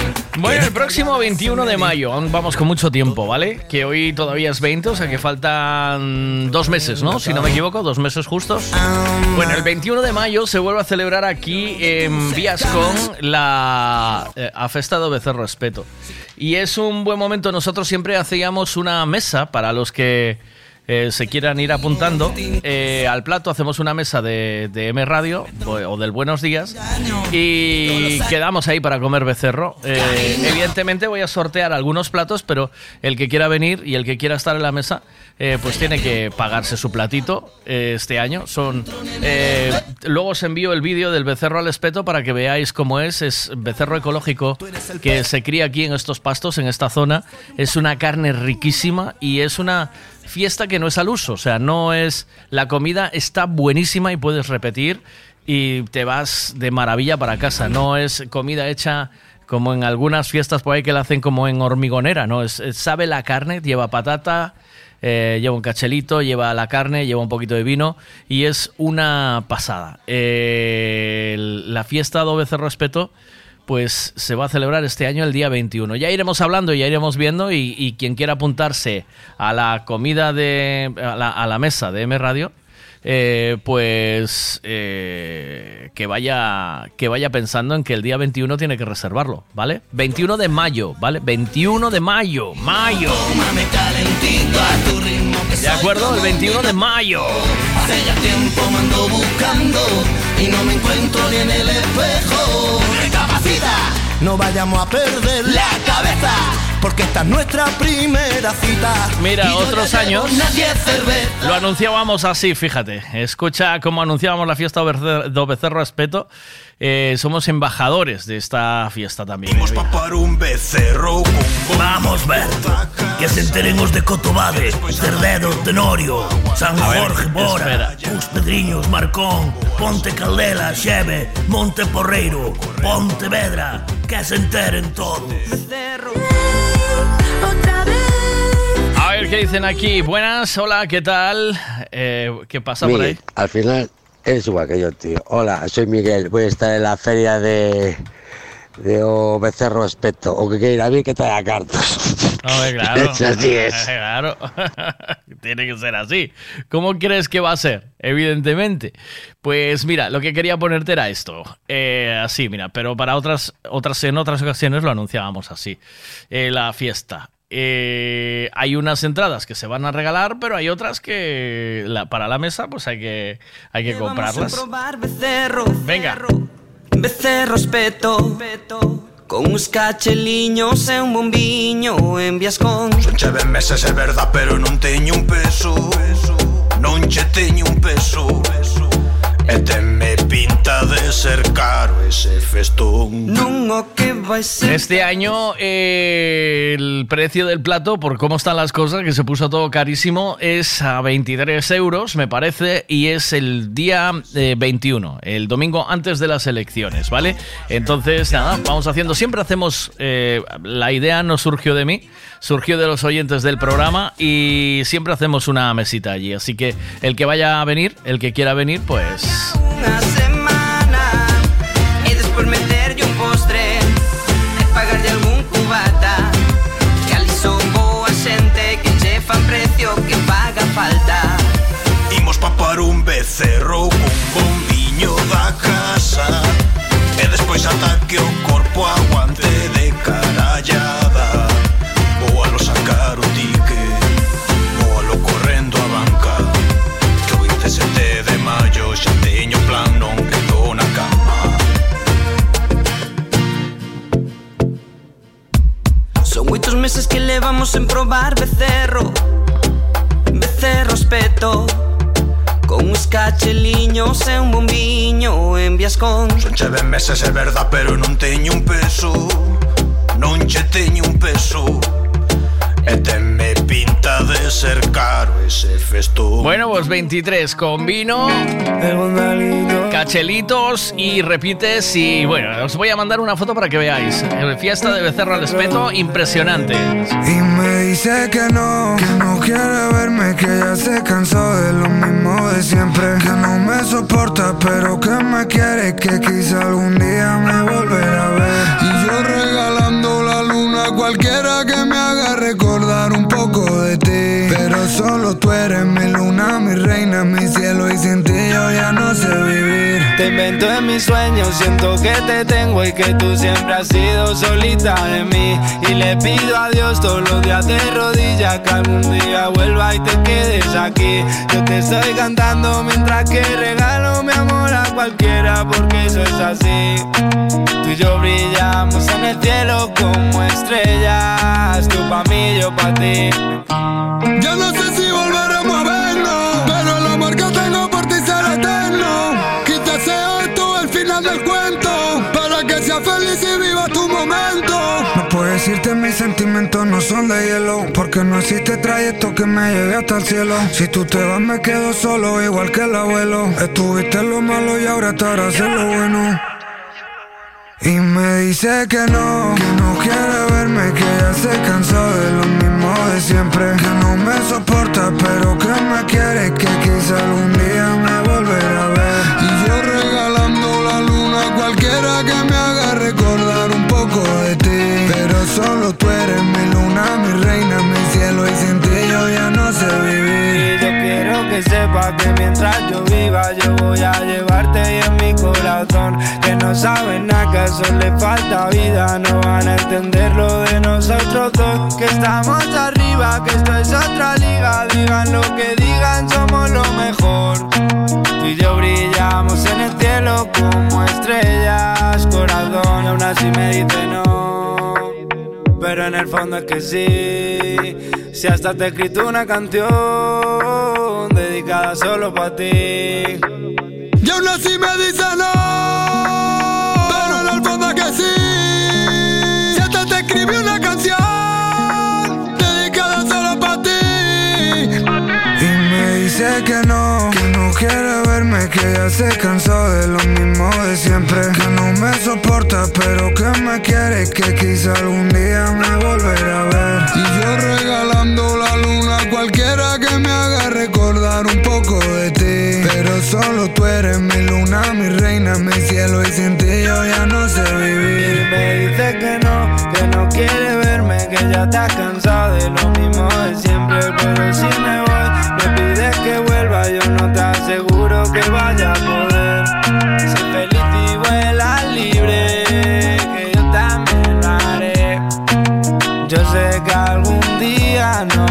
Bueno, el próximo 21 de mayo, aún vamos con mucho tiempo, ¿vale? Que hoy todavía es 20, o sea que faltan dos meses, ¿no? Si no me equivoco, dos meses justos. Bueno, el 21 de mayo se vuelve a celebrar aquí en Viascon la eh, a Festa do Becerro Respeto. Y es un buen momento, nosotros siempre hacíamos una mesa para los que eh, se quieran ir apuntando eh, al plato, hacemos una mesa de, de M Radio o, del Buenos Días y quedamos ahí para comer becerro. Eh, evidentemente voy a sortear algunos platos, pero el que quiera venir y el que quiera estar en la mesa, pues tiene que pagarse su platito este año. Son luego os envío el vídeo del becerro al espeto para que veáis cómo es. Es becerro ecológico que se cría aquí en estos pastos, en esta zona. Es una carne riquísima y es una fiesta que no es al uso, o sea, no es la comida está buenísima y puedes repetir y te vas de maravilla para casa, no es comida hecha como en algunas fiestas por ahí que la hacen como en hormigonera, no es, sabe la carne, lleva patata, eh, lleva un cachelito, lleva la carne, lleva un poquito de vino y es una pasada. Eh, la fiesta do Becerro Respeto pues se va a celebrar este año el día 21. Ya iremos hablando, ya iremos viendo y, quien quiera apuntarse a la comida de a la, mesa de M Radio, eh, pues eh, que vaya que vaya pensando en que el día 21 tiene que reservarlo, ¿vale? 21 de mayo, ¿vale? 21 de mayo, mayo. ¿De acuerdo? El 21 de mayo. Hace ya tiempo me ando buscando y no me encuentro ni en el espejo. No vayamos a perder la cabeza, porque esta es nuestra primera cita. Mira, otros años unas 10 cervezas. lo anunciábamos así, fíjate. Escucha cómo anunciábamos la fiesta do Becerro Respeto. Eh, somos embajadores de esta fiesta también. Para un becerro Vamos, ver. Que se enteren os de Cotobade, Cerdedo, Tenorio, San Jorge, Bora, Cus Pedriños, Marcón, Ponte Caldela, Xeve, Monte Porreiro, Pontevedra. Que se enteren todos. Ver, ¿qué dicen aquí? Buenas, hola, ¿qué tal? Eh, ¿Qué pasa por ahí? Al final eres igual que yo, tío. Hola, soy Miguel. Voy a estar en la feria de. de O Becerro Espeto. O que quiere ir a mí que traiga cartas. Hombre, claro. Así es. Claro. Tiene que ser así. ¿Cómo crees que va a ser? Evidentemente. Pues mira, lo que quería ponerte era esto. Eh, así, mira, pero para otras, otras, en otras ocasiones lo anunciábamos así. Eh, la fiesta. Eh, hay unas entradas que se van a regalar, pero hay otras que la- para la mesa pues hay que, hay que comprarlas. provar becerro, Venga. becerro speto Con uns cacheliños e un bombiño envías con Son cheve meses, é verdad, pero non teño un peso Non che teño un peso E tenme pinta de ser caro ese festón Este año eh, el precio del plato, por cómo están las cosas, que se puso todo carísimo, es a 23 euros, me parece, y es el día eh, 21, el domingo antes de las elecciones, ¿vale? Entonces, nada, vamos haciendo, siempre hacemos, eh, la idea no surgió de mí, surgió de los oyentes del programa y siempre hacemos una mesita allí, así que el que vaya a venir, el que quiera venir, pues... unha semana un postre pagarlle algún cubata Que ali son boa xente Que che fan precio que paga falta. Imos papar un becerro con bombiño da casa E despois ata que o corpo aguante meses que levamos en probar becerro Becerro espeto. Con uns cacheliños e un bombiño en Viascón Son cheve meses é verdad pero non teño un peso. Non che teño un peso. E tenme pinta de ser caro ese festón Bueno, pues 23 con vino, cachelitos y repites y bueno, os voy a mandar una foto para que veáis. Eh, Fiesta de Becerro al Espeto, impresionante. Y me dice que no, que no quiere verme, que ya se cansó de lo mismo de siempre. Que no me soporta, pero que me quiere, que quizá algún día me volverá a ver. Y yo regalando la luna a cualquiera que me tú eres mi luna, mi reina, mi cielo, y sin ti yo ya no sé vivir. Te invento en mis sueños, siento que te tengo y que tú siempre has sido solita de mí. Y le pido a Dios todos los días de rodillas que algún día vuelva y te quedes aquí. Yo te estoy cantando mientras que regalo mi amor a cualquiera porque eso es así. Tú y yo brillamos en el cielo como estrellas, tú pa' mí, yo pa' ti. Yo no sé si no son de hielo, porque no existe trayecto que me lleve hasta el cielo. Si tú te vas me quedo solo, igual que el abuelo. Estuviste en lo malo y ahora estarás en lo bueno. Y me dice que no, que no quiere verme, que ya se cansó de lo mismo de siempre. Que no me soporta, pero que me quiere, que quizá algún día Y yo quiero que sepas que mientras yo viva yo voy a llevarte y en mi corazón. Que no saben nada, que eso le falta vida. No van a entender lo de nosotros dos. Que estamos arriba, que esto es otra liga. Digan lo que digan, somos lo mejor. Tú y yo brillamos en el cielo como estrellas. Corazón, y aún así me dice no. Pero en el fondo es que sí. Si hasta te he escrito una canción dedicada solo para ti. Y aún así me dice no, quiere verme, que ya se cansó de lo mismo de siempre. Que no me soporta, pero que me quiere, que quizá algún día me volverá a ver. Y yo regalando la luna a cualquiera que me haga recordar un poco de ti. Pero solo tú eres mi luna, mi reina, mi cielo. Y sin ti yo ya no sé vivir. Me dice que no, que no quiere verme, que ya estás cansado de lo mismo de siempre. Pero si me voy, yo no te aseguro que vaya a poder. Sé feliz y vuela libre, que yo también lo haré. Yo sé que algún día nos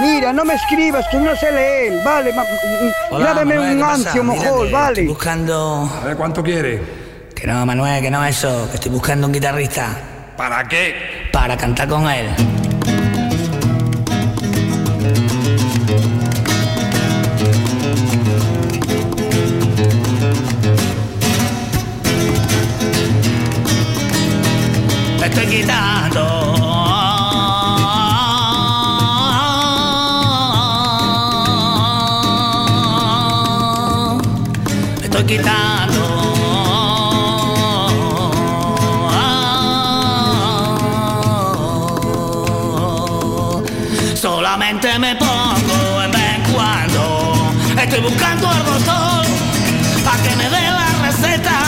Mira, no me escribas, que no sé leer, vale. Hola, Manuel, un Mira mojol, vale. Estoy buscando. A ver, ¿cuánto quiere? Que no, Manuel, que no eso. Que estoy buscando un guitarrista. ¿Para qué? Para cantar con él. Me estoy quitando. Estoy quitando. Solamente me pongo en vez en cuando. Estoy buscando al doctor para que me dé la receta.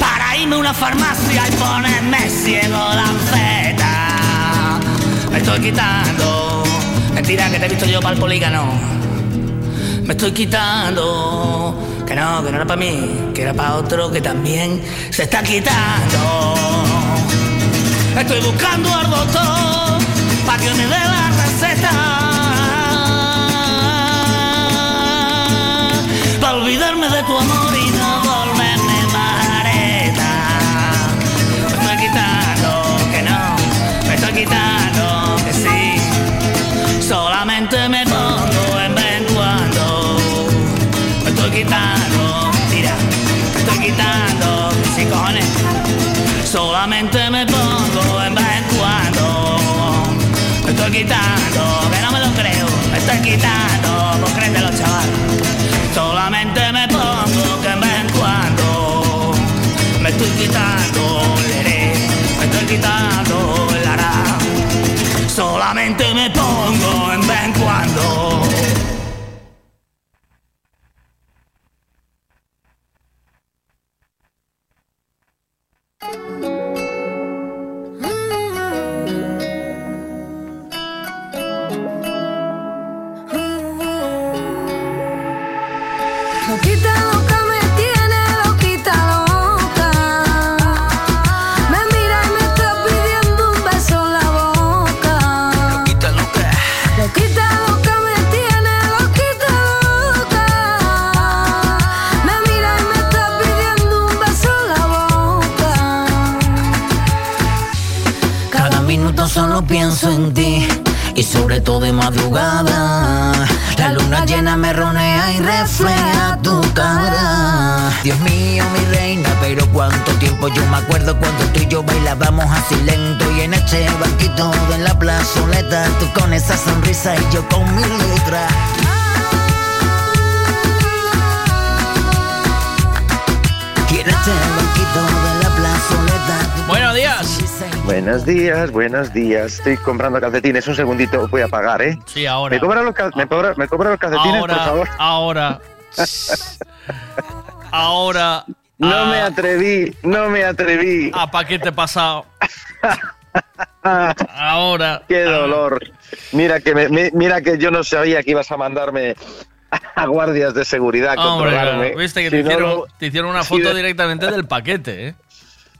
Para irme a una farmacia y ponerme ciego la feta. Estoy quitando. Mentira que te he visto yo para el polígono. Me estoy quitando. Que no, que no era para mí, que era para otro que también se está quitando. Estoy buscando al doctor para que me dé la receta. Para olvidarme de tu amor quitando, que no me lo creo. Me estoy quitando, pues créetelo, chaval. Solamente me pongo que en vez en cuando. Me estoy quitando, leré. Me estoy quitando, lara. Solamente me sobre todo de madrugada. La luna llena me ronea y refleja tu cara. Dios mío, mi reina, pero cuánto tiempo yo me acuerdo cuando tú y yo bailábamos así lento y en este banquito de la plazoleta, tú con esa sonrisa y yo con mi letra. Este banquito Buenos días, buenos días. Estoy comprando calcetines. Un segundito, voy a pagar, ¿eh? Sí, ahora. ¿Me cobran los, cal- me cobra- me cobran los calcetines, ahora, por favor? ahora. ahora. No me atreví, no me atreví. ¿A paquete pasado? ahora. Qué dolor. Mira que, me- mira que yo no sabía que ibas a mandarme a guardias de seguridad a Hombre, controlarme. claro, viste que Si te, no, hicieron, te hicieron una foto directamente del paquete, ¿eh?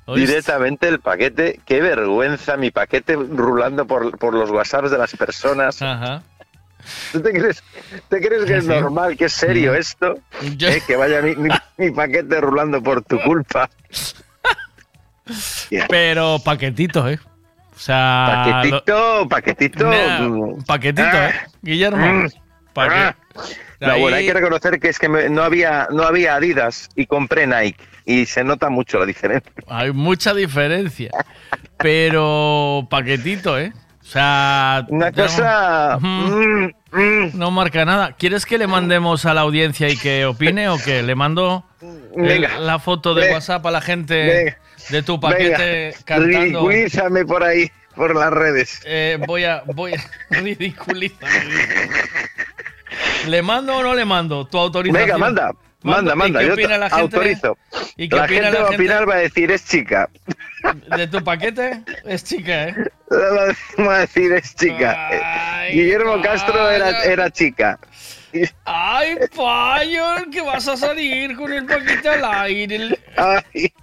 ¿Oíste? Directamente el paquete, qué vergüenza, mi paquete rulando por, por los WhatsApps de las personas. Ajá. ¿Tú te crees, te crees que es normal, que es serio esto? Yo- Eh, que vaya mi, mi- mi paquete rulando por tu culpa. Pero paquetito, ¿eh? O sea. Paquetito, paquetito. Nah, paquetito, Ah. ¿eh? Guillermo. Mm. ¿Para Ah. No, bueno, hay que reconocer que es que me- no había no había Adidas y compré Nike y se nota mucho la diferencia. Hay mucha diferencia. Pero paquetito, ¿eh? O sea. Una no- cosa, Ujú. No marca nada. ¿Quieres que le mandemos a la audiencia y que opine o que le mando el- Venga. la foto de Venga. WhatsApp a la gente Venga. de tu paquete cantando? ridiculízame por ahí, por las redes. Eh, voy a. Voy a. Ridiculiza. ¿Le mando o no le mando tu autorización? Venga, manda, manda, ¿Y manda, qué yo opina la gente? autorizo. ¿Y qué la opina gente la va a opinar, va a decir, es chica. ¿De tu paquete? Es chica, ¿eh? Va a decir, es chica. Guillermo Castro era, era chica. ¡Ay, payo! Que vas a salir con el paquete al aire. Ay.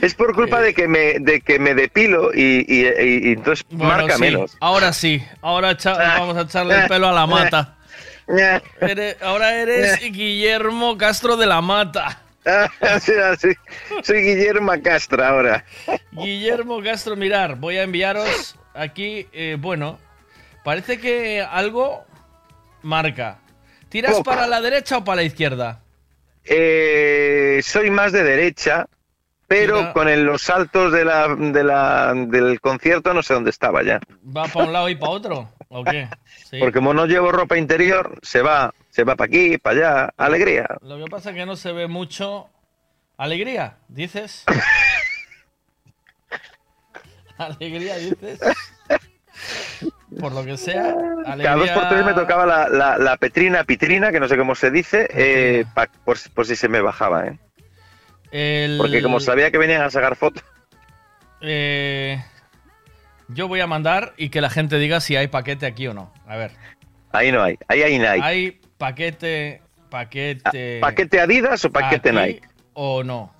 Es por culpa de que me, de que me depilo y, y- y- y entonces Bueno, marca sí, menos. Ahora sí. Ahora vamos a echarle el pelo a la mata. Eres- ahora eres Guillermo Castro de la Mata. Sí, sí. Soy Guillermo Castro ahora. Guillermo Castro, mirar, voy a enviaros aquí, eh, bueno, parece que algo marca. ¿Tiras Poco. para la derecha o para la izquierda? Eh, soy más de derecha, pero Mira. con el- los saltos de la, de la, del concierto no sé dónde estaba ya. ¿Va para un lado y para otro? Porque como no llevo ropa interior, se va, se va para aquí, para allá, alegría. Lo que pasa es que no se ve mucho. ¿Alegría? ¿Dices? ¿Alegría dices? Por lo que sea, Cada dos por tres me tocaba la, la, la petrina, pitrina, que no sé cómo se dice, eh, pa- por, por si se me bajaba, ¿eh? El- Porque como sabía que venían a sacar fotos, Eh, yo voy a mandar y que la gente diga si hay paquete aquí o no. A ver. ahí no hay, ahí hay Nike. ¿Hay paquete, paquete... ¿Paquete Adidas o paquete aquí Nike? ¿O no?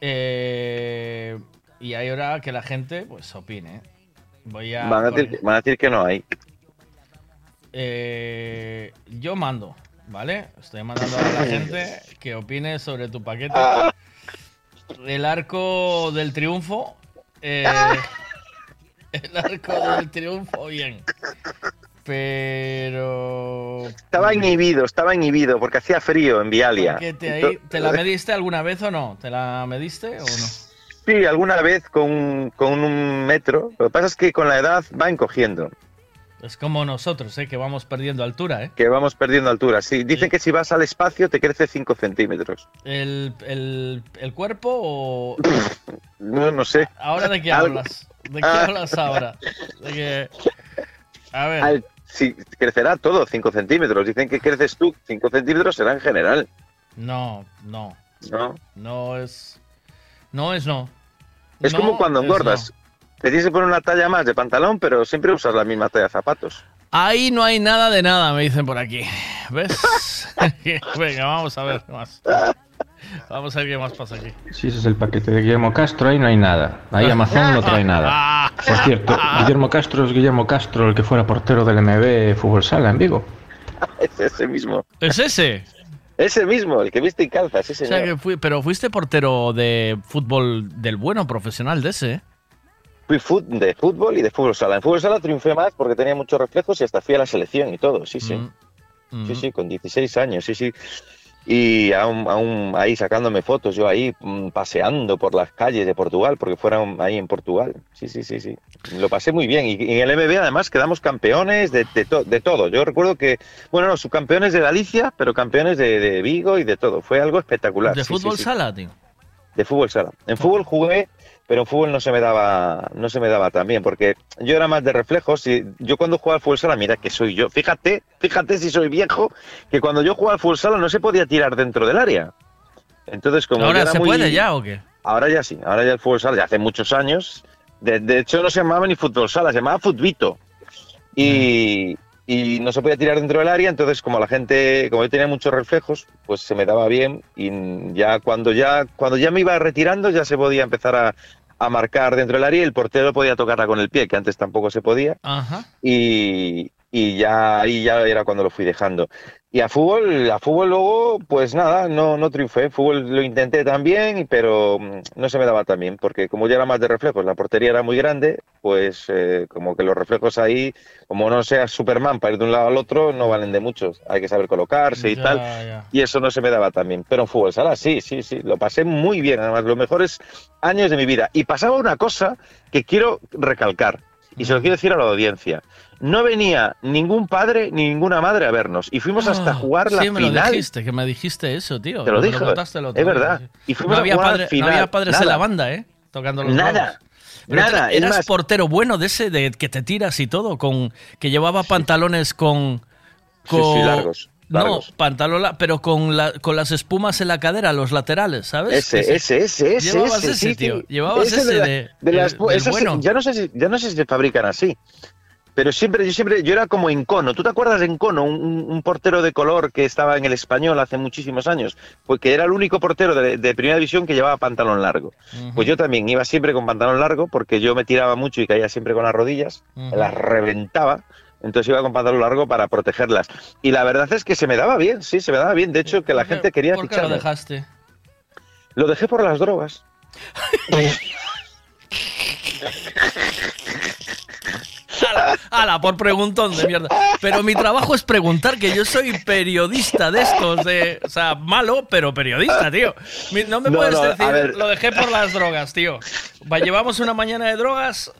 Eh, y hay hora que la gente pues opine. Voy a... Van a, decir, van a decir que no hay. Eh, yo mando, ¿vale? Estoy mandando a la gente que opine sobre tu paquete. El arco del triunfo. Eh, el arco del triunfo, bien. Pero. Estaba inhibido, estaba inhibido porque hacía frío en Vialia. ahí, ¿Te la mediste alguna vez o no? ¿Te la mediste o no? Sí, alguna vez con, con un metro. Lo que pasa es que con la edad va encogiendo, Es como nosotros, ¿eh? Que vamos perdiendo altura, ¿eh? que vamos perdiendo altura. Sí, dicen que si vas al espacio te crece 5 centímetros. ¿El, el, el cuerpo o.? No, no sé. ¿Ahora de qué hablas? ¿De qué Ah. hablas ahora? De que... A ver. Al- sí, crecerá todo 5 centímetros. Dicen que creces tú 5 centímetros será en general. No, no. ¿No? No es. No es no. Es No como cuando engordas. Que poner una talla más de pantalón, pero siempre usas la misma talla de zapatos. Ahí no hay nada de nada, me dicen por aquí. ¿Ves? Venga, vamos a ver qué más. Vamos a ver qué más pasa aquí. Si ese es el paquete de Guillermo Castro, ahí no hay nada. Ahí Amazon no trae nada. Por cierto, Guillermo Castro es Guillermo Castro, el que fuera portero del MB Fútbol Sala en Vigo. Es ese mismo. ¿Es ese? Ese mismo, el que viste y calza, sí O señor. sea, que fui, pero fuiste portero de fútbol del bueno, profesional de ese. Fui fut- de fútbol y de fútbol sala. En fútbol sala triunfé más porque tenía muchos reflejos y hasta fui a la selección y todo, sí, sí. Mm. Sí, sí, con 16 años, sí, sí. Y aún, aún ahí sacándome fotos, yo ahí mm, paseando por las calles de Portugal, porque fueron ahí en Portugal. Sí, sí, sí, sí. Lo pasé muy bien. Y, y en el MB además quedamos campeones de, de, to- de todo. Yo recuerdo que, bueno, no, subcampeones de Galicia, pero campeones de, de Vigo y de todo. Fue algo espectacular. ¿De sí, fútbol sí, sí. sala, tío? De fútbol sala. En fútbol jugué, pero fútbol no se me daba, no se me daba tan bien, porque yo era más de reflejos y yo cuando jugaba al fútbol sala, mira que soy yo. Fíjate, fíjate si soy viejo, que cuando yo jugaba al fútbol sala no se podía tirar dentro del área. Entonces, como yo ¿Ahora era se muy- puede ya o qué? Ahora ya sí, ahora ya el fútbol sala, ya hace muchos años. De, de hecho, no se llamaba ni fútbol sala, se llamaba futbito. Y, y no se podía tirar dentro del área, entonces como la gente, como yo tenía muchos reflejos, pues se me daba bien y ya cuando ya cuando ya me iba retirando ya se podía empezar a, a marcar dentro del área y el portero podía tocarla con el pie, que antes tampoco se podía Ajá. y, y ya ahí ya era cuando lo fui dejando. Y a fútbol, a fútbol luego, pues nada, no, no triunfé. Fútbol lo intenté también, pero mm, no se me daba tan bien, porque como yo era más de reflejos, la portería era muy grande, pues eh, como que los reflejos ahí, como no seas Superman para ir de un lado al otro, no valen de mucho. Hay que saber colocarse y Ya, tal. ya. Y eso no se me daba tan bien. Pero en fútbol sala, sí, sí, sí, lo pasé muy bien. Además, los mejores años de mi vida. Y pasaba una cosa que quiero recalcar, y se lo quiero decir a la audiencia. No venía ningún padre ni ninguna madre a vernos. Y fuimos hasta Ah, jugar la sí, me lo final. dijiste, que me dijiste eso, tío. Te lo dije, otro es verdad. Y fuimos no, a había jugar padre- al final. no había padres en la banda, ¿eh? Tocando los Nada. Pero Nada, eras más- portero bueno de ese de que te tiras y todo, con que llevaba pantalones con... Con sí, largos, largos. No, pantalón, pero con, la, con las espumas en la cadera, los laterales, ¿sabes? Ese, ese, ese, ese. Llevabas ese, ese, sí, tío. sí. Llevabas ese de, las- bueno. Ya no sé si, ya no sé si se fabrican así. Pero siempre, yo siempre, yo era como Encono. ¿Tú te acuerdas de Encono? Un, un- portero de color que estaba en el español hace muchísimos años. Pues que era el único portero de, de primera división que llevaba pantalón largo. Pues yo también iba siempre con pantalón largo porque yo me tiraba mucho y caía siempre con las rodillas. Las reventaba. Entonces iba con pantalón largo para protegerlas. Y la verdad es que se me daba bien, sí, se me daba bien. De hecho, que la gente quería ¿Por qué lo dejaste? Lo dejé por las drogas. Ala, ala, por preguntón de mierda. Pero mi trabajo es preguntar, que yo soy periodista de estos, de, o sea, malo, pero periodista, tío. No me No, puedes no, decir, lo dejé por las drogas, tío. Va, llevamos una mañana de drogas.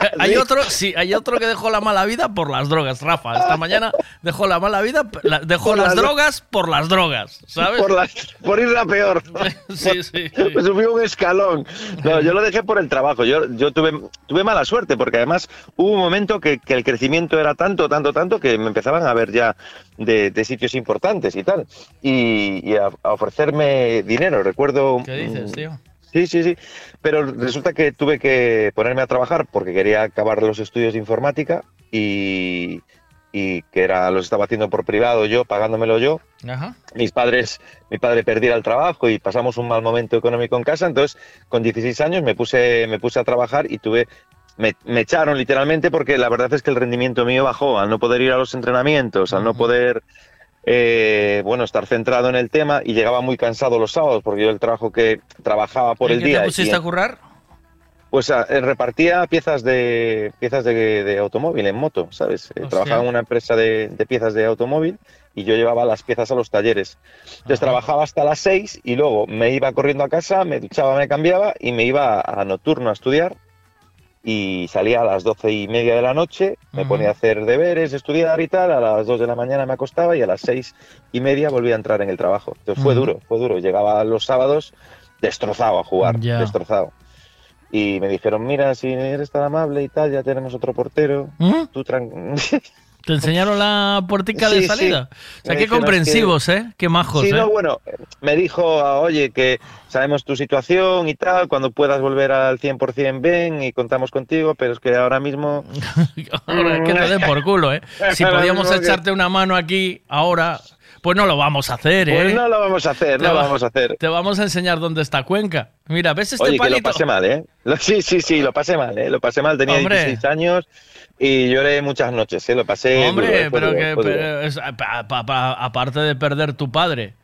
Hay otro, sí, hay otro que dejó la mala vida por las drogas, Rafa. Esta mañana dejó la mala vida, la- dejó Por las las dro- drogas por las drogas, ¿sabes? Por, las, por ir a peor. Sí, sí. Me subí un escalón. No, yo lo dejé por el trabajo. Yo, yo tuve, tuve mala suerte porque además hubo un momento que, que el crecimiento era tanto, tanto, tanto que me empezaban a ver ya de, de sitios importantes y tal. Y, y a, a ofrecerme dinero. Recuerdo. ¿Qué dices, tío? Sí, sí, sí. Pero resulta que tuve que ponerme a trabajar porque quería acabar los estudios de informática y, y que era los estaba haciendo por privado yo, pagándomelo yo Ajá. mis padres, mi padre perdiera el trabajo y pasamos un mal momento económico en casa, entonces con 16 años me puse, me puse a trabajar y tuve, me, me echaron literalmente porque la verdad es que el rendimiento mío bajó al no poder ir a los entrenamientos, al no poder, eh, bueno, estar centrado en el tema y llegaba muy cansado los sábados porque yo el trabajo que trabajaba por ¿En el qué día. te y- pusiste a currar? pues ah, eh, repartía piezas de piezas de, de automóvil en moto, ¿sabes? Eh, trabajaba en una empresa de, de piezas de automóvil y yo llevaba las piezas a los talleres. Entonces trabajaba hasta las 6 y luego me iba corriendo a casa, me duchaba, me cambiaba y me iba a nocturno a estudiar y salía a las doce y media de la noche, me ponía a hacer deberes, estudiar y tal, a las 2 de la mañana me acostaba y a las seis y media volvía a entrar en el trabajo. Entonces fue duro, fue duro. Llegaba los sábados destrozado a jugar, Ya. destrozado. Y me dijeron, mira, si eres tan amable y tal, ya tenemos otro portero. ¿Mm? Tú tran- ¿Te enseñaron la puertica Sí, de sí. salida? O sea, Me qué comprensivos, ¿eh? Qué majos, Sí, ¿eh? no, bueno, me dijo, oye, que sabemos tu situación y tal, cuando puedas volver al 100% ven y contamos contigo, pero es que ahora mismo... Ahora, que te den por culo, ¿eh? Si podíamos mismo que- echarte una mano aquí ahora, pues no lo vamos a hacer, ¿eh? Pues no lo vamos a hacer, Te no lo va- vamos a hacer. Te vamos a enseñar dónde está Cuenca. Mira, ¿ves este Oye, que lo palito? pasé mal, ¿eh? Lo- Sí, sí, sí, lo pasé mal, ¿eh? Lo pasé mal, tenía Hombre. 16 años y lloré muchas noches, ¿eh? Lo pasé Hombre, duro, ¿eh? Pero duro, que pero es- pa- pa- pa- aparte de perder tu padre,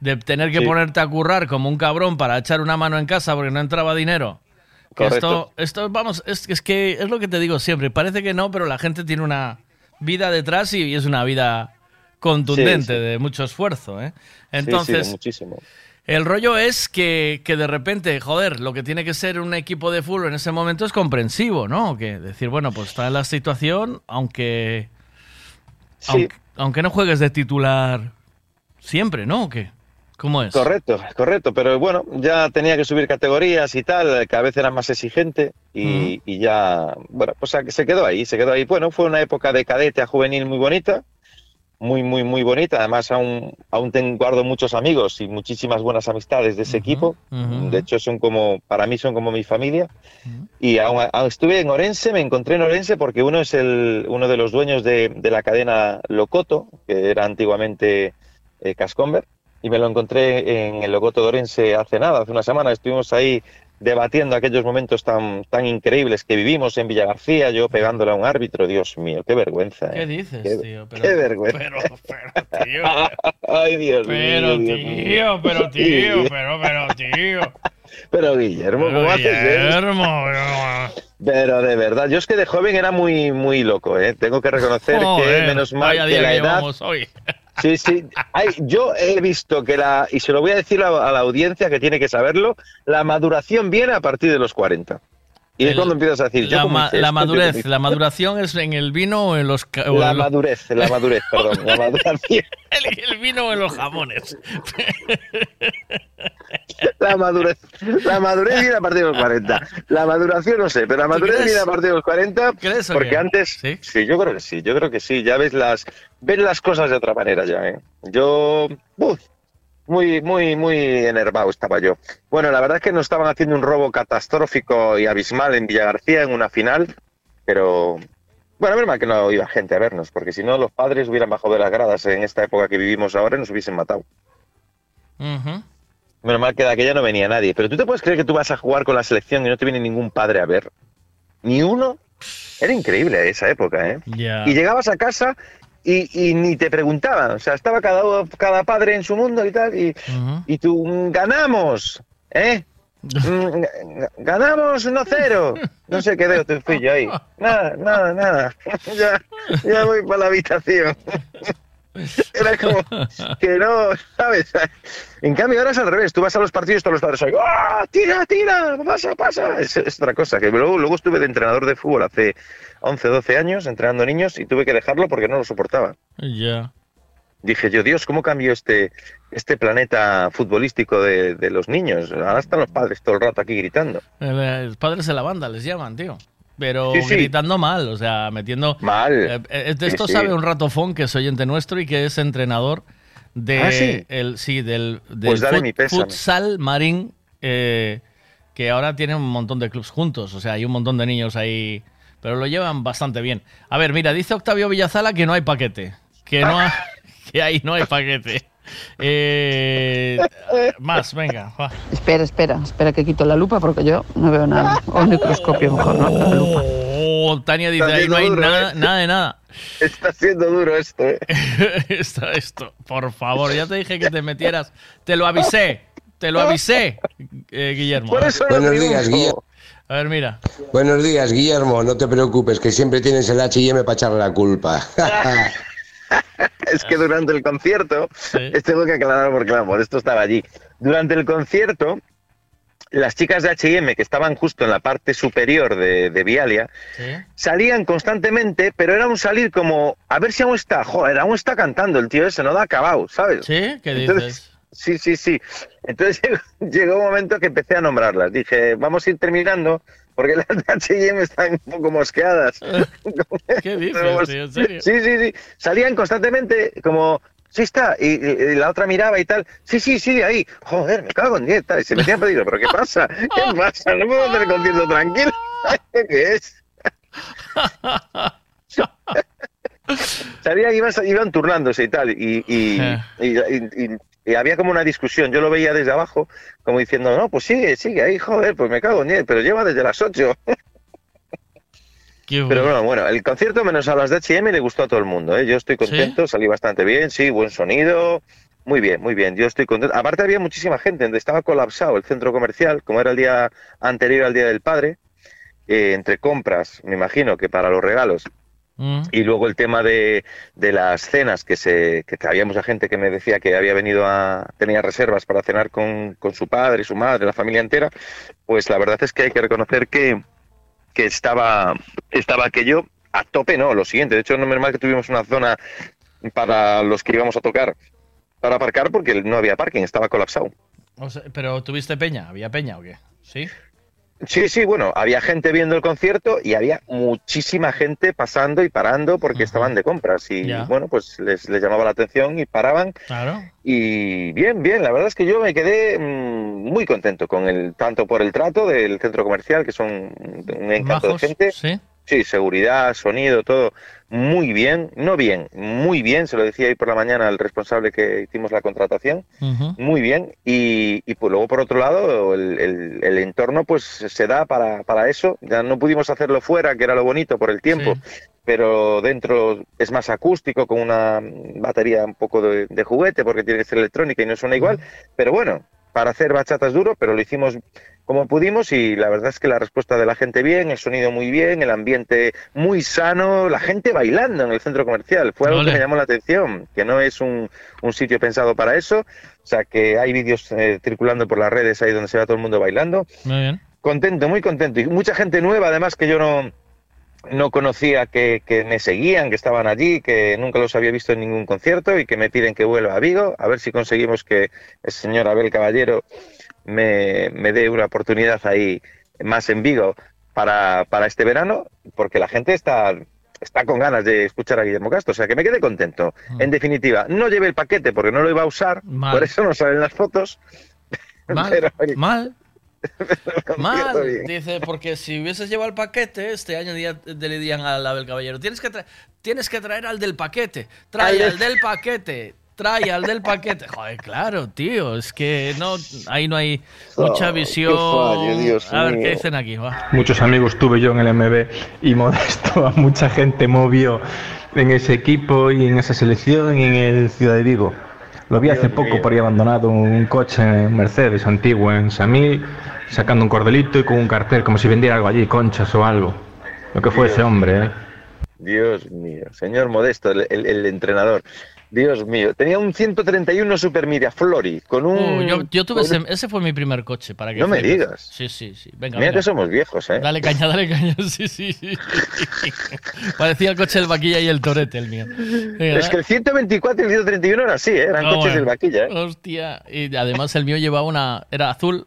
de tener que Sí. ponerte a currar como un cabrón para echar una mano en casa porque no entraba dinero, Que Correcto. Esto, esto, vamos, es, es que es lo que te digo siempre. Parece que no, pero la gente tiene una vida detrás y, y es una vida contundente, Sí, sí. de mucho esfuerzo. ¿eh? Entonces, muchísimo. El rollo es que, que de repente, joder, lo que tiene que ser un equipo de fútbol en ese momento es comprensivo, ¿no? Que decir, bueno, pues está en la situación, aunque, Sí. aunque, aunque no juegues de titular siempre, ¿no? ¿O qué? ¿Cómo es? Correcto, correcto, pero bueno, ya tenía que subir categorías y tal, cada vez era más exigente y, y ya, bueno, pues se quedó ahí, se quedó ahí. Bueno, fue una época de cadete a juvenil muy bonita, muy, muy, muy bonita. Además, aún, aún tengo, guardo muchos amigos y muchísimas buenas amistades de ese equipo. De hecho, son como, para mí son como mi familia. Y aún, aún estuve en Orense, me encontré en Orense porque uno es el, uno de los dueños de, de la cadena Locoto, que era antiguamente eh, Cascomber, y me lo encontré en el Locoto de Orense hace nada, hace una semana. Estuvimos ahí debatiendo aquellos momentos tan, tan increíbles que vivimos en Villa García, yo pegándole a un árbitro, Dios mío, qué vergüenza. ¿Qué eh. dices, Qué- tío? Pero, qué vergüenza. Pero, pero, tío. Ay, Dios Pero, mío. Dios mío. tío, pero, tío, pero, pero, tío. Pero Guillermo, Pero, ¿cómo haces eso? Guillermo, pero- de verdad, yo es que de joven era muy, muy loco, ¿eh? Tengo que reconocer Joder, que menos mal que la edad... hoy. Sí, sí. Ay, yo he visto que la, y se lo voy a decir a, a la audiencia que tiene que saberlo, la maduración viene a partir de los 40. Y es cuando empiezas a decir, La, ma- la yo madurez, la maduración es en el vino o en los... o La en los- madurez, la madurez, perdón, la maduración. el, el vino o en los jamones. La madurez, la madurez viene a partir de los 40. La maduración no sé, pero la madurez viene a partir de los 40 ¿Crees porque antes ¿Sí? yo creo que sí, yo creo que sí, ya ves las ves las cosas de otra manera ya, ¿eh? Yo uf, muy muy muy enervado estaba yo. Bueno, la verdad es que nos estaban haciendo un robo catastrófico y abismal en Villa García en una final, pero bueno, menos mal que no iba gente a vernos, porque si no los padres hubieran bajado de las gradas en esta época que vivimos ahora y nos hubiesen matado. Menos mal que de aquella no venía nadie. Pero tú te puedes creer que tú vas a jugar con la selección y no te viene ningún padre a ver. Ni uno. Era increíble esa época, ¿eh? Y llegabas a casa y, y ni te preguntaban. O sea, estaba cada, cada padre en su mundo y tal. Y, y tú, "Mm, ganamos, ¿eh? Mm, Ganamos 1-0. No sé qué de te fui yo ahí. Nada, nada, nada. ya, ya voy para la habitación. Era como que no, ¿sabes? En cambio, ahora es al revés. Tú vas a los partidos, todos los padres ahí, ¡ah! ¡Tira, tira! ¡Pasa, pasa! Es, es otra cosa. Que luego, luego estuve de entrenador de fútbol hace 11, 12 años, entrenando niños, y tuve que dejarlo porque no lo soportaba. Ya. Dije yo, Dios, ¿cómo cambió este, este planeta futbolístico de, de los niños? Ahora están los padres todo el rato aquí gritando. Los padres de la banda les llaman, tío. Pero Sí, sí. gritando mal, o sea, metiendo... Mal. Eh, eh, de esto Sí, sabe un ratofón que es oyente nuestro y que es entrenador de Ah, ¿sí? el sí del, del Pues fut- futsal marín eh, que ahora tiene un montón de clubs juntos, o sea, hay un montón de niños ahí, pero lo llevan bastante bien. A ver, mira, dice Octavio Villazala que no hay paquete, que no hay- que ahí no hay paquete. Eh, más, venga. va. Espera, espera, espera que quito la lupa porque yo no veo nada. O el microscopio mejor, ¿no? La lupa. Oh, Tania dice, Está ahí no hay siendo duro, nada, ¿eh? nada de nada. Está siendo duro esto, ¿eh? esto, esto, por favor, ya te dije que te metieras. Te lo avisé, te lo avisé, eh, Guillermo. Buenos días, Guillermo. A ver, mira. Buenos días, Guillermo. No te preocupes, que siempre tienes el H&M para echarle la culpa. es que durante el concierto, tengo que aclarar porque vamos, esto estaba allí. Durante el concierto, las chicas de H&M que estaban justo en la parte superior de, de Vialia salían constantemente, pero era un salir como a ver si aún está, joder, aún está cantando el tío ese, no da acabado, ¿sabes? ¿Sí? ¿Qué Entonces, dices? Sí, sí, sí. Entonces llegó, llegó un momento que empecé a nombrarlas. Dije, vamos a ir terminando porque las de H&M están un poco mosqueadas. ¿Qué dices, tío? ¿En serio? Sí, sí, sí. Salían constantemente como, sí está, y, la otra miraba y tal, sí, sí, sigue ahí. Joder, me cago en diez, tal. Y se metían peligro, pero ¿qué pasa? ¿Qué pasa? No puedo hacer el concierto tranquilo. ¿Qué es? Salían, iban, iban turnándose y tal, y, y, y- y- y- había como una discusión. Yo lo veía desde abajo, como diciendo, no, pues sigue, sigue ahí, joder, pues me cago en diez, pero lleva desde las 8. Pero bueno, bueno, el concierto menos a las de H&M le gustó a todo el mundo, ¿eh? Yo estoy contento, salí bastante bien, sí, buen sonido, Muy bien, muy bien. Yo estoy contento. Aparte había muchísima gente, estaba colapsado el centro comercial, como era el día anterior al Día del Padre, eh, entre compras, me imagino que para los regalos. Mm. Y luego el tema de, de las cenas, que se que había mucha gente que me decía que había venido a, tenía reservas para cenar con, con su padre, su madre, la familia entera, pues la verdad es que hay que reconocer que, que estaba, estaba aquello a tope, no, lo siguiente. De hecho, no es normal que tuvimos una zona para los que íbamos a tocar para aparcar porque no había parking, estaba colapsado. O sea, pero tuviste peña, ¿había peña o qué? ¿Sí? Sí, sí, bueno, había gente viendo el concierto y había muchísima gente pasando y parando porque estaban de compras y Ya. bueno, pues les, les llamaba la atención y paraban Claro. y bien, bien, la verdad es que yo me quedé mm, muy contento con el tanto por el trato del centro comercial que son un encanto de gente. Sí. Sí, seguridad, sonido, todo muy bien, no bien, muy bien, se lo decía hoy por la mañana al responsable que hicimos la contratación, muy bien, y, y pues luego por otro lado el, el- el entorno pues se da para, para eso, ya no pudimos hacerlo fuera, que era lo bonito por el tiempo, pero dentro es más acústico, con una batería un poco de, de juguete, porque tiene que ser electrónica y no suena igual, pero bueno, para hacer bachatas duro, pero lo hicimos como pudimos y la verdad es que la respuesta de la gente bien, el sonido muy bien, el ambiente muy sano, la gente bailando en el centro comercial. Fue algo Ole. que me llamó la atención, que no es un, un sitio pensado para eso. O sea, que hay vídeos eh, circulando por las redes ahí donde se va todo el mundo bailando. Muy bien. Contento, muy contento. Y mucha gente nueva, además, que yo no, no conocía, que, que me seguían, que estaban allí, que nunca los había visto en ningún concierto y que me piden que vuelva a Vigo. A ver si conseguimos que el señor Abel Caballero me, me dé una oportunidad ahí más en Vigo para, para este verano, porque la gente está, está con ganas de escuchar a Guillermo Castro. O sea, que me quedé contento. En definitiva, no llevé el paquete porque no lo iba a usar, Mal. por eso no salen las fotos. Mal, Pero, mal. Mal, dice, porque si hubieses llevado el paquete, este año día- le dirían al Abel Caballero, tienes que, tienes que traer al del paquete, trae al del paquete, trae al del paquete. Joder, claro, tío, es que no, ahí no hay mucha Oh, qué visión. fallo, Dios a ver, mío. ¿qué dicen aquí? Va. Muchos amigos tuve yo en el MB y Modesto a mucha gente movió en ese equipo y en esa selección y en el Ciudad de Vigo. Lo vi hace poco por ahí abandonado un coche en Mercedes antiguo en Samil, sacando un cordelito y con un cartel como si vendiera algo allí, conchas o algo. Lo que fue ese hombre, ¿eh? Dios mío, señor Modesto, el, el- el entrenador. Dios mío, tenía un 131 Super Miraflori con un. Uh, yo, yo tuve ese, ese fue mi primer coche, para que No me digas. Sí, sí, sí. Venga, Mira venga. que somos viejos, ¿eh? Dale caña, dale caña. Sí, sí, sí. Parecía el coche del vaquilla y el torete, el mío. Venga, Es que el 124 y el 131 era así, ¿eh? eran Ah, coches bueno. del vaquilla. ¿eh? Hostia. Y además el mío llevaba una. Era azul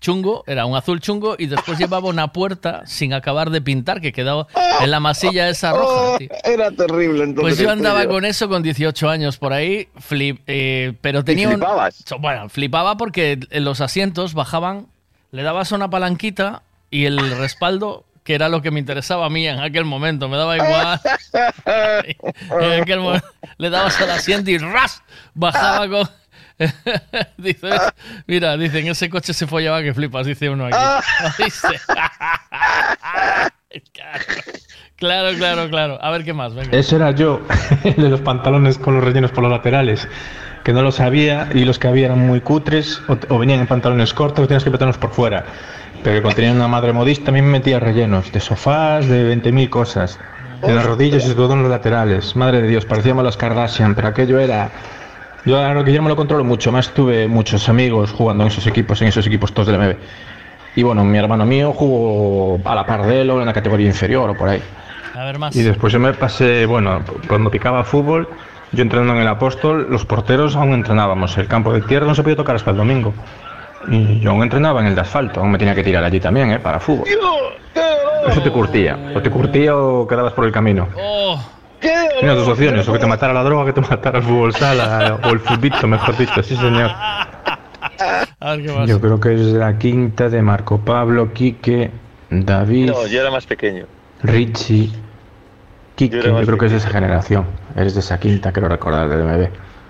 chungo, era un azul chungo y después llevaba una puerta sin acabar de pintar que quedaba en la masilla esa roja. tío. Era terrible entonces. Pues yo andaba con eso con 18 años por ahí, flip, eh, pero tenía un- flipabas? Bueno, flipaba porque los asientos bajaban, le dabas una palanquita y el respaldo, que era lo que me interesaba a mí en aquel momento, me daba igual. en aquel momento le dabas al asiento y ras, bajaba con... dice, mira, dice, en ese coche se follaba que flipas, dice uno aquí. Dice. claro, claro, claro. A ver qué más, venga. Ese era yo, el de los pantalones con los rellenos por los laterales, que no lo sabía y los que había eran muy cutres o, o venían en pantalones cortos, tenías que meterlos por fuera. Pero que contenían una madre modista, a mí me metía rellenos de sofás, de 20.000 cosas, en las rodillas y sobre todo en los laterales. Madre de Dios, parecíamos las Kardashian, pero aquello era... Yo a Guillermo lo controlo mucho, más tuve muchos amigos jugando en esos equipos, en esos equipos todos del MB. Y bueno, mi hermano mío jugó a la par de él o en la categoría inferior o por ahí. A ver más. Y después yo me pasé, bueno, cuando picaba fútbol, yo entrenando en el Apóstol, los porteros aún entrenábamos. El campo de tierra no se podía tocar hasta el domingo. Y yo aún entrenaba en el de asfalto, aún me tenía que tirar allí también, ¿eh? Para fútbol. Eso te curtía. O te curtía o quedabas por el camino. Oh, Tienes dos opciones, o que te matara la droga o que te matara el fútbol sala, o el futbito, mejor dicho, sí señor. a ver qué más. Yo creo que es la quinta de Marco Pablo, Quique, David, No, yo era más pequeño. Richie, Quique, Yo yo creo que es de esa generación. Eres de esa quinta, creo recordar, del MB.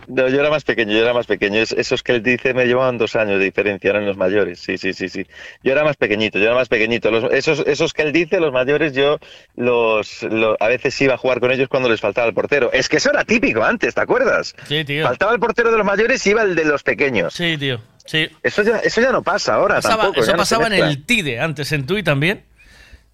No, yo era más pequeño, yo era más pequeño. Es- esos que él dice me llevaban dos años de diferencia, eran los mayores. Sí, sí, sí, sí. Yo era más pequeñito, yo era más pequeñito. Los- esos, esos que él dice, los mayores, yo los, lo- a veces iba a jugar con ellos cuando les faltaba el portero. Es que eso era típico antes, ¿te acuerdas? Sí, tío. Faltaba el portero de los mayores y iba el de los pequeños. Sí, tío. Sí. Eso ya, eso ya no pasa ahora Pasaba- tampoco. eso no pasaba en el TIDE antes, en TUI también.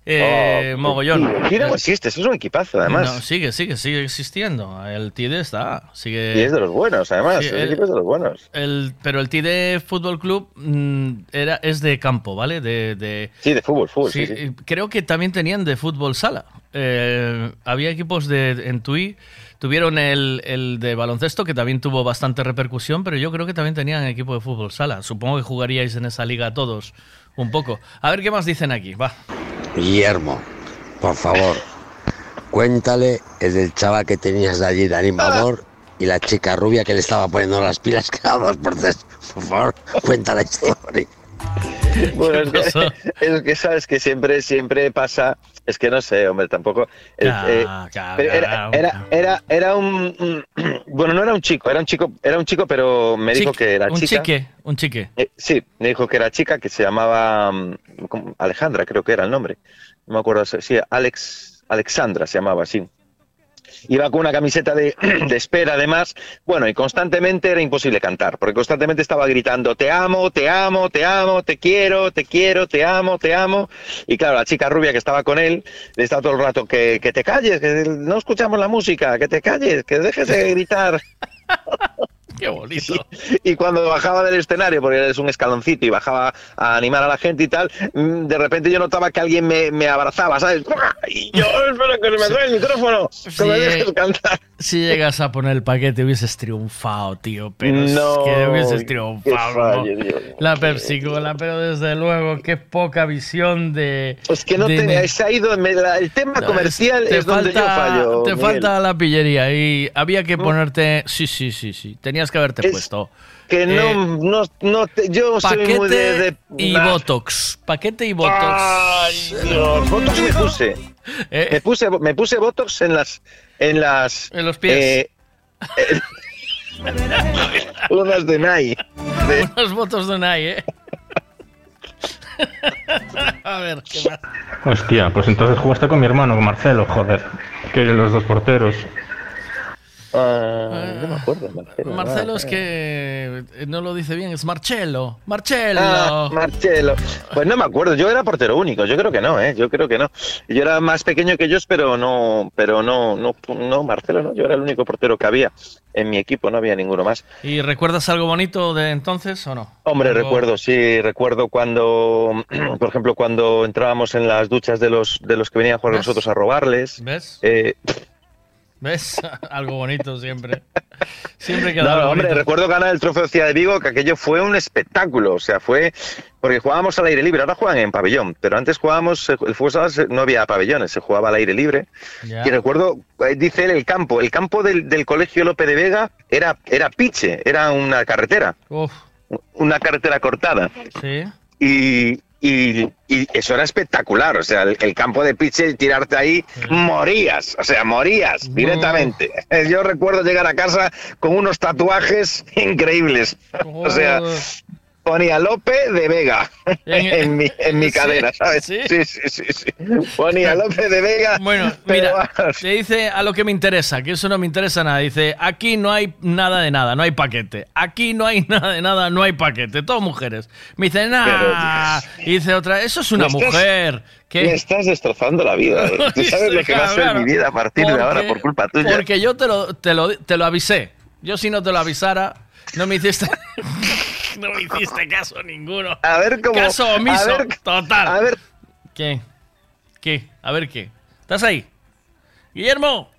Eh, Oh, mogollón. el TIDE no existe, eso es un equipazo, además. No, sigue, sigue, sigue existiendo. El TIDE está, sigue. Y es de los buenos, además. Sí, el el- equipo es de los buenos. El, pero el TIDE Fútbol Club mm, era, es de campo, ¿vale? De, de- Sí, de fútbol, fútbol, sí, sí. Creo que también tenían de fútbol sala. Eh, había equipos de, en TUI, tuvieron el, el de baloncesto, que también tuvo bastante repercusión, pero yo creo que también tenían equipo de fútbol sala. Supongo que jugaríais en esa liga todos un poco. A ver qué más dicen aquí, va. Guillermo, por favor, cuéntale el del chaval que tenías allí de animador y la chica rubia que le estaba poniendo las pilas cada dos por tres. Por favor, cuenta la historia. Bueno, es que, es que sabes que siempre, siempre pasa. Es que no sé, hombre, tampoco. Ya, eh, pero ya, era, era, era, era un, un- Bueno, no era un chico, era un chico, era un chico, pero me dijo que era un chica. chique, un chique. Eh, sí, me dijo que era chica, que se llamaba mm. Alejandra, creo que era el nombre. No me acuerdo, sí, Alex, Alexandra se llamaba así. Iba con una camiseta de, espera, además. Bueno, y constantemente era imposible cantar, porque constantemente estaba gritando, te amo, te amo, te amo, te quiero, te quiero, te amo, te amo. Y claro, la chica rubia que estaba con él, le estaba todo el rato, que, que te calles, que no escuchamos la música, que te calles, que dejes de gritar. Qué bonito. Y cuando bajaba del escenario, porque es un escaloncito y bajaba a animar a la gente y tal, mm, de repente yo notaba que alguien me, me abrazaba, ¿sabes? Y yo, espera que se me trae el micrófono, que me Sí, dejes eh, cantar. Si llegas a poner el paquete hubieses triunfado, tío. Pero No, es que hubieses triunfado. fallo, ¿no? La Pepsi Cola, pero desde luego, qué poca visión de. Es que no de- te, se ha ido, me- la- el tema No, comercial te es donde yo falta- fallo. Te Miguel. Mm. falta la pillería y había que ponerte. Sí, sí, sí, sí. Tenías que haberte Es puesto. Que no, Eh, no, no te- yo soy muy de... de- y Nah. Botox. Paquete y Botox. Ay, Dios, Botox me puse. Eh. Me puse, me puse Botox en las, en las, En los pies. eh, unas de Nike. De- Unos votos de Unai, ¿eh? a ver, ¿qué más? Hostia, pues entonces jugaste con mi hermano, con Marcelo, joder. Que los dos porteros. Ah, no me acuerdo, Marcelo. Marcelo Ah, es que eh, no lo dice bien, es Marcelo. Marcelo. Ah, Marcelo. Pues no me acuerdo, yo era portero único, yo creo que no, ¿eh? Yo creo que no. Yo era más pequeño que ellos, pero no, pero no, no, no, Marcelo no, yo era el único portero que había en mi equipo, no había ninguno más. ¿Y recuerdas algo bonito de entonces o no? Hombre, Algo- recuerdo, sí, recuerdo cuando, por ejemplo, cuando entrábamos en las duchas de los, de los que venían a jugar nosotros a robarles. ¿Ves? Eh, ¿Ves? algo bonito siempre. Siempre queda no, algo hombre, bonito. recuerdo ganar el trofeo Ciudad de Vigo, que aquello fue un espectáculo, o sea, fue porque jugábamos al aire libre, ahora juegan en pabellón, pero antes jugábamos, el fútbol no había pabellones, se jugaba al aire libre. Y recuerdo, eh, dice él, el campo, el campo del, del colegio Lope de Vega era, era piche, era una carretera, Uf, una carretera cortada. sí. Y, y- y eso era espectacular, o sea, el, el campo de piche, tirarte ahí, morías, o sea, morías directamente. Yo recuerdo llegar a casa con unos tatuajes increíbles, o sea, ponía Lope de Vega en, mi, en mi Sí, cadera, ¿sabes? sí. Sí, sí, sí. Ponía Lope de Vega. Bueno, mira, vamos, te dice a lo que me interesa, que eso no me interesa nada. Dice, aquí no hay nada de nada, no hay paquete. Aquí no hay nada de nada, no hay paquete. Todas mujeres. Me dice, nah. Y dice otra, eso es una estás- mujer. ¿Qué? Me estás destrozando la vida. ¿eh? Tú sabes lo que va a ser mi vida a partir de ahora porque- por culpa tuya. Porque yo te lo, te, lo, te lo avisé. Yo si no te lo avisara, no me hiciste... no me hiciste caso ninguno. A ver cómo. Caso omiso, a ver, total. A ver, ¿Qué? ¿Qué? A ver qué. ¿Estás ahí? Guillermo,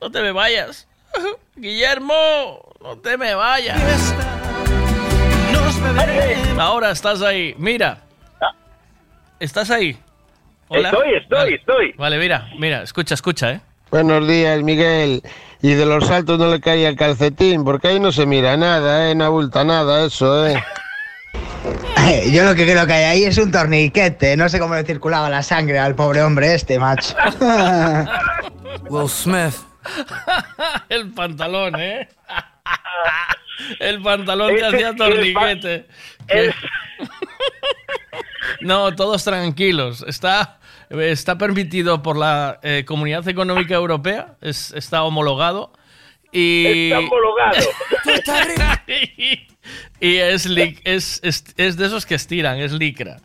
no te me vayas. Guillermo, no te me vayas. Ahora estás ahí. Mira. ¿Estás ahí? Estoy, estoy, Vale. estoy. Vale, mira, mira, escucha, escucha, ¿eh? Buenos días, Miguel. Y de los saltos no le caía el calcetín, porque ahí no se mira nada, ¿eh? No abulta nada eso, ¿eh? Yo lo que creo que hay ahí es un torniquete. No sé cómo le circulaba la sangre al pobre hombre este, macho. Will Smith. El pantalón, ¿eh? El pantalón que hacía torniquete. Que- No, todos tranquilos. Está, está permitido por la eh, Comunidad Económica Europea. Es, está homologado. Y, Está homologado. y es, lic- es, es, es de esos que estiran, es licra.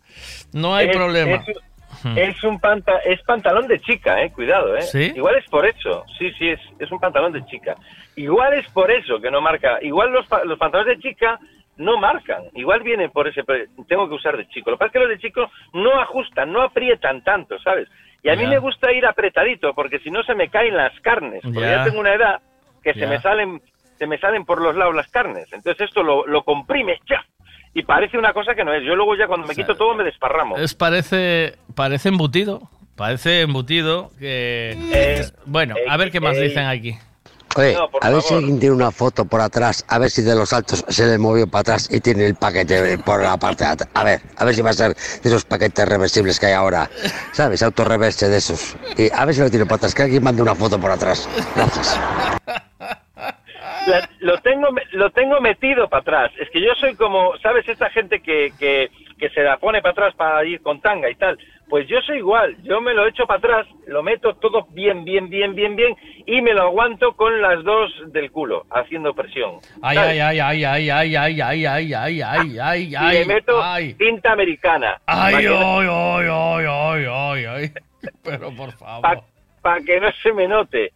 No hay Es- problema. Es, es un panta, es pantalón de chica, eh, cuidado, eh. ¿Sí? Igual es por eso. Sí, sí, es, es un pantalón de chica. Igual es por eso que no marca. Igual los, los pantalones de chica no marcan. Igual vienen por ese. Tengo que usar de chico. Lo que pasa es que los de chico no ajustan, no aprietan tanto, ¿sabes? Y a mí me gusta ir apretadito porque si no se me caen las carnes. Porque Ya. ya tengo una edad que se me salen se me salen por los lados las carnes. Entonces esto lo, lo comprime ya. Y parece una cosa que no es. Yo luego ya cuando me quito todo me desparramo. Es parece, parece embutido. Parece embutido que... Eh, bueno, a ver qué más eh, dicen aquí. Oye, No, a ver favor. si alguien tiene una foto por atrás, a ver si de los altos se le movió para atrás y tiene el paquete por la parte de atrás. A ver, a ver si va a ser de esos paquetes reversibles que hay ahora, ¿sabes? Autorreverse de esos. Y a ver si lo tiene para atrás, que alguien mande una foto por atrás. Gracias. La- lo tengo lo tengo metido para atrás. Es que yo soy como, ¿sabes? Esta gente que, que, que se la pone para atrás para ir con tanga y tal. Pues yo soy igual. Yo me lo echo para atrás, lo meto todo bien, bien, bien, bien, bien y me lo aguanto con las dos del culo, haciendo presión. Ay, ay, ay, ay, ay, ay, ay, ay, ay, ay, ay, y ay, le meto ay. tinta americana. Ay, para ay, ay, ay, ay, ay, ay. Pero por favor. pa- pa' que no se me note.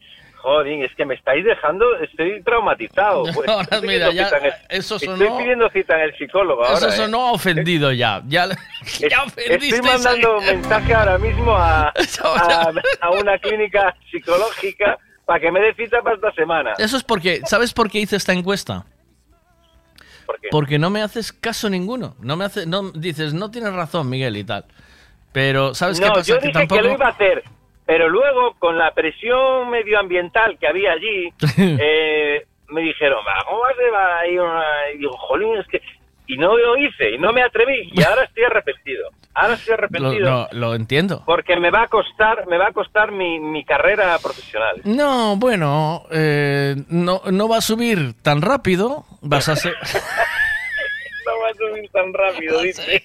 Joder, es que me estáis dejando, estoy traumatizado. Pues, Ahora, estoy mira, pidiendo ya, cita en el- eso Estoy pidiendo cita en el psicólogo ahora. Eso ¿eh? sonó ofendido ya. Ya, ya ofendiste. Estoy mandando un mensaje ahora mismo a, a, a una clínica psicológica para que me dé cita para esta semana. Eso es porque, ¿sabes por qué hice esta encuesta? ¿Por qué? Porque no me haces caso ninguno. No me hace, no dices, no tienes razón, Miguel y tal. Pero ¿sabes qué pasa? yo que dije tampoco. que lo iba a hacer, pero luego con la presión medioambiental que había allí, eh, me dijeron, "Va, ¿cómo vas a ir a una-?" Y digo, jolín, es que... Y no lo hice, y no me atreví, y ahora estoy arrepentido. Ahora estoy Lo, arrepentido. lo entiendo. Porque me va a costar, me va a costar mi, mi carrera profesional. No, bueno, eh, no, no va a subir tan rápido. Vas a ser. No va a subir tan rápido, dice.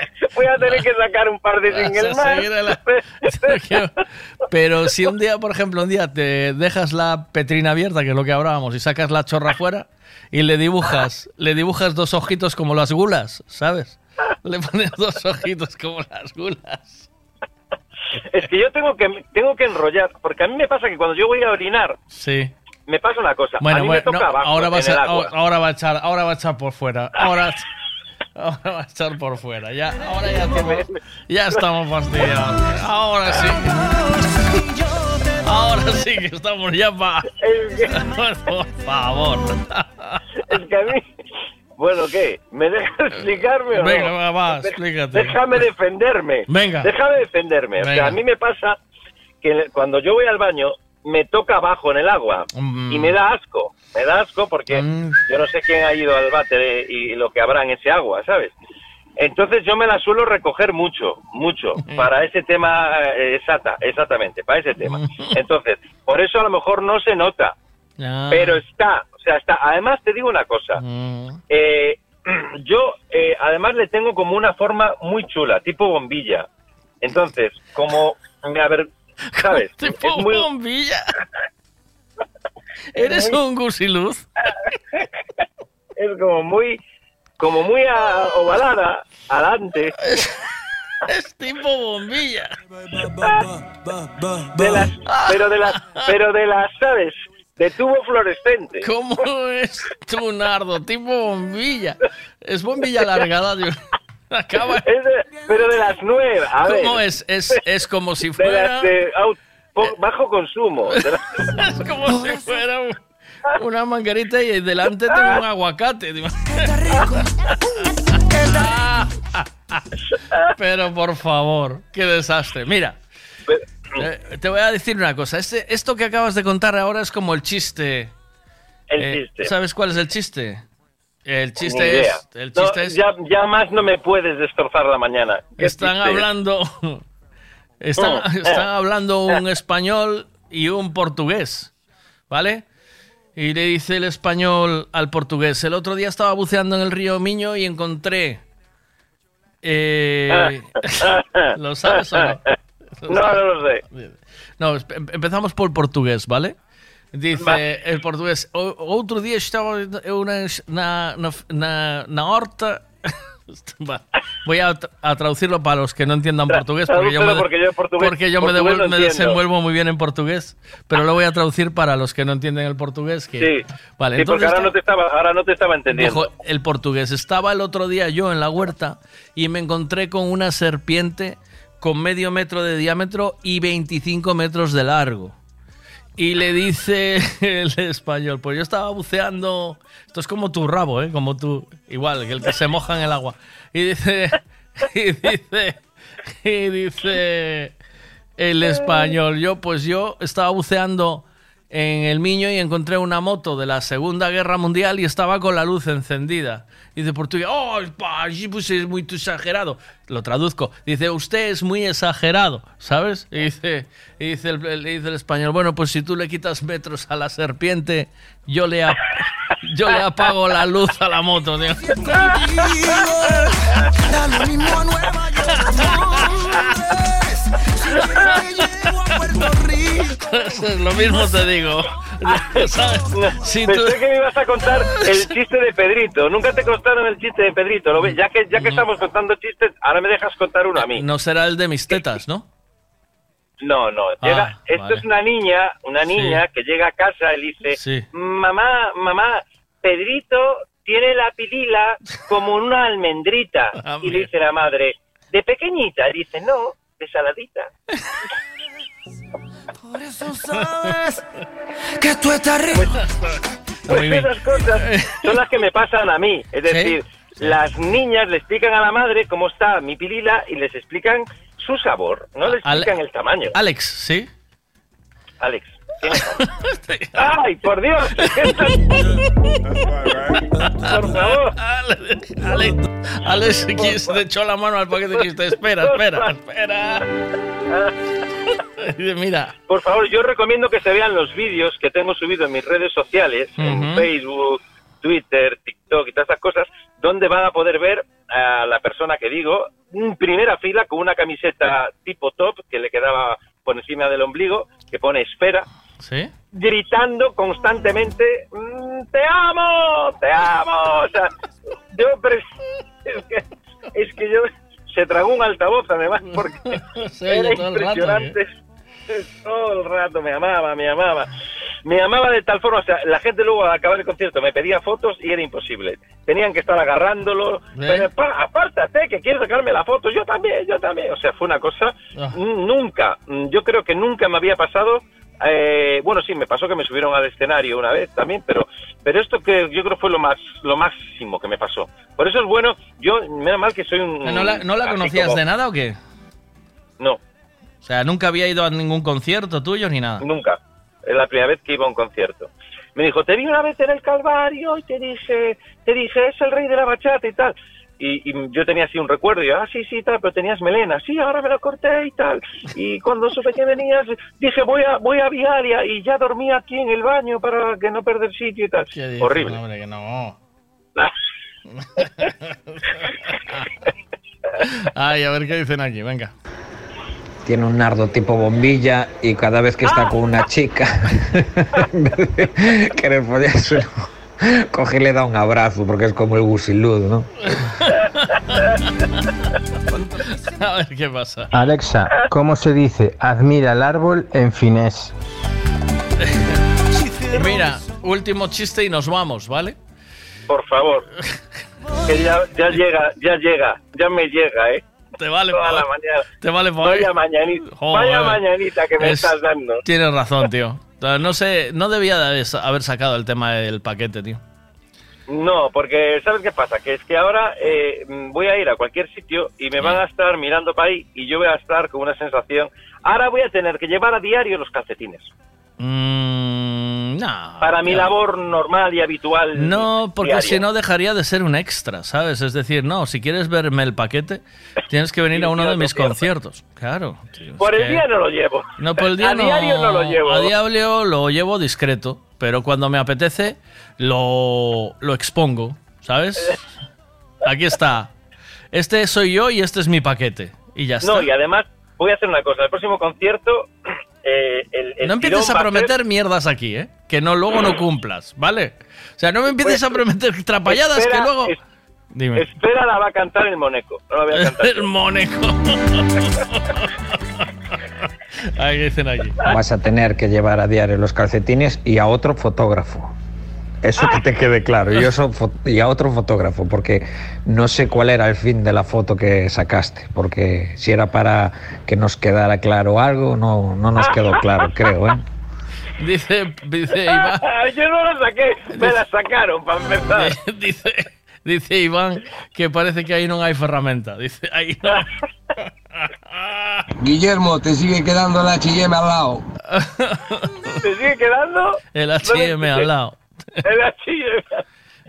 Ah, voy a tener que sacar un par de Vas a singles más. la- Pero si un día, por ejemplo, un día te dejas la petrina abierta, que es lo que hablábamos, y sacas la chorra fuera y le dibujas, le dibujas dos ojitos como las gulas, ¿sabes? Le pones dos ojitos como las gulas. Es que yo tengo que tengo que enrollar, porque a mí me pasa que cuando yo voy a orinar, Sí. me pasa una cosa. a Bueno, mí bueno, me toca no, abajo, ahora, va a ahora va a echar, ahora va a echar por fuera. Ahora, ahora va a echar por fuera. Ya, ahora ya estamos, ya estamos fastidiados. Ahora sí. Ahora sí que estamos ya para. Por favor. Es que a mí... Bueno, ¿qué? ¿Me dejas explicarme o no? Venga, va, explícate. Déjame defenderme. Venga. Déjame defenderme. O sea, Venga. a mí me pasa que cuando yo voy al baño, me toca abajo en el agua Mm. y me da asco. Me da asco porque yo no sé quién ha ido al váter y lo que habrá en ese agua, ¿sabes? Entonces yo me la suelo recoger mucho, mucho, para ese tema, eh, exacta, exactamente, para ese tema. Entonces, por eso a lo mejor no se nota, Ah. pero está, o sea, está. Además te digo una cosa, Mm. eh, yo eh, además le tengo como una forma muy chula, tipo bombilla. Entonces, como, a ver, ¿sabes? Tipo muy- bombilla. Eres muy- un gusiluz. es como muy, como muy a- ovalada, adelante. Es tipo bombilla. De las, pero de las, pero de las, ¿sabes? De tubo fluorescente. ¿Cómo es tu nardo? Tipo bombilla. Es bombilla alargada. Dios. Acaba. Es de- pero de las nuevas. A ver. ¿Cómo es? Es, es como si De fuera. las de bajo consumo. Es como si fuera un- una manguerita y delante tengo un aguacate. Pero por favor, qué desastre. Mira, eh, te voy a decir una cosa. Este, esto que acabas de contar ahora es como el chiste. El Eh, chiste. ¿Sabes cuál es el chiste? El chiste es. El No, chiste es. ya, ya más no me puedes destrozar la mañana. ¿Qué Están chiste es? hablando. Están, están eh. hablando un español y un portugués. ¿Vale? Y le dice el español al portugués, el otro día estaba buceando en el río Miño y encontré... eh, ¿Lo sabes o no? No, no lo sé. No, em- empezamos por portugués, ¿vale? Dice el portugués, "O- outro día estaba eu na, na, na, na horta... Voy a, tra- a traducirlo para los que no entiendan portugués, porque yo me, porque yo portugués- porque yo me, portugués desenvuelvo muy bien en portugués, pero lo voy a traducir para los que no entienden el portugués. Que, Sí, vale, sí, porque ahora no, te estaba, ahora no te estaba entendiendo. Dijo el portugués. Estaba el otro día yo en la huerta y me encontré con una serpiente con medio metro de diámetro y 25 metros de largo. Y le dice el español, pues yo estaba buceando, esto es como tu rabo, ¿eh? Como tú, igual, que el que se moja en el agua. Y dice, y dice, y dice el español, yo pues yo estaba buceando en el Miño y encontré una moto de la Segunda Guerra Mundial y estaba con la luz encendida. Dice portugués, oh, pues es muy exagerado. Lo traduzco. Dice, usted es muy exagerado, ¿sabes? Y dice, dice, el, español, bueno, pues si tú le quitas metros a la serpiente, yo le, yo le apago la luz a la moto. tío. Lo mismo te digo. ¿Sabes? Si tú- Pensé que me ibas a contar el chiste de Pedrito. Nunca te contaron el chiste de Pedrito. ¿Lo ves? Ya que, ya que estamos contando chistes, ahora me dejas contar uno a mí. No será el de mis tetas, ¿no? No, no. Llega, Ah, esto vale. es una niña, una Sí. niña que llega a casa y dice, Sí. mamá, mamá, Pedrito tiene la pilila como una almendrita. Ah, y le dice la madre, ¿de pequeñita? Y dice, no, de saladita. Por eso sabes que tú estás rico. Pues esas cosas son las que me pasan a mí. Es decir, las niñas le explican a la madre cómo está mi pilila y les explican su sabor, no le Ale- explican el tamaño. Alex, ¿sí? Alex. ¿tienes algo? ¡Ay, por Dios! por favor. Alex, Alex qui- se le echó la mano al paquete y dijiste, espera, espera, espera. Mira, Por favor, yo recomiendo que se vean los vídeos que tengo subido en mis redes sociales, en. Facebook, Twitter, TikTok y todas esas cosas, donde van a poder ver a la persona que digo en primera fila con una camiseta tipo top que le quedaba por encima del ombligo, que pone espera, ¿sí? gritando constantemente, "Mm, te amo, te amo. O sea, yo, es, que, es que yo se tragó un altavoz además porque era el rato, ¿eh? Todo el rato me amaba, me amaba. Me amaba de tal forma, o sea, la gente luego al acabar el concierto me pedía fotos y era imposible. Tenían que estar agarrándolo. Pero, "Pa, apártate, que quieres sacarme la foto. Yo también, yo también. O sea, fue una cosa Ah. nunca, yo creo que nunca me había pasado. eh, bueno, sí, me pasó que me subieron al escenario una vez también, pero pero esto que yo creo fue lo más lo máximo que me pasó. Por eso es bueno, yo, menos mal que soy un... ¿No la, no la así conocías como- de nada o qué? No, sea, nunca había ido a ningún concierto tuyo ni nada. nunca. Es la primera vez que iba a un concierto. Me dijo, te vi una vez en el Calvario y te dije, te dije, es el rey de la bachata y tal. Y, y yo tenía así un recuerdo, y yo, ah, sí, sí, tal, pero tenías melena, sí, ahora me lo corté y tal. Y cuando supe que venías, dije, voy a, voy a Vialia y ya dormí aquí en el baño para que no perder sitio y tal. ¿Qué dices, Horrible. hombre, que no. Ay, a ver qué dicen aquí, venga. Tiene un nardo tipo bombilla y cada vez que está con una chica, en vez de querer follárselo, coge y le da un abrazo porque es como el gusilud, ¿no? A ver qué pasa. Alexa, ¿cómo se dice admira el árbol en finés? Mira, último chiste y nos vamos, ¿vale? Por favor. Que ya, ya llega, ya llega, ya me llega, ¿eh? Te vale Toda la mañana. Te vale pa- Vaya mañanita, Joder. vaya mañanita que me Es- estás dando. Tienes razón, tío. No sé, no debía de haber- sacado el tema del paquete, tío. No, porque ¿sabes qué pasa? Que es que ahora eh, voy a ir a cualquier sitio y me van a estar mirando para ahí y yo voy a estar con una sensación. Ahora voy a tener que llevar a diario los calcetines. Mm, no. Para mi labor normal y habitual. No, porque si no dejaría de ser un extra, ¿sabes? Es decir, no, si quieres verme el paquete, tienes que venir a uno de mis conciertos. Claro. tío, Por el que- día no lo llevo. No, por el día a no. diario no lo llevo. A diario lo llevo discreto, pero cuando me apetece lo, lo expongo, ¿sabes? Aquí está. Este soy yo y este es mi paquete. Y ya está. No, y además voy a hacer una cosa. El próximo concierto, eh, el, el No empieces a prometer mierdas aquí, ¿eh? Que no luego no cumplas, ¿vale? O sea, no me empieces a prometer trapalladas Espera, que luego... es- Dime. Espera, la va a cantar el Moneco. No la voy a cantar. El Moneco. Ahí dicen aquí. Vas a tener que llevar a diario los calcetines y a otro fotógrafo. Eso que te quede claro. Y, eso, y a otro fotógrafo, porque no sé cuál era el fin de la foto que sacaste. Porque si era para que nos quedara claro algo, no, no nos quedó claro, creo. ¿eh? Dice, dice Iván... Yo no la saqué, me la sacaron para empezar. dice, dice Iván que parece que ahí no hay ferramenta. Dice, ahí no. Guillermo, te sigue quedando el H&M al lado. ¿Te sigue quedando? El H&M al lado. El H&M.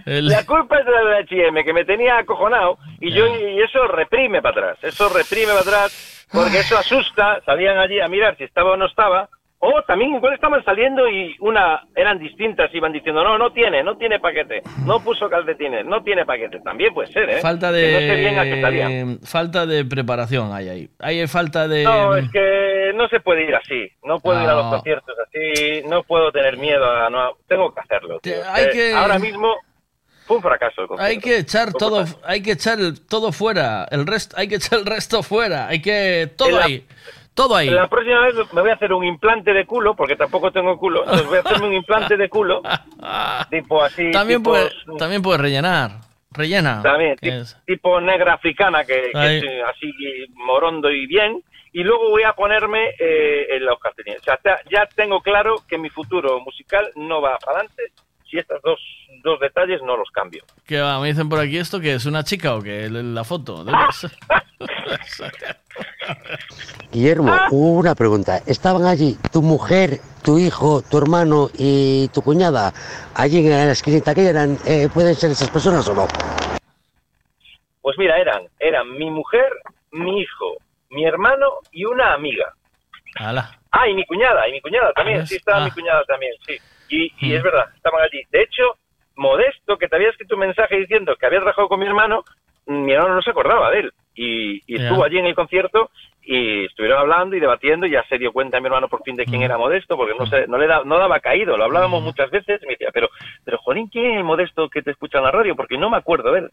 El- La culpa es del H&M, que me tenía acojonado, y yo y eso reprime para atrás. Eso reprime para atrás, porque eso asusta. Salían allí a mirar si estaba o no estaba. O también igual estaban saliendo y una eran distintas, iban diciendo, no, no tiene, no tiene paquete, no puso calcetines, no tiene paquete. También puede ser, ¿eh? Falta Que no sé bien de falta de preparación hay ahí. Hay falta de No, es que no se puede ir así. No puedo ir a los No. conciertos así. No puedo tener miedo a. No, tengo que hacerlo. tío. hay Eh, que- Ahora mismo fue un fracaso. el concierto. hay que echar todo, hay que echar el- todo fuera, el resto, hay que echar el resto fuera, hay que todo la- ahí, todo ahí. La próxima vez me voy a hacer un implante de culo, porque tampoco tengo culo. Entonces voy a hacerme un implante de culo. tipo así. También tipo, puedes, también puedes rellenar, rellena. También, tipo negra africana, que, que es eh, así morondo y bien. Y luego voy a ponerme eh, en los calcetines. O sea, ya tengo claro que mi futuro musical no va para adelante si estos dos, dos detalles no los cambio. ¿Qué va? Me dicen por aquí esto que es una chica o que la foto. Guillermo, una pregunta. ¿Estaban allí tu mujer, tu hijo, tu hermano y tu cuñada allí en la esquinita que eran? eh, ¿Pueden ser esas personas o no? Pues mira, eran, eran mi mujer, mi hijo, mi hermano y una amiga. Ala. Ah, y mi cuñada, y mi cuñada también, sí, estaba Ah. mi cuñada también, sí. Y, y Mm. es verdad, estaban allí. De hecho, Modesto, que te había escrito un mensaje diciendo que había trabajado con mi hermano, mi hermano no se acordaba de él. Y, y estuvo allí en el concierto y estuvieron hablando y debatiendo y ya se dio cuenta mi hermano por fin de Mm. quién era Modesto, porque no, se, no le da- no daba caído, lo hablábamos muchas veces y me decía, pero, pero Jolín, ¿quién es el Modesto que te escucha en la radio? Porque no me acuerdo de él.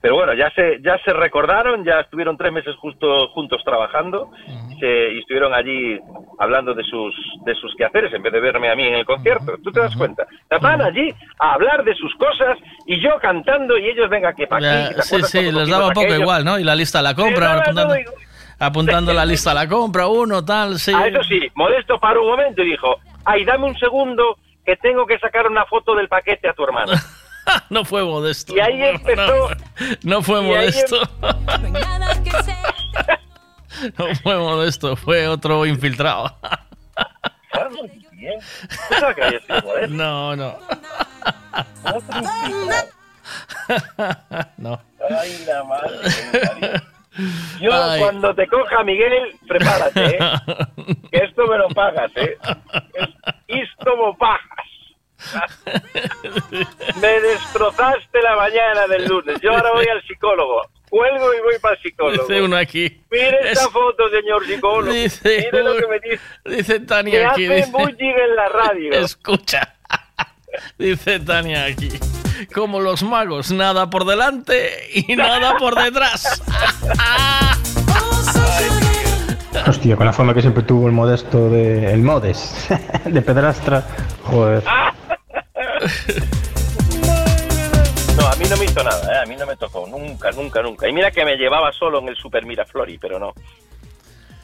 Pero bueno, ya se, ya se recordaron, ya estuvieron tres meses justo juntos trabajando se- y estuvieron allí hablando de sus, de sus quehaceres en vez de verme a mí en el concierto. ¿Tú te das cuenta? Estaban allí a hablar de sus cosas y yo cantando y ellos venga que para Ya, aquí. ¿te sí, sí, les daba un poco aquello? igual, ¿no? Y la lista la compra, apuntando, la lista de la compra, uno, tal, sí. Ah, eso sí, Modesto paró un momento y dijo, ay, dame un segundo que tengo que sacar una foto del paquete a tu hermano. no fue modesto. Y ahí empezó... No fue modesto. No fue modesto, fue otro infiltrado. Bien. No, no. No. Ay, la madre. Yo Ay. cuando te coja Miguel, prepárate, ¿eh? que esto me lo pagas, ¿eh? Es- Esto me pagas. Me destrozaste la mañana del lunes. Yo ahora voy al psicólogo. Cuelgo y voy para el psicólogo. Dice uno aquí. Mire esta Es- foto, señor psicólogo. Dice Mire lo que me dice. Dice Me Tania aquí. hacen Dice, en la radio. escucha. Dice Tania aquí. Como los magos, nada por delante y nada por detrás. Hostia, con la forma que siempre tuvo el modesto de. el modes. de pedrastra. Joder. No, a mí no me hizo nada, ¿eh? a mí no me tocó, nunca, nunca, nunca. Y mira que me llevaba solo en el Super Miraflori, pero no.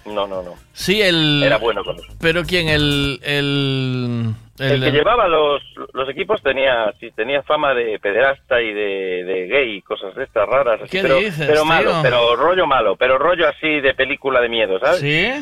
No, no, no. Sí, el. Era bueno con eso. Pero quién, el. El, El, que llevaba los, los equipos tenía sí, tenía fama de pederasta y de, de gay y cosas de estas raras. así, ¿Qué pero, dices, pero malo, tío? pero rollo malo, pero rollo así de película de miedo, ¿sabes? ¿Sí?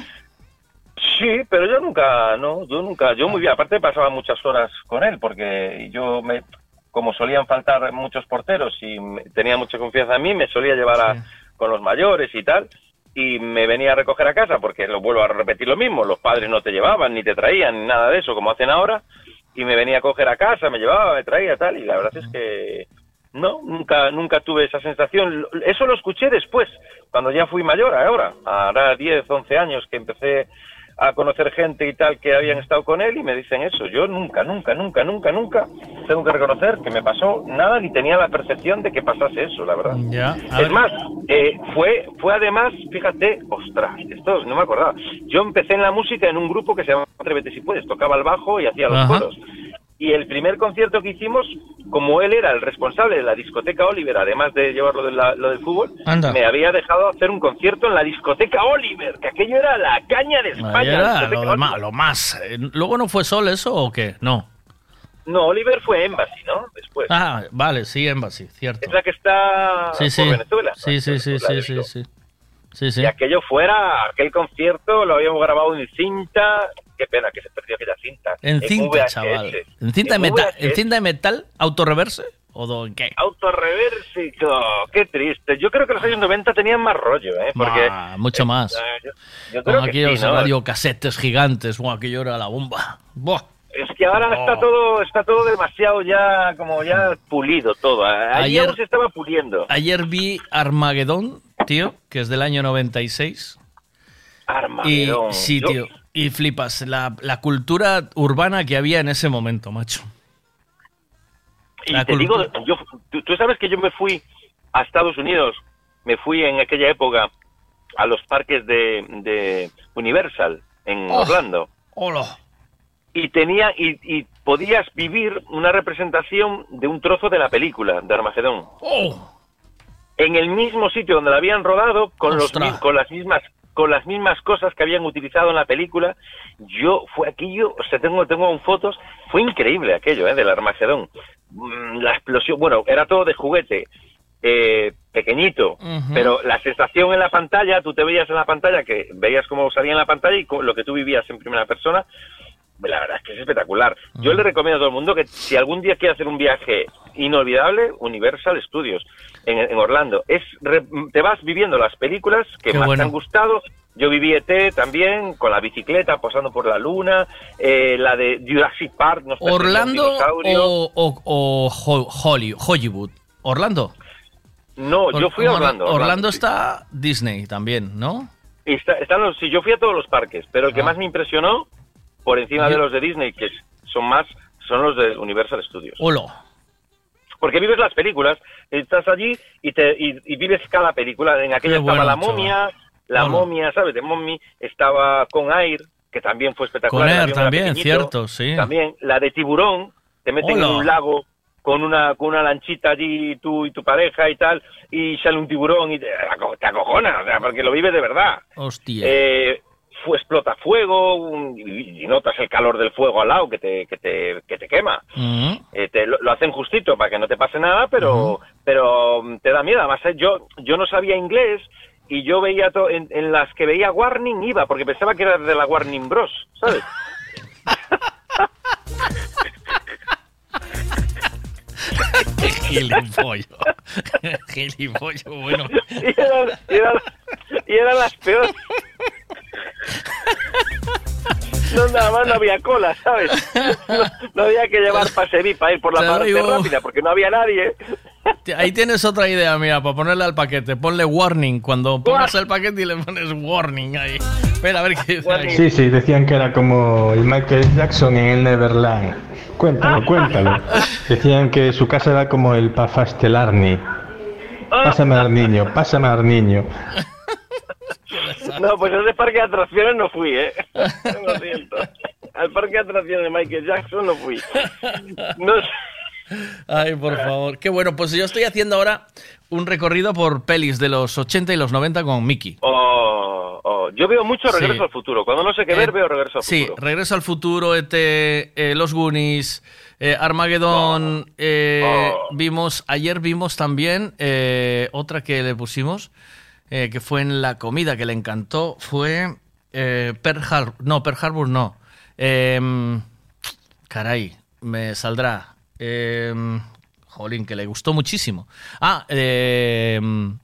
Sí, pero yo nunca, no, yo nunca, yo muy bien, aparte pasaba muchas horas con él, porque yo me, como solían faltar muchos porteros y me- tenía mucha confianza en mí, me solía llevar a, con los mayores y tal, y me venía a recoger a casa, porque lo vuelvo a repetir lo mismo, los padres no te llevaban, ni te traían, ni nada de eso, como hacen ahora, y me venía a coger a casa, me llevaba, me traía tal, y la verdad es que no, nunca, nunca tuve esa sensación. Eso lo escuché después, cuando ya fui mayor, ahora, ahora 10, 11 años que empecé a conocer gente y tal que habían estado con él y me dicen eso. Yo nunca, nunca, nunca, nunca, nunca tengo que reconocer que me pasó nada ni tenía la percepción de que pasase eso, la verdad. Ya, Es ver. más, eh, fue, fue además, fíjate, ostras, esto no me acordaba. Yo empecé en la música en un grupo que se llamaba Atrévete si puedes, tocaba el bajo y hacía los Ajá. coros. Y el primer concierto que hicimos, como él era el responsable de la discoteca Oliver, además de llevarlo de la- lo del fútbol, Anda. me había dejado hacer un concierto en la discoteca Oliver, que aquello era la caña de España. lo, de Oliver. lo más. Eh, ¿Luego no fue Sol eso o qué? No. No, Oliver fue Embassy, ¿no? Después. Ah, vale, sí, Embassy, cierto. Es la que está Sí, Venezuela. Sí, sí, sí, sí, sí, sí. Sí, sí. Y aquello fuera, aquel concierto lo habíamos grabado en cinta. Qué pena que se perdió aquella cinta. En cinta, VHS. chaval. En cinta, de metal, en cinta de metal, autorreverse o en qué? Autorreversico, qué triste. Yo creo que los años 90 tenían más rollo, ¿eh? Porque Ah, mucho más. eh, yo, yo creo Con que aquellos sí, ¿no? radiocasetes gigantes, Buah, aquello era la bomba. Buah. Es que ahora está Oh. todo está todo demasiado ya como ya pulido todo. Ayer Ayer- se estaba puliendo. Ayer vi Armagedón, tío, que es del año 96. Y, Armagedón. sí, Yo- tío. Y flipas, la, la cultura urbana que había en ese momento, macho. Y La te digo, yo, tú, tú sabes que yo me fui a Estados Unidos, me fui en aquella época a los parques de, de Universal en Oh. Orlando Hola. y tenía y, y podías vivir una representación de un trozo de la película de Armagedón Oh. En el mismo sitio donde la habían rodado con los con las mismas con las mismas cosas que habían utilizado en la película. Yo fue aquello o sea tengo tengo fotos fue increíble aquello eh, del Armagedón. Mm, la explosión bueno era todo de juguete eh, pequeñito pero la sensación en la pantalla tú te veías en la pantalla que veías cómo salía en la pantalla y lo que tú vivías en primera persona la verdad es que es espectacular. Yo le recomiendo a todo el mundo que si algún día quiere hacer un viaje inolvidable, Universal Studios en, en Orlando. Es re- te vas viviendo las películas que Qué más bueno. te han gustado. Yo viví ET también, con la bicicleta, posando por la luna, eh, la de Jurassic Park. nos ¿Orlando o, o- o Ho- Holly- Hollywood? ¿Orlando? No, yo fui a Or- Orlando. Orlando está Disney también, ¿no? Está- están los, sí, yo fui a todos los parques, pero el que Ah. más me impresionó, por encima de los de Disney, que son más, son los de Universal Studios. Hola. Porque vives las películas, estás allí y, te, y, y vives cada película. En aquella Qué estaba bueno, La chaval. momia, La momia, ¿sabes? De Mommy, estaba con Air, que también fue espectacular. Con Air también, cierto, sí. También, la de Tiburón, te meten en un lago con una, con una lanchita allí, tú y tu pareja y tal, y sale un tiburón y te, te acojona, o sea, porque lo vives de verdad. Hostia. Eh, explota fuego un- y, y notas el calor del fuego al lado que te, que te, que te quema. Mm. Eh, te- lo, lo hacen justito para que no te pase nada, pero, pero mm, te da miedo. Además, eh, yo, yo no sabía inglés y yo veía to- en, en las que veía Warning iba, porque pensaba que era de la Warning Bros, ¿sabes? Gilipollo. Gilipollo, bueno. y, eran, y eran- y eran las peores. No, nada más no había cola, ¿sabes? No, no había que llevar pase VIP para ir por la Te parte digo- rápida, porque no había nadie. Ahí tienes otra idea, mira, para ponerle al paquete. Ponle warning. Cuando pongas el paquete y le pones warning ahí. Espera, a ver qué dice. Sí, sí, decían que era como el Michael Jackson en el Neverland. Cuéntalo, cuéntalo. Decían que su casa era como el Pafastelarni. Pásame al niño, pásame al niño. No, pues ese parque de atracciones no fui, ¿eh? Lo siento. Al parque de atracciones de Michael Jackson no fui. No sé. Ay, por favor. Qué bueno, pues yo estoy haciendo ahora un recorrido por pelis de los 80 y los 90 con Mickey. Oh, oh, Yo veo mucho Regreso Sí. al Futuro. Cuando no sé qué ver, Eh, veo Regreso al Sí, Futuro. Regreso al Futuro, ET, eh, Los Goonies, eh, Armageddon. eh, Oh. Vimos, ayer vimos también eh, otra que le pusimos, eh, que fue en la comida, que le encantó, fue eh, Pearl Harbor. No, Pearl Harbor no. Em, caray, me saldrá. Em, jolín, que le gustó muchísimo. Ah, em,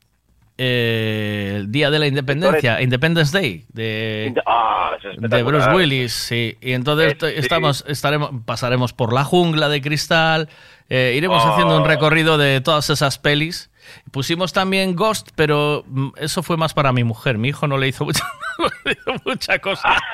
eh, el día de la independencia, Independence Day, de, Ah, es de. Bruce Willis, sí. Y entonces Eh, sí. estamos, estaremos, pasaremos por la jungla de cristal, iremos Oh. haciendo un recorrido de todas esas pelis. Pusimos también Ghost, pero mm, eso fue más para mi mujer. Mi hijo no le hizo mucha, no le hizo mucha cosa.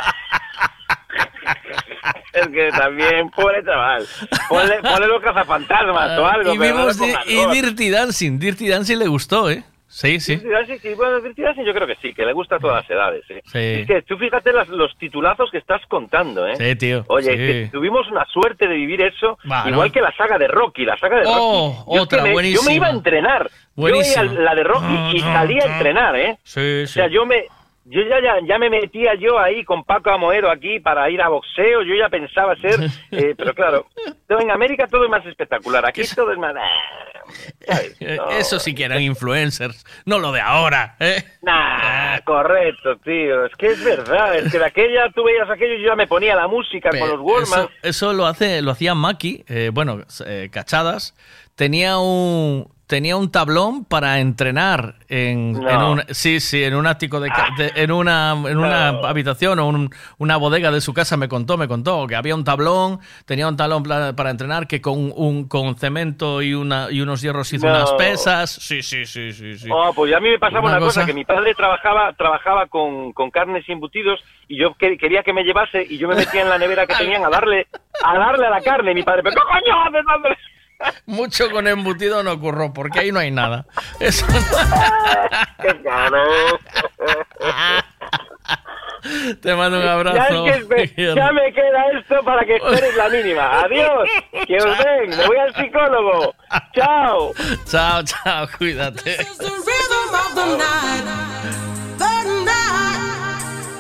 Es que también, pobre chaval. Ponle, ponle los cazafantasmas o algo. y no vimos pongas y. Dirty Dancing. Dirty Dancing le gustó, ¿eh? Sí, sí. Sí, bueno, yo creo que sí, que le gusta a todas las edades. ¿eh? Sí. Es que tú fíjate las- los titulazos que estás contando, ¿eh? Sí, tío. Oye, sí. que tuvimos una suerte de vivir eso, Va, igual ¿no? que la saga de Rocky, la saga de Rocky. Oh, Yo es otra, me, Yo buenísima. me iba a entrenar. Buenísima. Yo veía la de Rocky y salía a entrenar, ¿eh? Sí, O sea, yo me... Yo ya, ya, ya me metía yo ahí con Paco Amoedo aquí para ir a boxeo, yo ya pensaba ser, eh, pero claro, en América todo es más espectacular, aquí todo es más... Eh, No. Eso sí que eran influencers, no lo de ahora, ¿eh? Nah, correcto, tío. Es que es verdad. Es que de aquella tú veías aquello y yo ya me ponía la música con los Wallman. Eso, eso lo hace, lo hacía Maki, eh, bueno, eh, cachadas. Tenía un tenía un tablón para entrenar en, No. en un sí sí en un ático de, de- en una en una habitación o un- una bodega de su casa me contó me contó que había un tablón tenía un tablón para entrenar que con un con cemento y una y unos hierros hizo No. unas pesas sí sí sí sí sí Oh, pues a mí me pasaba Una una, cosa, cosa- que mi padre trabajaba trabajaba con, con carnes y embutidos y yo que- quería que me llevase y yo me metía en la nevera que tenían a darle a darle a la carne y mi padre, pero ¿qué coño haces dándole? Mucho con embutido no ocurrió porque ahí no hay nada Eso- ¡Qué caro! te mando un Ya, abrazo es que me, ya me queda esto para que esperes la mínima. Adiós. Que os den. Me voy al psicólogo. Chao. chao chao cuídate rhythm of the night, the night,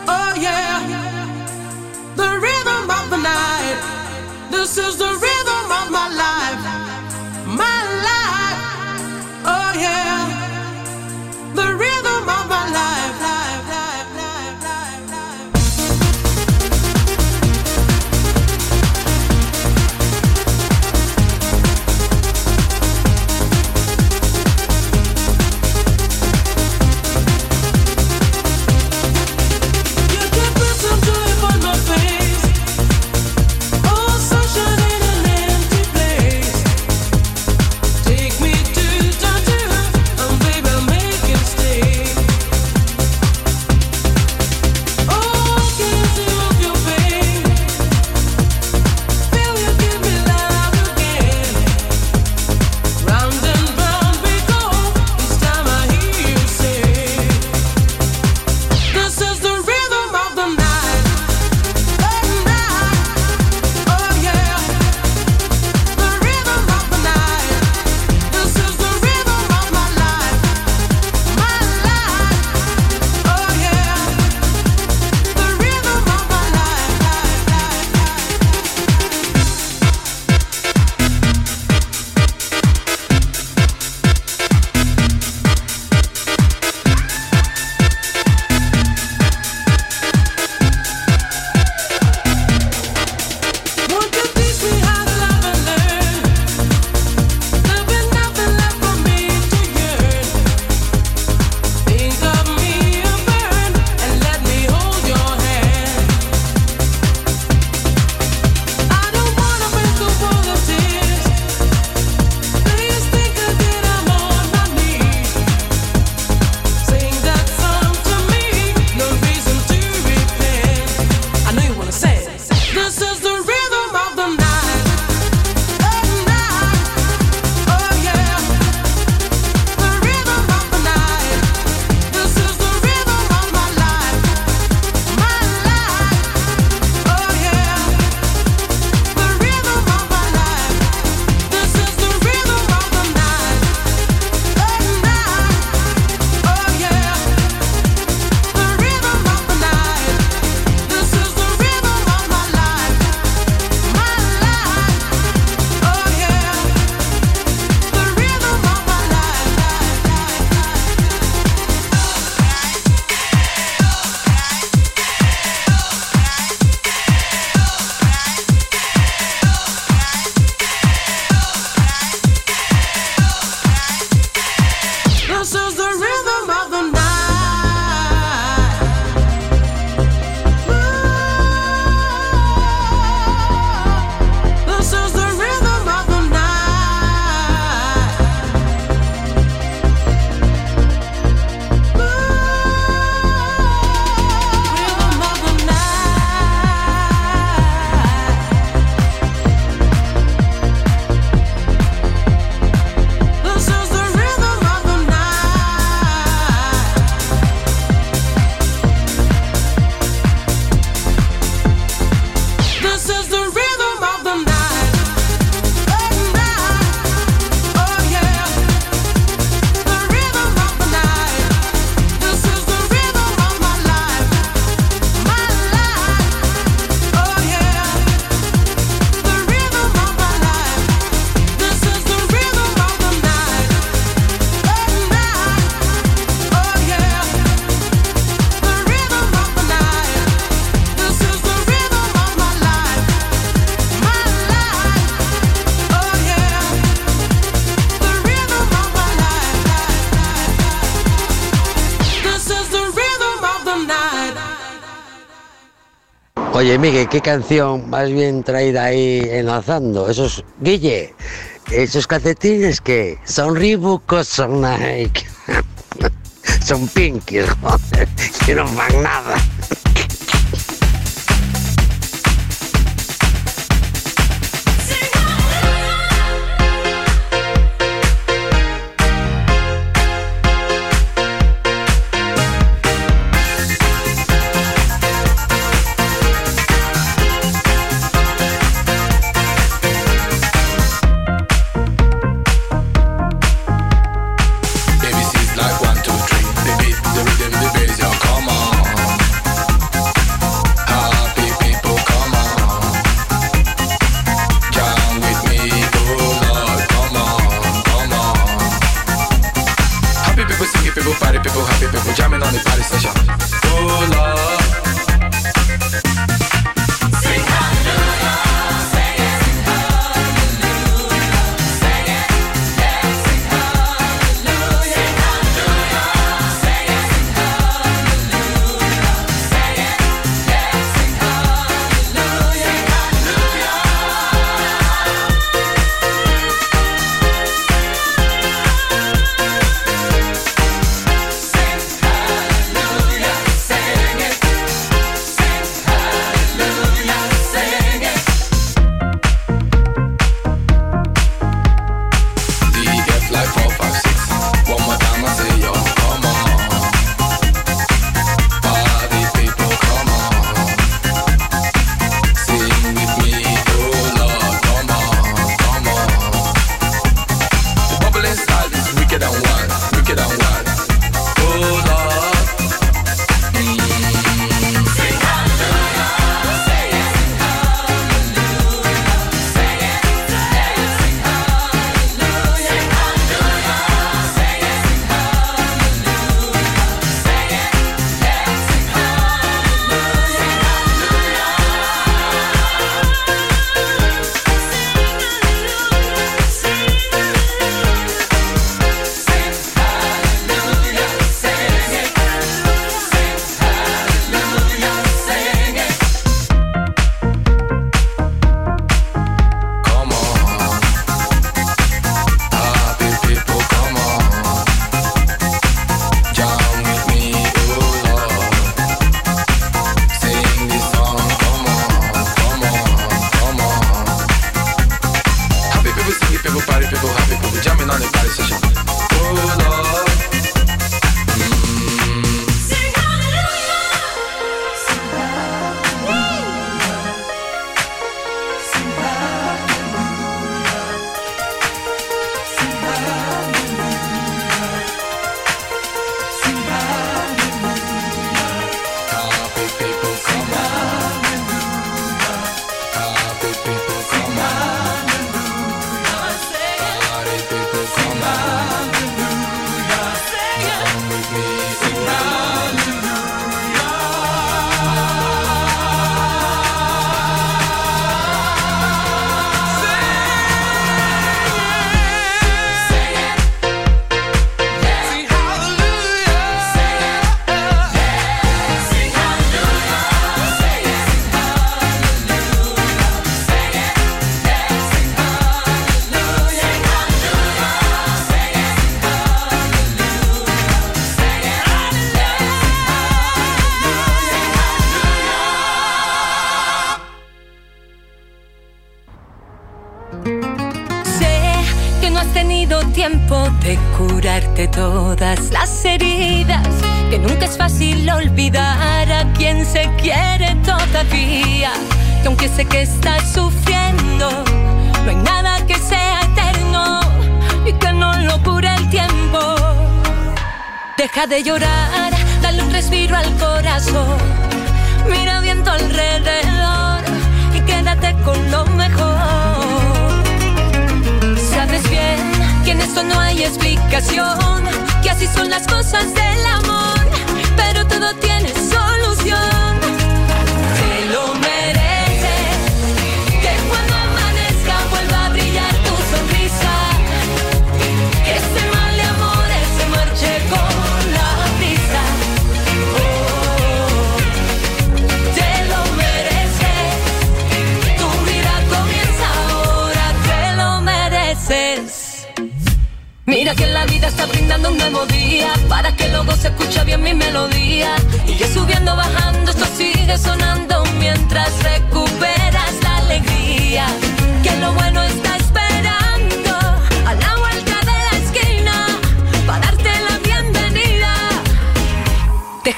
oh yeah, the rhythm of the night. This is the rhythm of my life, the rhythm Oye, Miguel, ¿qué canción más bien traída ahí enlazando? Esos, Guille, esos calcetines que son Reebok o son Nike. son pinkies, joder, que no van nada.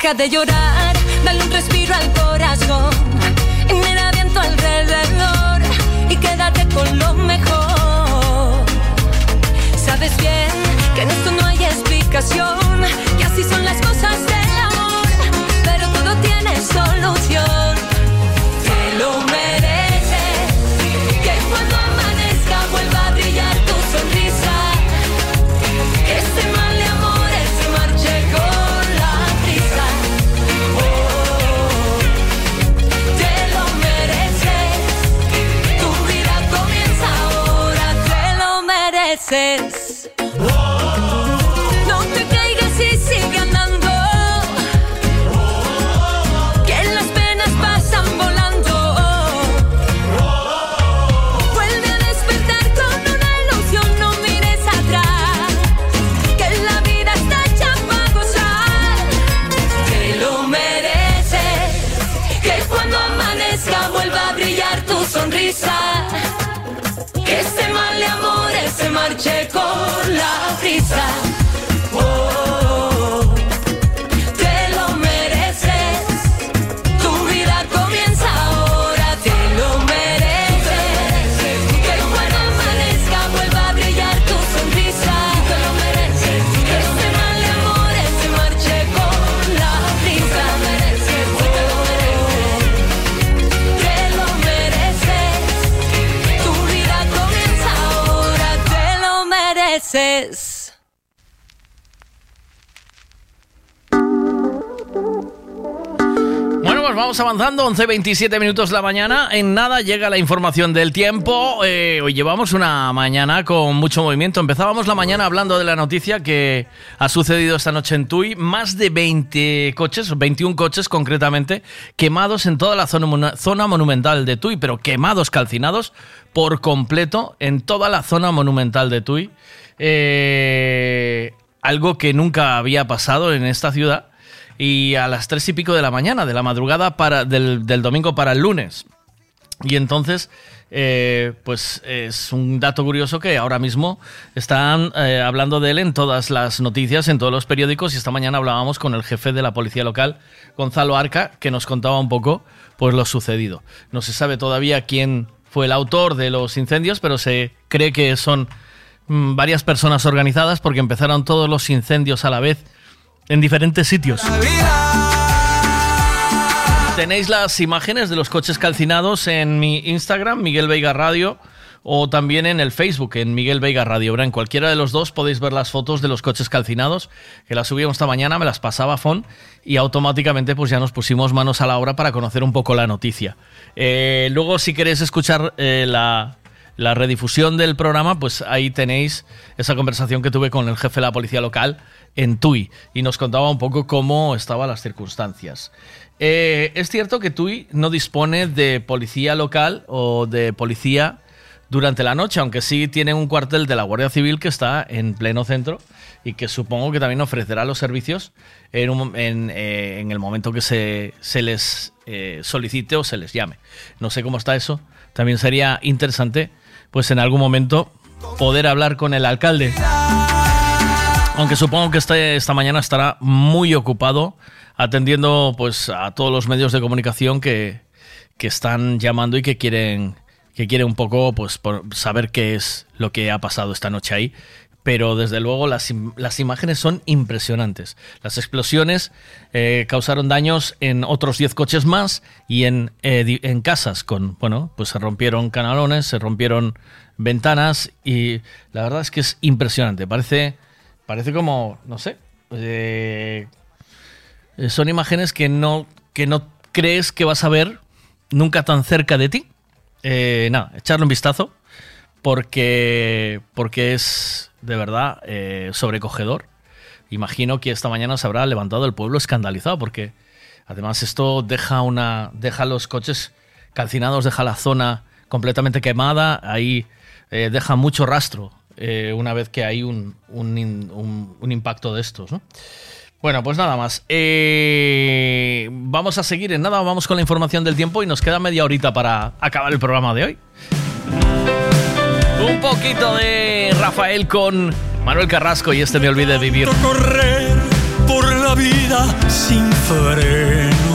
De llorar, dale un respiro al corazón. Y tu alrededor y quédate con lo mejor. Sabes bien que en esto no hay explicación, que así son las cosas del amor, pero todo tiene solución. says con la prisa. Avanzando, 11.27 minutos la mañana. En nada llega la información del tiempo. Eh, hoy llevamos una mañana con mucho movimiento. Empezábamos la mañana hablando de la noticia que ha sucedido esta noche en Tui. Más de 20 coches, 21 coches concretamente, quemados en toda la zona, zona monumental de Tui, pero quemados, calcinados por completo en toda la zona monumental de Tui. Eh, algo que nunca había pasado en esta ciudad y a las tres y pico de la mañana, de la madrugada para, del, domingo para el lunes. Y entonces, eh, pues es un dato curioso que ahora mismo están eh, hablando de él en todas las noticias, en todos los periódicos. Y esta mañana hablábamos con el jefe de la policía local, Gonzalo Arca, que nos contaba un poco pues lo sucedido. No se sabe todavía quién fue el autor de los incendios, pero se cree que son mm, varias personas organizadas porque empezaron todos los incendios a la vez en diferentes sitios. Tenéis las imágenes de los coches calcinados en mi Instagram, Miguel Veiga Radio, o también en el Facebook, en Miguel Veiga Radio. En cualquiera de los dos podéis ver las fotos de los coches calcinados, que las subíamos esta mañana, me las pasaba Fon, y automáticamente pues ya nos pusimos manos a la obra para conocer un poco la noticia. Eh, luego, si queréis escuchar eh, la, la redifusión del programa, pues ahí tenéis esa conversación que tuve con el jefe de la policía local en Tui y nos contaba un poco cómo estaban las circunstancias. Eh, es cierto que Tui no dispone de policía local o de policía durante la noche, aunque sí tiene un cuartel de la Guardia Civil que está en pleno centro y que supongo que también ofrecerá los servicios en, eh, en el momento que se, se les eh, solicite o se les llame. No sé cómo está eso. También sería interesante, pues en algún momento, poder hablar con el alcalde. Aunque supongo que este- esta mañana estará muy ocupado atendiendo pues a todos los medios de comunicación que, que están llamando y que quieren que quieren un poco pues por saber qué es lo que ha pasado esta noche ahí. Pero desde luego las, las imágenes son impresionantes. Las explosiones eh, causaron daños en otros 10 coches más y en, en casas con, bueno, pues se rompieron canalones, se rompieron ventanas y la verdad es que es impresionante. Parece, parece como, no sé, eh, son imágenes que no, que no crees que vas a ver nunca tan cerca de ti. Eh, nada, echarle un vistazo porque, porque es de verdad eh, sobrecogedor. Imagino que esta mañana se habrá levantado el pueblo escandalizado porque además esto deja, una, deja los coches calcinados, deja la zona completamente quemada, ahí eh, deja mucho rastro eh, una vez que hay un, un impacto de estos, ¿no? Bueno, pues nada más. Eh, vamos a seguir en nada, vamos con la información del tiempo y nos queda media horita para acabar el programa de hoy. Un poquito de Rafael con Manuel Carrasco y este me olvide de vivir. correr por la vida sin freno.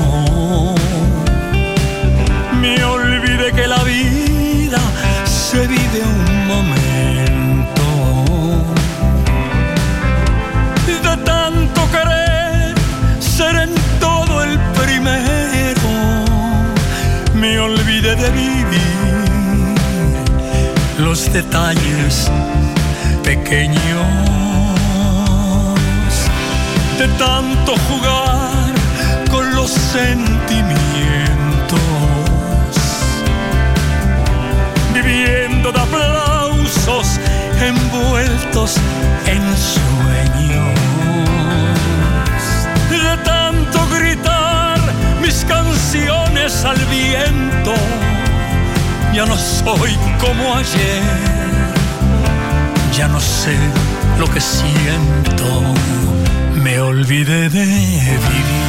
Vivir los detalles pequeños de tanto jugar con los sentimientos, viviendo de aplausos envueltos en sueños, de tanto gritar mis canciones al viento, ya no soy como ayer ya no sé lo que siento, me olvidé de vivir.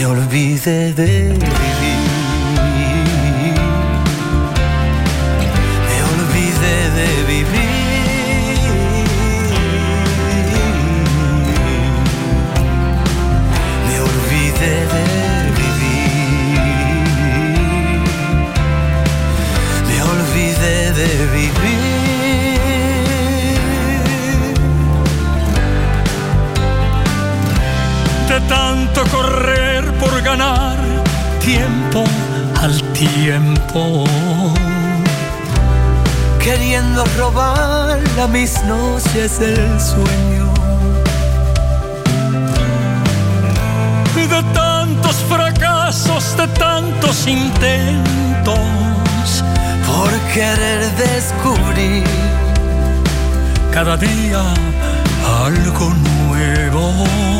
me olvidé de vivir. Me olvidé de vivir. Me olvidé de vivir. Me olvidé de vivir. tanto correr ganar tiempo al tiempo. queriendo robar a mis noches el sueño. De tantos fracasos, de tantos intentos, por querer descubrir cada día algo nuevo.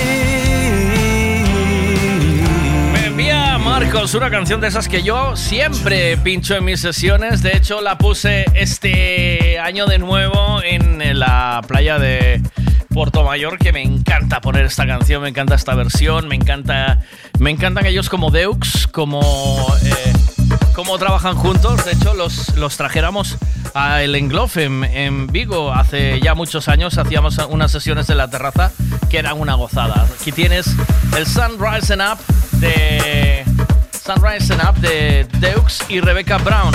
Chicos, una canción de esas que yo siempre pincho en mis sesiones. De hecho, la puse este año de nuevo en la playa de Puerto Mayor, que me encanta poner esta canción, me encanta esta versión, me encanta. Me encantan ellos como Deux, como. Eh, Cómo trabajan juntos. De hecho, los, los trajéramos a El Englof en, Vigo hace ya muchos años. Hacíamos unas sesiones en la terraza que eran una gozada. Aquí tienes el Sun Rising Up de Sunrise and Up de Deux y Rebecca Brown.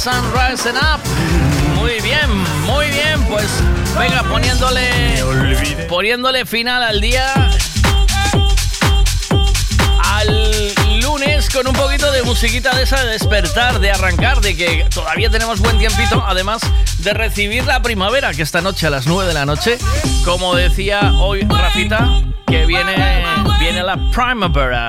Sun Rising Up. Muy bien, muy bien. Pues venga, poniéndole, poniéndole final al día. Al lunes con un poquito de musiquita de esa de despertar, de arrancar, de que todavía tenemos buen tiempito. Además de recibir la primavera, que esta noche a las 9 de la noche, como decía hoy Rafita, que viene, viene la primavera.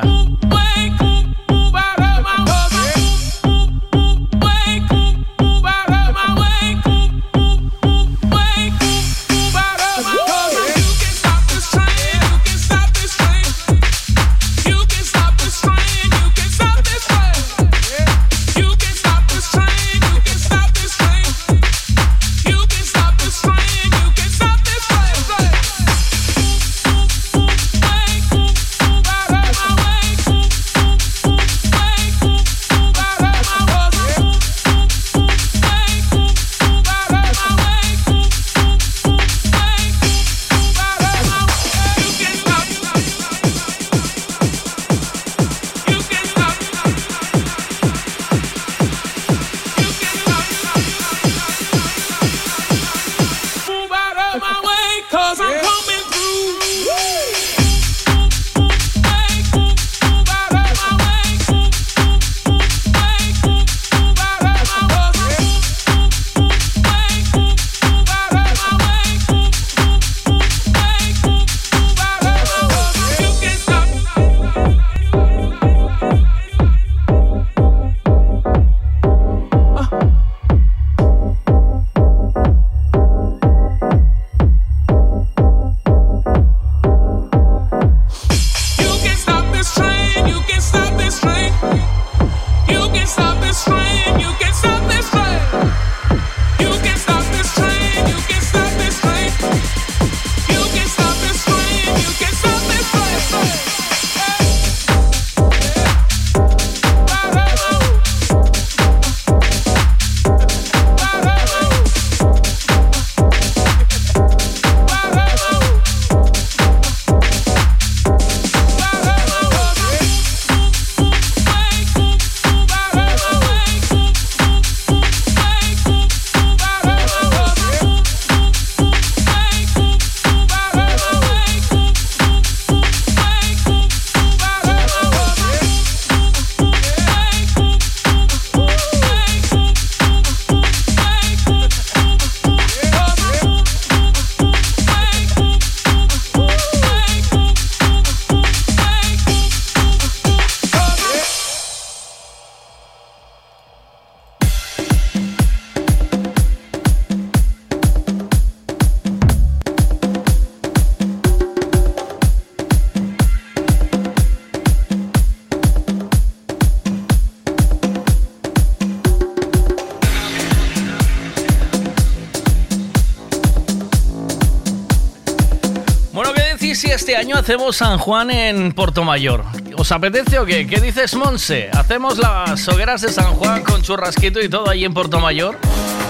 Hacemos San Juan en Portomayor? ¿Os apetece o qué? ¿Qué dices, Monse? ¿Hacemos las hogueras de San Juan con churrasquito y todo ahí en Portomayor?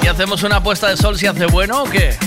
¿Y hacemos una puesta de sol si hace bueno o qué?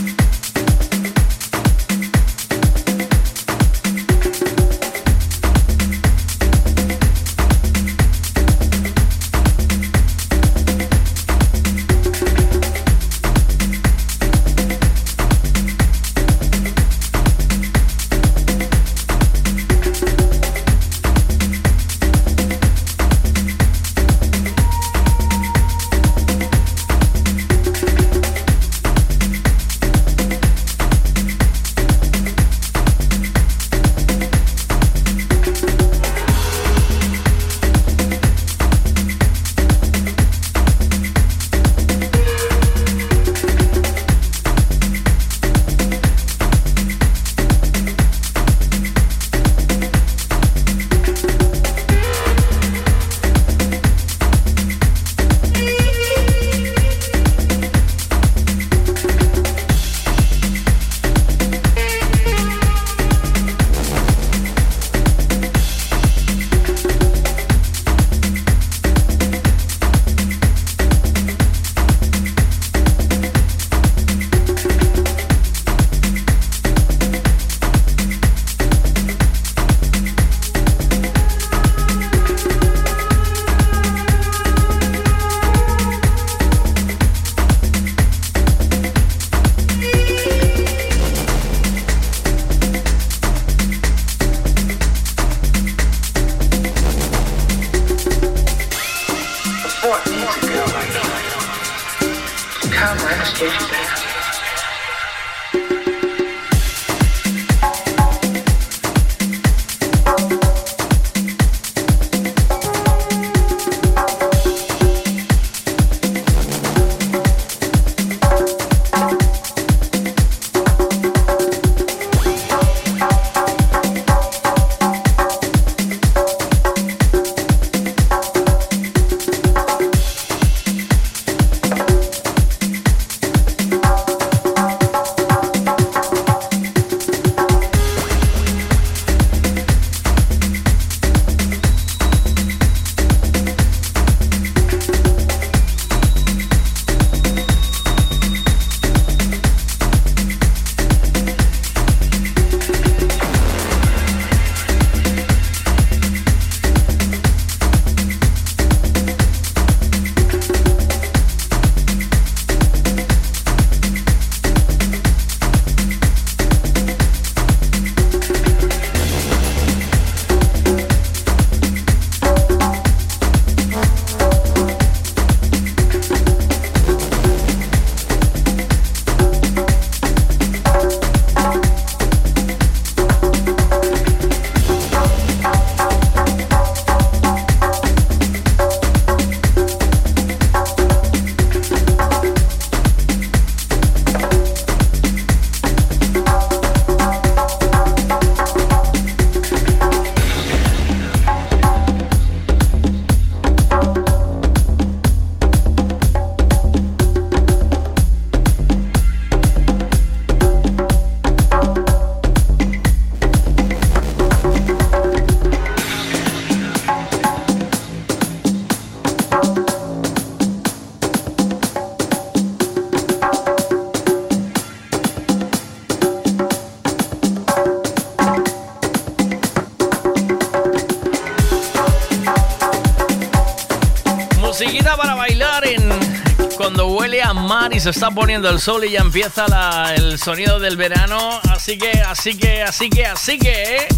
Mar y se está poniendo el sol y ya empieza el sonido del verano. Así que, así que, así que, así que. ¿eh?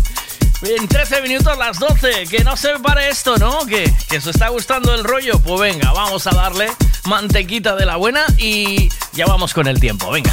En 13 minutos las 12. Que no se pare esto, ¿no? Que, que os está gustando el rollo. Pues venga, vamos a darle mantequita de la buena y ya vamos con el tiempo. Venga.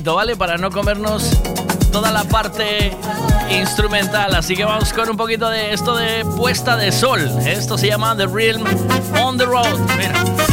¿Vale? Para no comernos toda la parte instrumental. Así que vamos con un poquito de esto de puesta de sol. Esto se llama The Realm on the Road. Mira.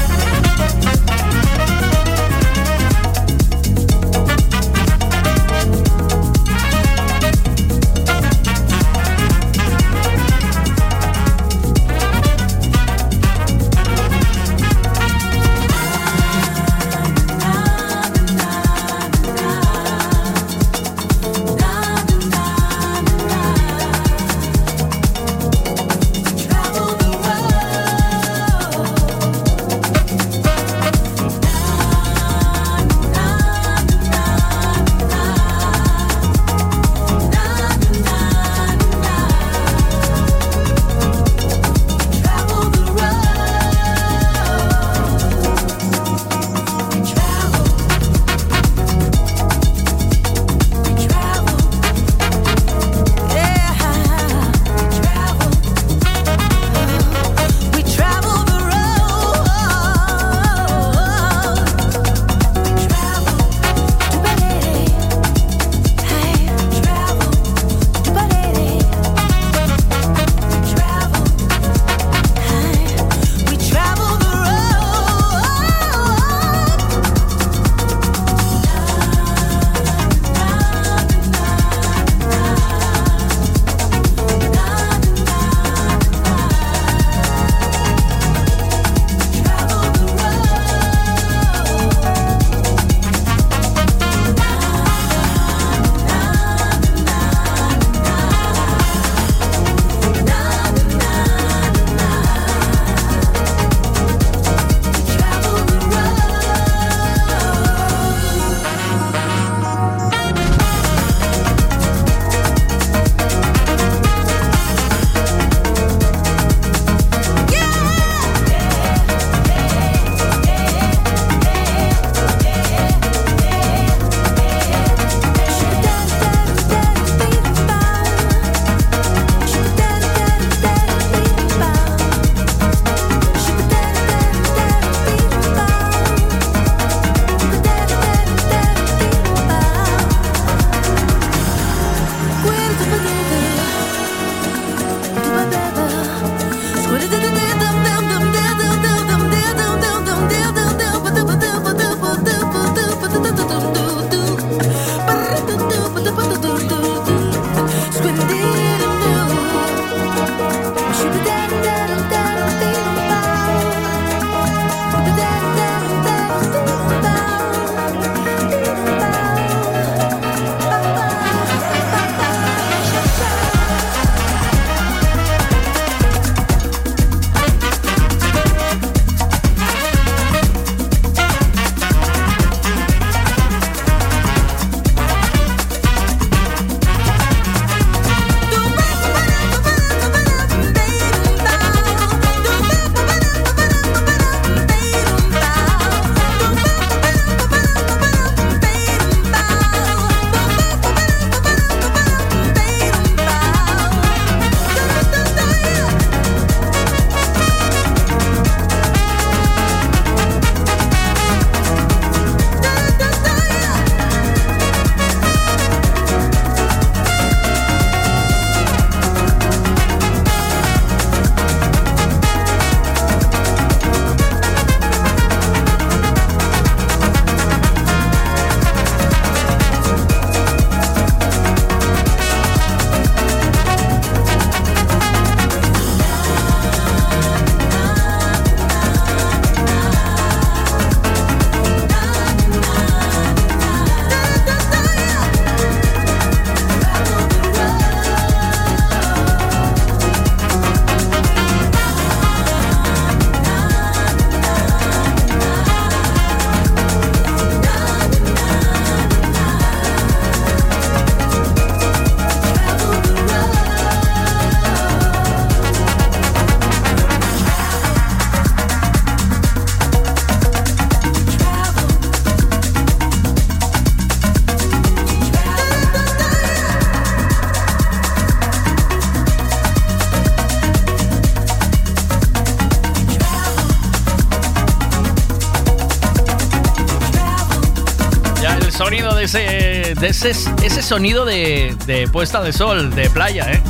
Ese, de ese, ese sonido de, de puesta de sol, de playa, ¿eh?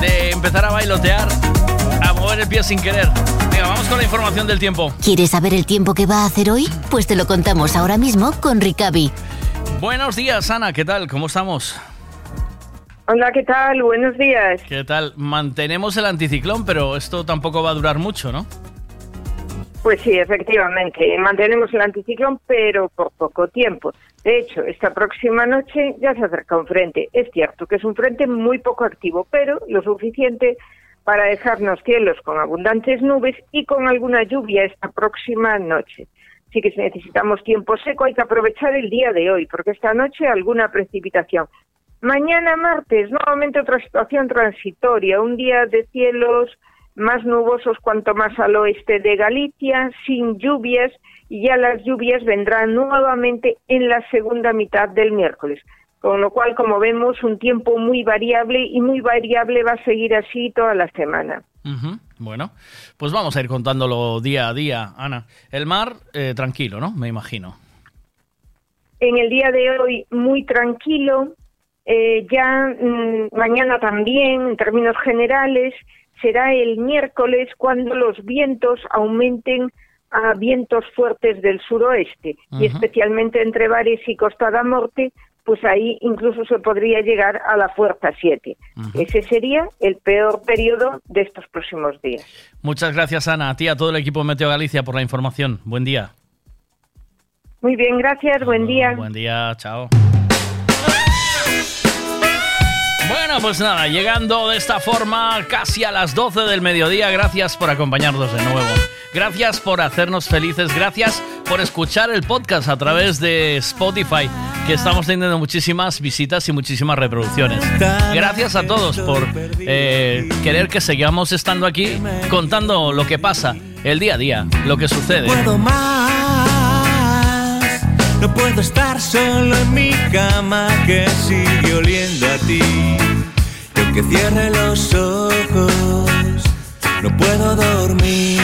De empezar a bailotear, a mover el pie sin querer. Venga, vamos con la información del tiempo. ¿Quieres saber el tiempo que va a hacer hoy? Pues te lo contamos ahora mismo con Ricavi. Buenos días, Ana, ¿qué tal? ¿Cómo estamos? Hola, ¿qué tal? Buenos días. ¿Qué tal? Mantenemos el anticiclón, pero esto tampoco va a durar mucho, ¿no? Pues sí, efectivamente, mantenemos el anticiclón, pero por poco tiempo. De hecho, esta próxima noche ya se acerca un frente. Es cierto que es un frente muy poco activo, pero lo suficiente para dejarnos cielos con abundantes nubes y con alguna lluvia esta próxima noche. Así que si necesitamos tiempo seco hay que aprovechar el día de hoy, porque esta noche alguna precipitación. Mañana martes, nuevamente otra situación transitoria, un día de cielos más nubosos cuanto más al oeste de Galicia, sin lluvias, y ya las lluvias vendrán nuevamente en la segunda mitad del miércoles. Con lo cual, como vemos, un tiempo muy variable y muy variable va a seguir así toda la semana. Bueno, pues vamos a ir contándolo día a día, Ana. El mar, eh, tranquilo, ¿no? Me imagino. En el día de hoy, muy tranquilo. Eh, ya mm, mañana también, en términos generales, será el miércoles cuando los vientos aumenten a vientos fuertes del suroeste y Ujú. especialmente entre Bares y Costa da Morte, pues ahí incluso se podría llegar a la fuerza 7. Ese sería el peor periodo de estos próximos días. Muchas gracias, Ana. A ti, y a todo el equipo de Meteo Galicia por la información. Buen día. Muy bien, gracias, buen día. Buen día, chao. Bueno, pues nada, llegando de esta forma casi a las 12 del mediodía, gracias por acompañarnos de nuevo. Gracias por hacernos felices, gracias por escuchar el podcast a través de Spotify, que estamos teniendo muchísimas visitas y muchísimas reproducciones. Gracias a todos por eh, querer que sigamos estando aquí contando lo que pasa, el día a día, lo que sucede. No puedo estar solo en mi cama que sigue oliendo a ti. Y aunque cierre los ojos, no puedo dormir.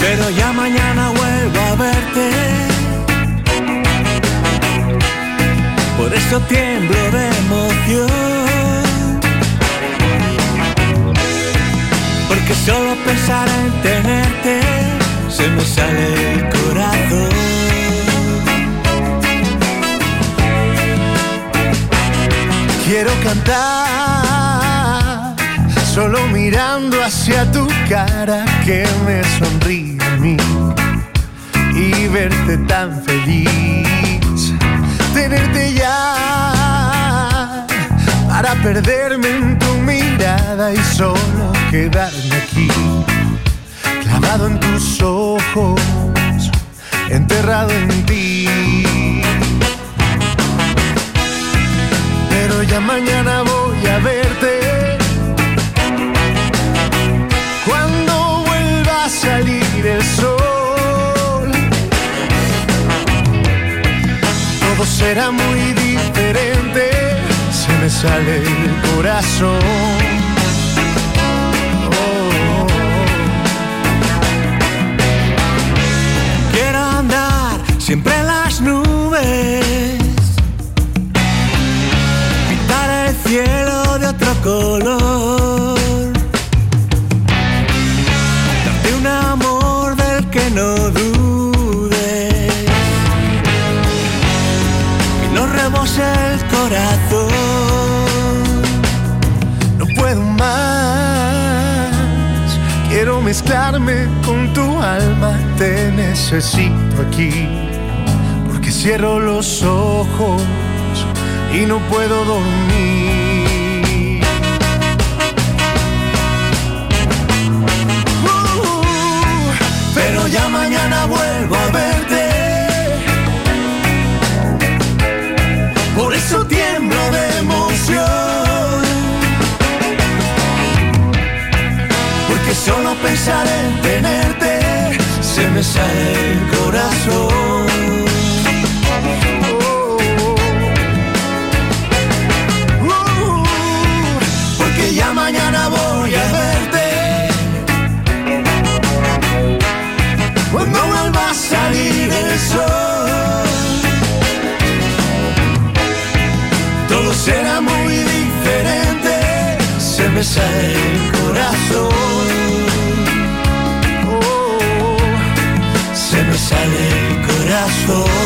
Pero ya mañana vuelvo a verte. Por eso tiemblo de emoción. Porque solo pensar en tenerte se me sale. Quiero cantar solo mirando hacia tu cara que me sonríe a mí y verte tan feliz. Tenerte ya para perderme en tu mirada y solo quedarme aquí, clavado en tus ojos, enterrado en ti. pero ya mañana voy a verte. Cuando vuelva a salir el sol, todo será muy diferente. Se me sale el corazón. Siempre las nubes, pintar el cielo de otro color, darte un amor del que no dudes, que no rebose el corazón. no puedo más. Quiero mezclarme con tu alma, te necesito aquí. Cierro los ojos y no puedo dormir. Uh, pero ya mañana vuelvo a verte. Por eso tiemblo de emoción. Porque solo pensar en tenerte se me sale el corazón. sol. Todo será muy diferente, se me sale el corazón. Oh, se me sale el corazón.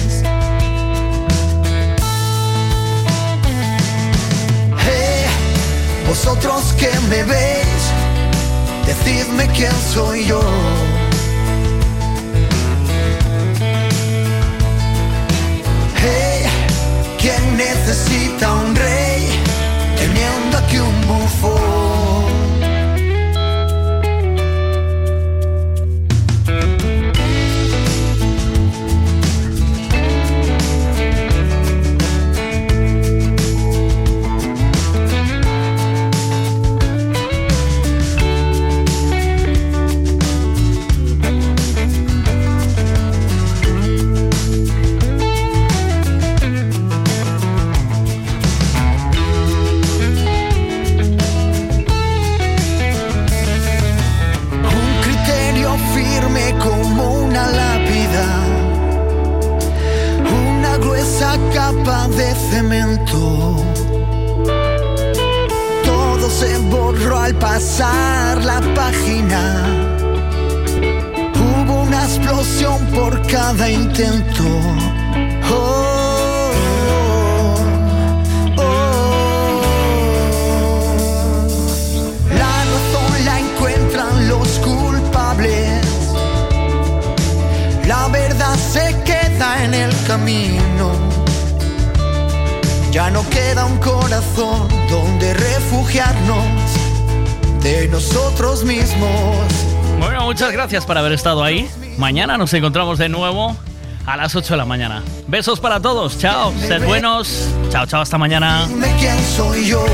Vosotros que me veis, decidme quién soy yo. Hey, ¿quién necesita un rey teniendo aquí un bufón? La página. Hubo una explosión por cada intento. Oh, oh. La razón la encuentran los culpables. La verdad se queda en el camino. Ya no queda un corazón donde refugiarnos de nosotros mismos. Bueno, muchas gracias por haber estado ahí. Mañana nos encontramos de nuevo a las 8 de la mañana. Besos para todos. Chao. Sed buenos. Chao, chao. Hasta mañana. Dime quién soy yo.